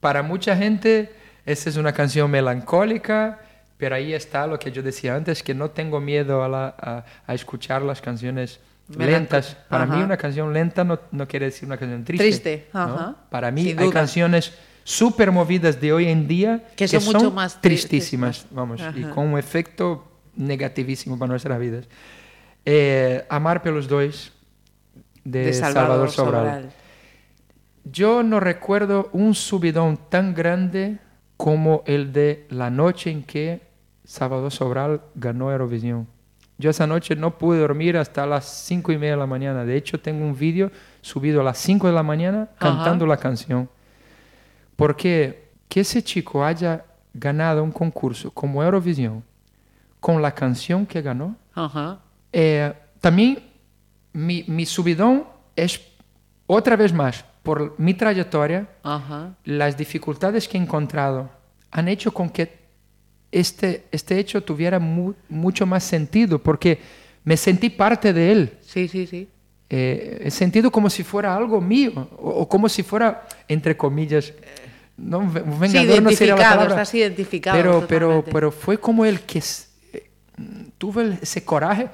para mucha gente esta es una canción melancólica, pero ahí está lo que yo decía antes, que no tengo miedo a, la- a- a escuchar las canciones lentas. Para mí Ajá. una canción lenta no, no quiere decir una canción triste. Triste, ¿no? ajá. Para mí Sin hay duda. canciones súper movidas de hoy en día Que son mucho más tristísimas, vamos, y Ajá. con un efecto negativísimo para nuestras vidas. Eh, Amar pelos dois, de, De Salvador, Salvador Sobral. Sobral. Yo no recuerdo un subidón tan grande como el de la noche en que Salvador Sobral ganó Eurovisión. Yo esa noche no pude dormir hasta las cinco y media de la mañana. De hecho, tengo un vídeo subido a las 5 de la mañana Ajá. cantando la canción. Porque que ese chico haya ganado un concurso como Eurovisión con la canción que ganó, Ajá. Eh, también mi, mi subidón es otra vez más por mi trayectoria, Ajá. las dificultades que he encontrado han hecho con que este, este hecho tuviera mu- mucho más sentido, porque me sentí parte de él. Sí, sí, sí. Eh, he sentido como si fuera algo mío, o, o como si fuera, entre comillas, no, ve- vengador no sería la palabra, estás identificado pero, pero, totalmente. pero fue como el que eh, tuvo ese coraje,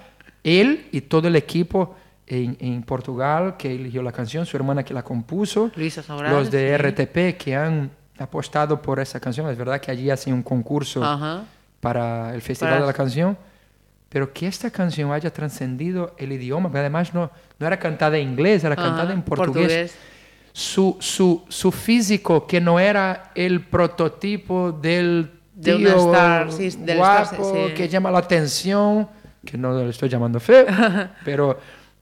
él y todo el equipo en, en Portugal que eligió la canción, su hermana que la compuso, Luisa Sobral, los de sí. RTP que han apostado por esa canción, es verdad que allí hacen un concurso Ajá. para el Festival Para- de la Canción, pero que esta canción haya trascendido el idioma, que además no, no era cantada en inglés, era Ajá, cantada en portugués. portugués. Su, su, su físico, que no era el prototipo del De tío una star, sí, del guapo, star, sí. que llama la atención, que no le estoy llamando feo, pero,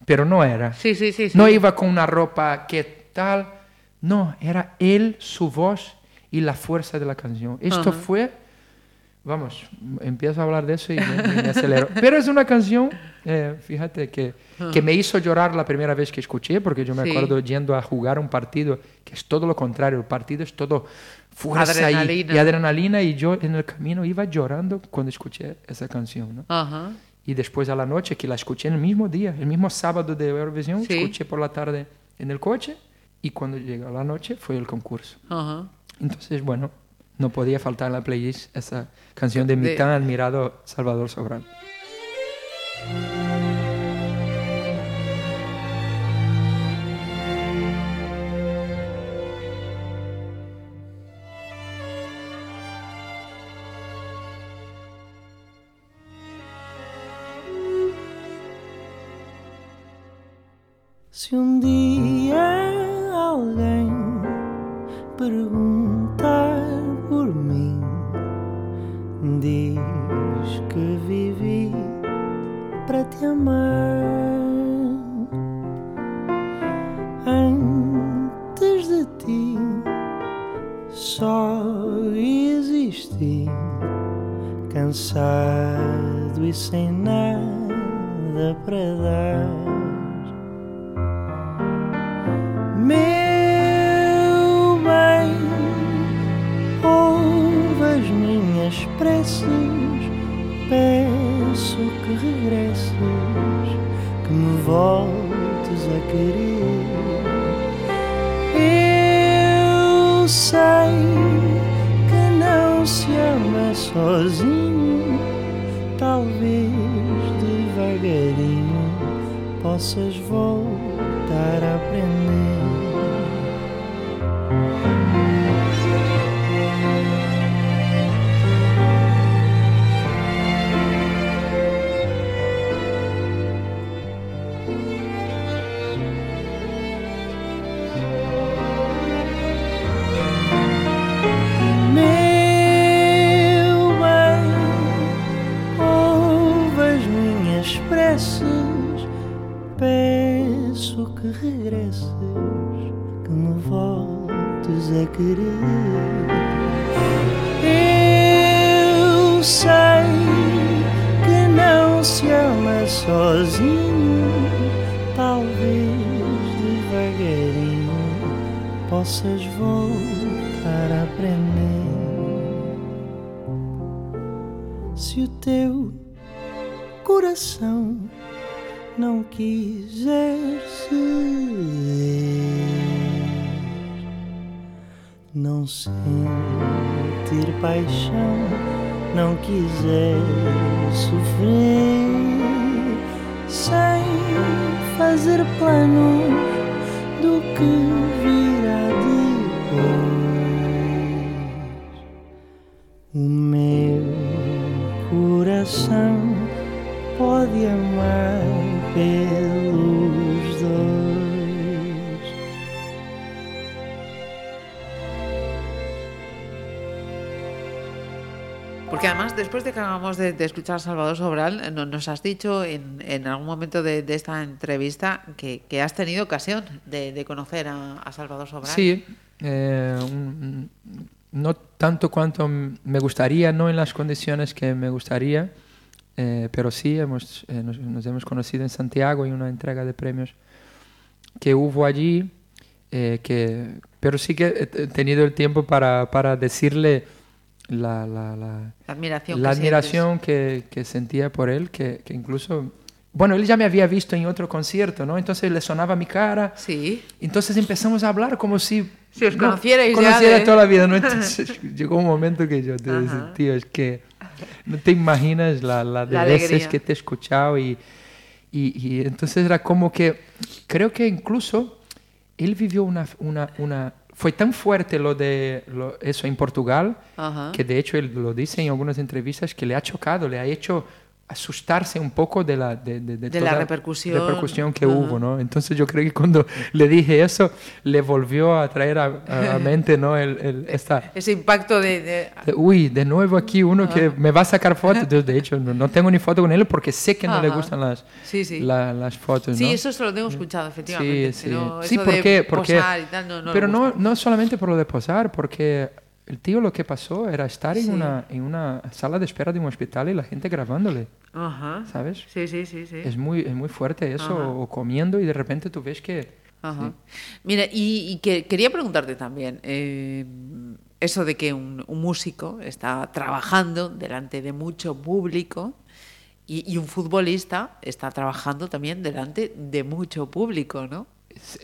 pero no era. Sí, sí, sí. No iba con una ropa que tal. No, era él, su voz y la fuerza de la canción. Esto Ajá. fue, vamos, empiezo a hablar de eso y me, me acelero. Pero es una canción, eh, fíjate, que, que me hizo llorar la primera vez que escuché, porque yo me acuerdo yendo a jugar un partido que es todo lo contrario. El partido es todo fuerza y- Adrenalina. Y, adrenalina y yo en el camino iba llorando cuando escuché esa canción. ¿no? Ajá. Y después a la noche, que la escuché en el mismo día, el mismo sábado de Eurovisión, Sí. escuché por la tarde en el coche y cuando llegó la noche fue el concurso. Ajá. Entonces, bueno, no podía faltar en la playlist esa canción de mi De- tan admirado Salvador Sobral. Después de que acabamos de, de escuchar a Salvador Sobral, eh, no- nos has dicho en, en algún momento de, de esta entrevista que, que has tenido ocasión de, de conocer a, a Salvador Sobral. Sí, eh, un- no tanto cuanto me gustaría, no en las condiciones que me gustaría, eh, pero sí hemos, eh, nos, nos hemos conocido en Santiago en una entrega de premios que hubo allí, eh, que, pero sí que he tenido el tiempo para, para decirle la, la, la, admiración la que admiración que, que sentía por él, que, que incluso... Bueno, él ya me había visto en otro concierto, ¿no? Entonces le sonaba mi cara. Sí. Entonces empezamos a hablar como si... Si os no, conocierais ya conociera de- toda la vida, ¿no? Entonces llegó un momento que yo te decía, tío, es que no te imaginas la, la de La veces que te he escuchado y, y, y entonces era como que creo que incluso él vivió una, una, una fue tan fuerte lo de lo- eso en Portugal Ajá. que de hecho él lo dice en algunas entrevistas que le ha chocado, le ha hecho asustarse un poco de la, de, de- de De la toda repercusión. repercusión que Ajá. hubo, ¿no? Entonces yo creo que cuando le dije eso, le volvió a traer a, a- a mente, ¿no? El, el- esta, Ese impacto de... Uy, de nuevo aquí uno que Ajá. me va a sacar fotos. De hecho, no, no tengo ni foto con él porque sé que no le Ajá. gustan las, Sí, sí. la- las fotos, Sí, ¿no? eso se lo tengo escuchado, efectivamente. Sí, sí. No, Sí, eso ¿por de qué? Porque- posar y tal, no, no le pero no, no solamente por lo de posar, porque el tío lo que pasó era estar en, una, en una sala de espera de un hospital y la gente grabándole, Ajá. ¿sabes? Sí, sí, sí, sí. Es muy, es muy fuerte eso, Ajá. o comiendo y de repente tú ves que... Ajá. Mira, y, y que quería preguntarte también, eh, eso de que un, un músico está trabajando delante de mucho público y, y un futbolista está trabajando también delante de mucho público, ¿no?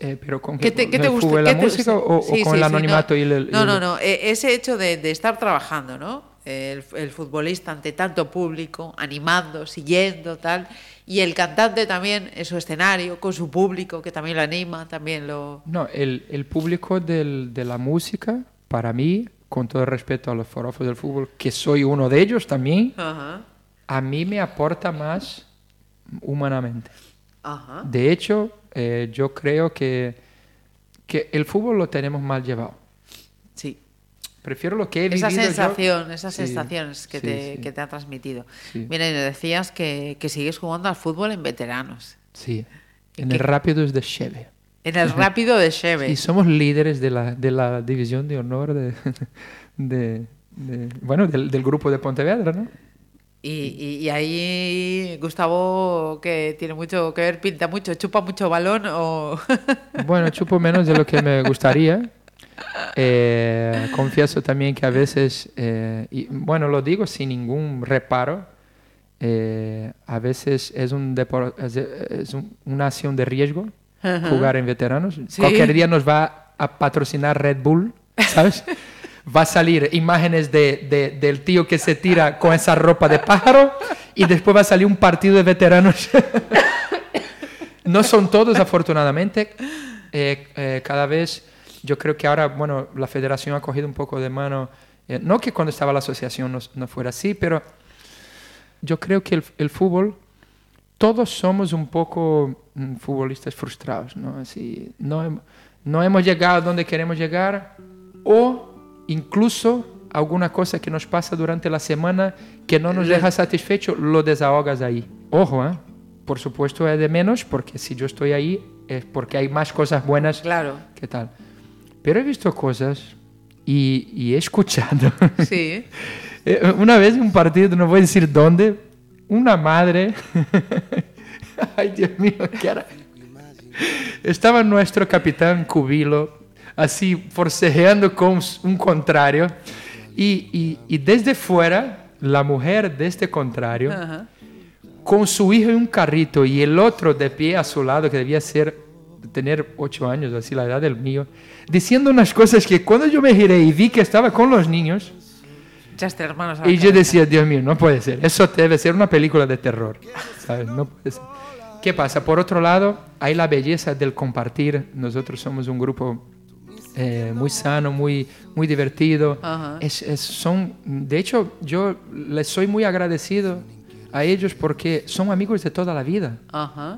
Eh, pero con ¿Qué te, qué te gusta? qué la te- música o, o sí, con sí, el sí, anonimato no, y el... y No, no, no. e- Ese hecho de, de estar trabajando, ¿no? El, el futbolista ante tanto público, animando, siguiendo, tal. Y el cantante también en su escenario, con su público, que también lo anima, también lo... No, el, el público del- de la música, para mí, con todo el respeto a los forofos del fútbol, que soy uno de ellos también, Ajá. a mí me aporta más humanamente. Ajá. De hecho, eh, yo creo que, que el fútbol lo tenemos mal llevado. Sí. Prefiero lo que he Esa vivido yo- sensación, esas Sí, sensaciones que, sí, te, sí. que te ha transmitido. Mira, y decías que, que sigues jugando al fútbol en veteranos. Sí, en el Rápidos de Cheve. En el rápido de Cheve. Y somos líderes de la, de la división de honor de, de- de- bueno, del, del grupo de Pontevedra, ¿no? Y, y- y ahí Gustavo, que tiene mucho que ver, pinta mucho, chupa mucho balón o... Bueno, chupo menos de lo que me gustaría. Eh, confieso también que a veces, eh, y, bueno, lo digo sin ningún reparo, eh, a veces es, un depor- es, es un- una acción de riesgo jugar en veteranos. Sí. Cualquier día nos va a patrocinar Red Bull, ¿sabes? Va a salir imágenes de, de- del tío que se tira con esa ropa de pájaro y después va a salir un partido de veteranos. no son todos, afortunadamente. Eh, eh, cada vez, yo creo que ahora, bueno, la federación ha cogido un poco de mano. eh, no que cuando estaba la asociación no, no fuera así, pero yo creo que el, fútbol, todos somos un poco mm, futbolistas frustrados, ¿no? Así, no, no hemos llegado donde queremos llegar o incluso alguna cosa que nos pasa durante la semana que no nos deja satisfecho, lo desahogas ahí. Ojo, ¿eh? Por supuesto es de menos, porque si yo estoy ahí es porque hay más cosas buenas. Claro. ¿Qué tal? Pero he visto cosas y, y he escuchado. Sí. Eh, Una vez en un partido, no voy a decir dónde, una madre, ay Dios mío, ¿qué era? Estaba nuestro capitán Cubilo, así forcejeando con un contrario, y, y- y desde fuera, la mujer de este contrario, Ajá. con su hijo en un carrito y el otro de pie a su lado, que debía ser, tener ocho años, así la edad del mío, diciendo unas cosas que cuando yo me giré y vi que estaba con los niños, Echaste las manos a la y yo decía, Dios mío, no puede ser. Eso debe ser una película de terror. ¿sabes? No puede ser. ¿Qué pasa? Por otro lado, hay la belleza del compartir. Nosotros somos un grupo eh, muy sano, muy, muy divertido. Es- es- son, de hecho, yo les soy muy agradecido a ellos porque son amigos de toda la vida.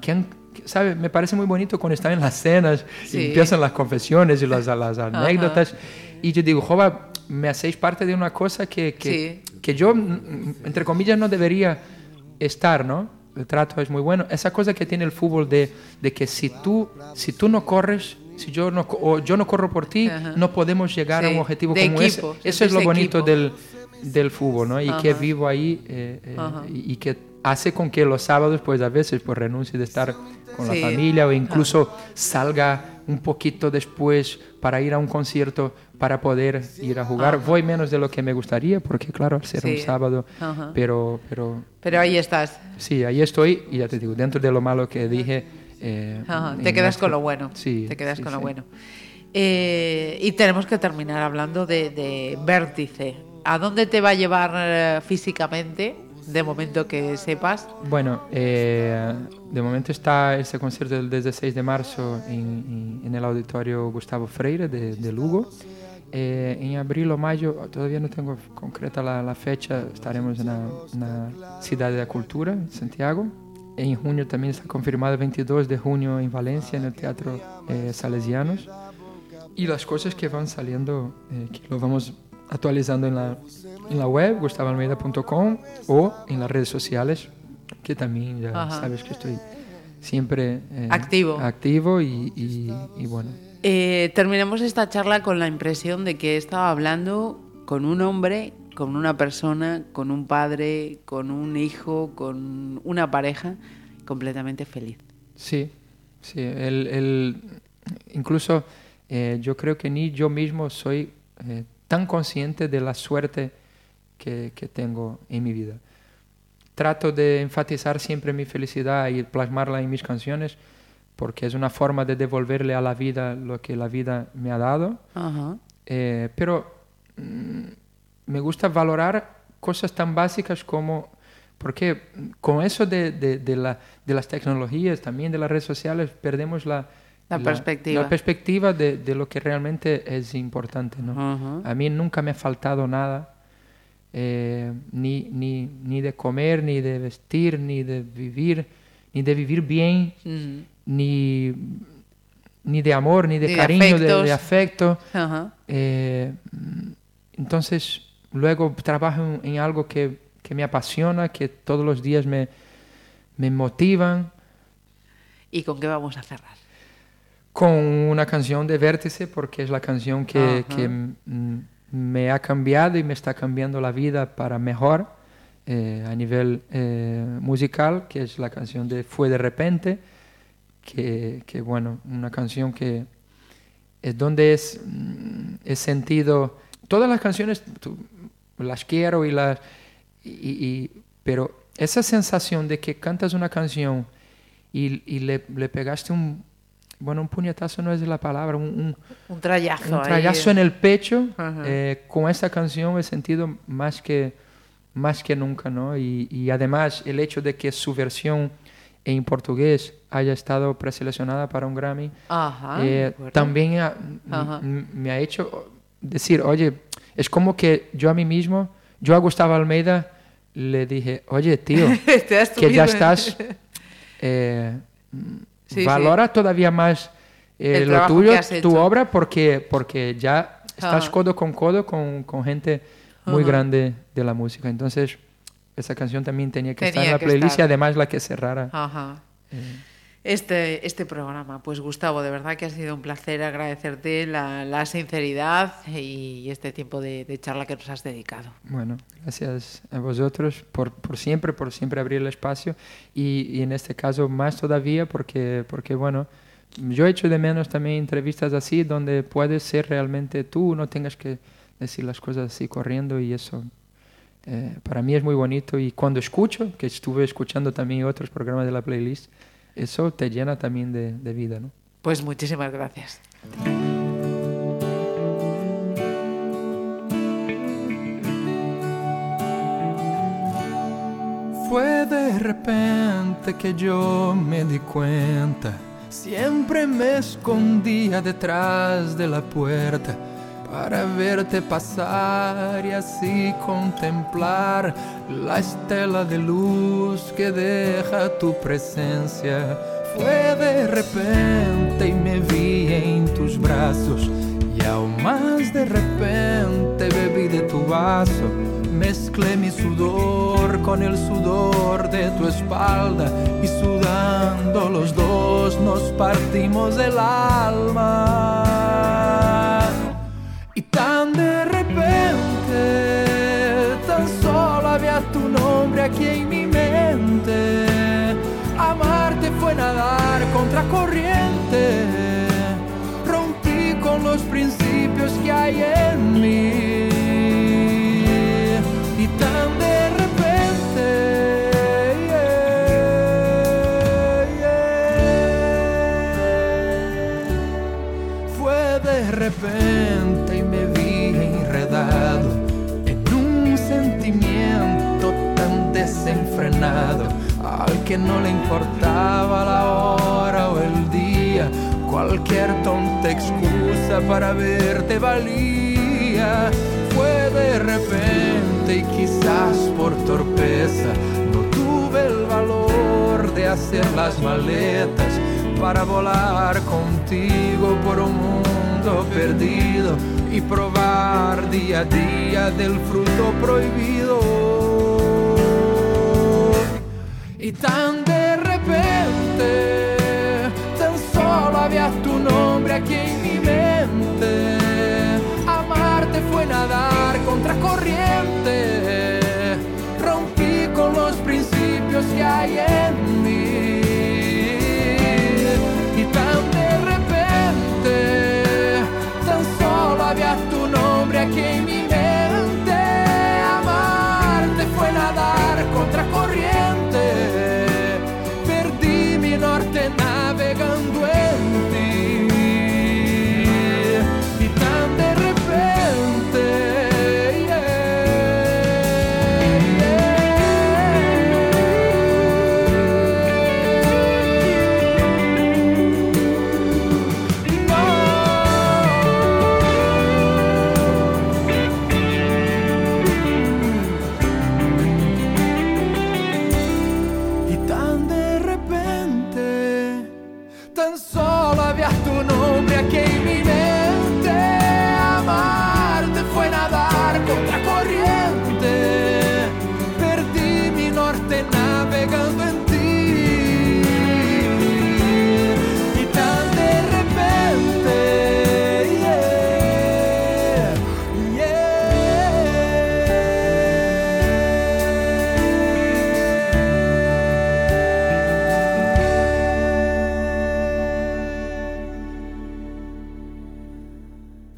Que han, ¿sabe? Me parece muy bonito cuando están en las cenas Sí. y empiezan las confesiones y las, las anécdotas. Y yo digo, Jova, me hacéis parte de una cosa que, que, que yo, mm, entre comillas, no debería estar, ¿no? El trato es muy bueno. Esa cosa que tiene el fútbol de, de que si tú, si tú no corres, si yo no, o yo no corro por ti, Ajá. no podemos llegar a Sí, un objetivo de como equipo, ese. Eso es lo bonito equipo. del, del fútbol, ¿no? Y que vivo ahí eh, eh, y, que hace con que los sábados, pues a veces, pues renuncie de estar con Sí. la familia o incluso salga un poquito después para ir a un concierto para poder ir a jugar. Ajá. Voy menos de lo que me gustaría, porque claro, al ser un Sí. sábado, Ajá. pero, pero Pero ahí estás. sí, ahí estoy y ya te digo, dentro de lo malo que dije. Eh, Ajá, Te quedas nuestro- con lo bueno. Sí. Te quedas sí, con lo sí. bueno. Eh, y tenemos que terminar hablando de, de vértice. ¿A dónde te va a llevar eh, físicamente? De momento que sepas. Bueno, eh, de momento está este concierto del 16 de marzo en, en- en el auditorio Gustavo Freire de, de Lugo. Eh, en abril o mayo, todavía no tengo concreta la, la fecha, estaremos en la, en la Ciudad de la Cultura, en Santiago. En junio también está confirmado el 22 de junio en Valencia, en el Teatro eh, Salesianos. Y las cosas que van saliendo, eh, que lo vamos actualizando en la, en la web, gustavoalmeida.com o en las redes sociales, que también ya Ajá. sabes que estoy siempre eh, Activo. activo y, y- y bueno. Eh, terminemos esta charla con la impresión de que estaba hablando con un hombre, con una persona, con un padre, con un hijo, con una pareja completamente feliz. Sí, sí. El, el- incluso eh, yo creo que ni yo mismo soy eh, tan consciente de la suerte que, que tengo en mi vida. Trato de enfatizar siempre mi felicidad y plasmarla en mis canciones porque es una forma de devolverle a la vida lo que la vida me ha dado. Eh, pero mm, me gusta valorar cosas tan básicas como, porque con eso de, de- de la- de las tecnologías, también de las redes sociales, perdemos la, La perspectiva. la perspectiva de, de lo que realmente es importante. ¿no? A mí nunca me ha faltado nada, eh, ni, ni, ni de comer, ni de vestir, ni de vivir, ni de vivir bien, Ujú. ni, ni de amor, ni de cariño, de, de afecto. Eh, mm, entonces, luego trabajo en, en algo que, que me apasiona, que todos los días me, me motivan, ¿Y con qué vamos a cerrar? con una canción de Vértice, porque es la canción que, que, me ha cambiado y me está cambiando la vida para mejor eh, a nivel eh, musical, que es la canción de Fue de repente, que, que, bueno, una canción que es donde es, mm, he sentido, todas las canciones tú- las quiero y las, y- y- pero esa sensación de que cantas una canción y, y le, le pegaste un, bueno, un puñetazo no es la palabra, un, un, Un trayazo. un ahí. trayazo en el pecho, eh, con esta canción he sentido más que, más que nunca, ¿no? Y, además el hecho de que su versión en portugués haya estado preseleccionada para un Grammy, Ajá, eh, también ha- Ajá. me ha hecho decir, oye, es como que yo a mí mismo, yo a Gustavo Almeida le dije, oye, tío, que ya estás, eh, Sí, valora todavía más eh, lo tuyo, tu obra, porque, porque ya estás Ajá. codo con codo con, con gente muy grande de la música. Entonces, esa canción también tenía que estar en la playlist y además la que cerrara. Ajá. eh, Este, este programa. Pues Gustavo, de verdad que ha sido un placer agradecerte la, la sinceridad y este tiempo de, de charla que nos has dedicado. Bueno, gracias a vosotros por, por siempre, por siempre abrir el espacio y, y en este caso más todavía porque, porque, bueno, yo echo de menos también entrevistas así donde puedes ser realmente tú, no tengas que decir las cosas así corriendo y eso eh, para mí es muy bonito y cuando escucho, que estuve escuchando también otros programas de la playlist, eso te llena también de, de vida, ¿no? Pues muchísimas gracias. Fue de repente que yo me di cuenta. Siempre me escondía detrás de la puerta para verte pasar y así contemplar la estela de luz que deja tu presencia. Fue de repente y me vi en tus brazos y aún más de repente bebí de tu vaso. Mezclé mi sudor con el sudor de tu espalda y sudando los dos nos partimos el alma. Corriente. Rompí con los principios que hay en mí. Y tan de repente. Fue de repente y me vi enredado en un sentimiento tan desenfrenado al que no le importaba la hora. Cualquier tonta excusa para verte valía. Fue de repente y quizás por torpeza no tuve el valor de hacer las maletas para volar contigo por un mundo perdido y probar día a día del fruto prohibido. Y tan de repente, solo había tu nombre aquí en mi mente. Amarte fue nadar contra corriente. Rompí con los principios que hay en mí. Y tan de repente, tan solo había tu nombre aquí en mi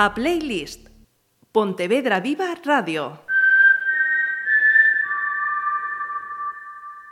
A Playlist. Pontevedra Viva Radio.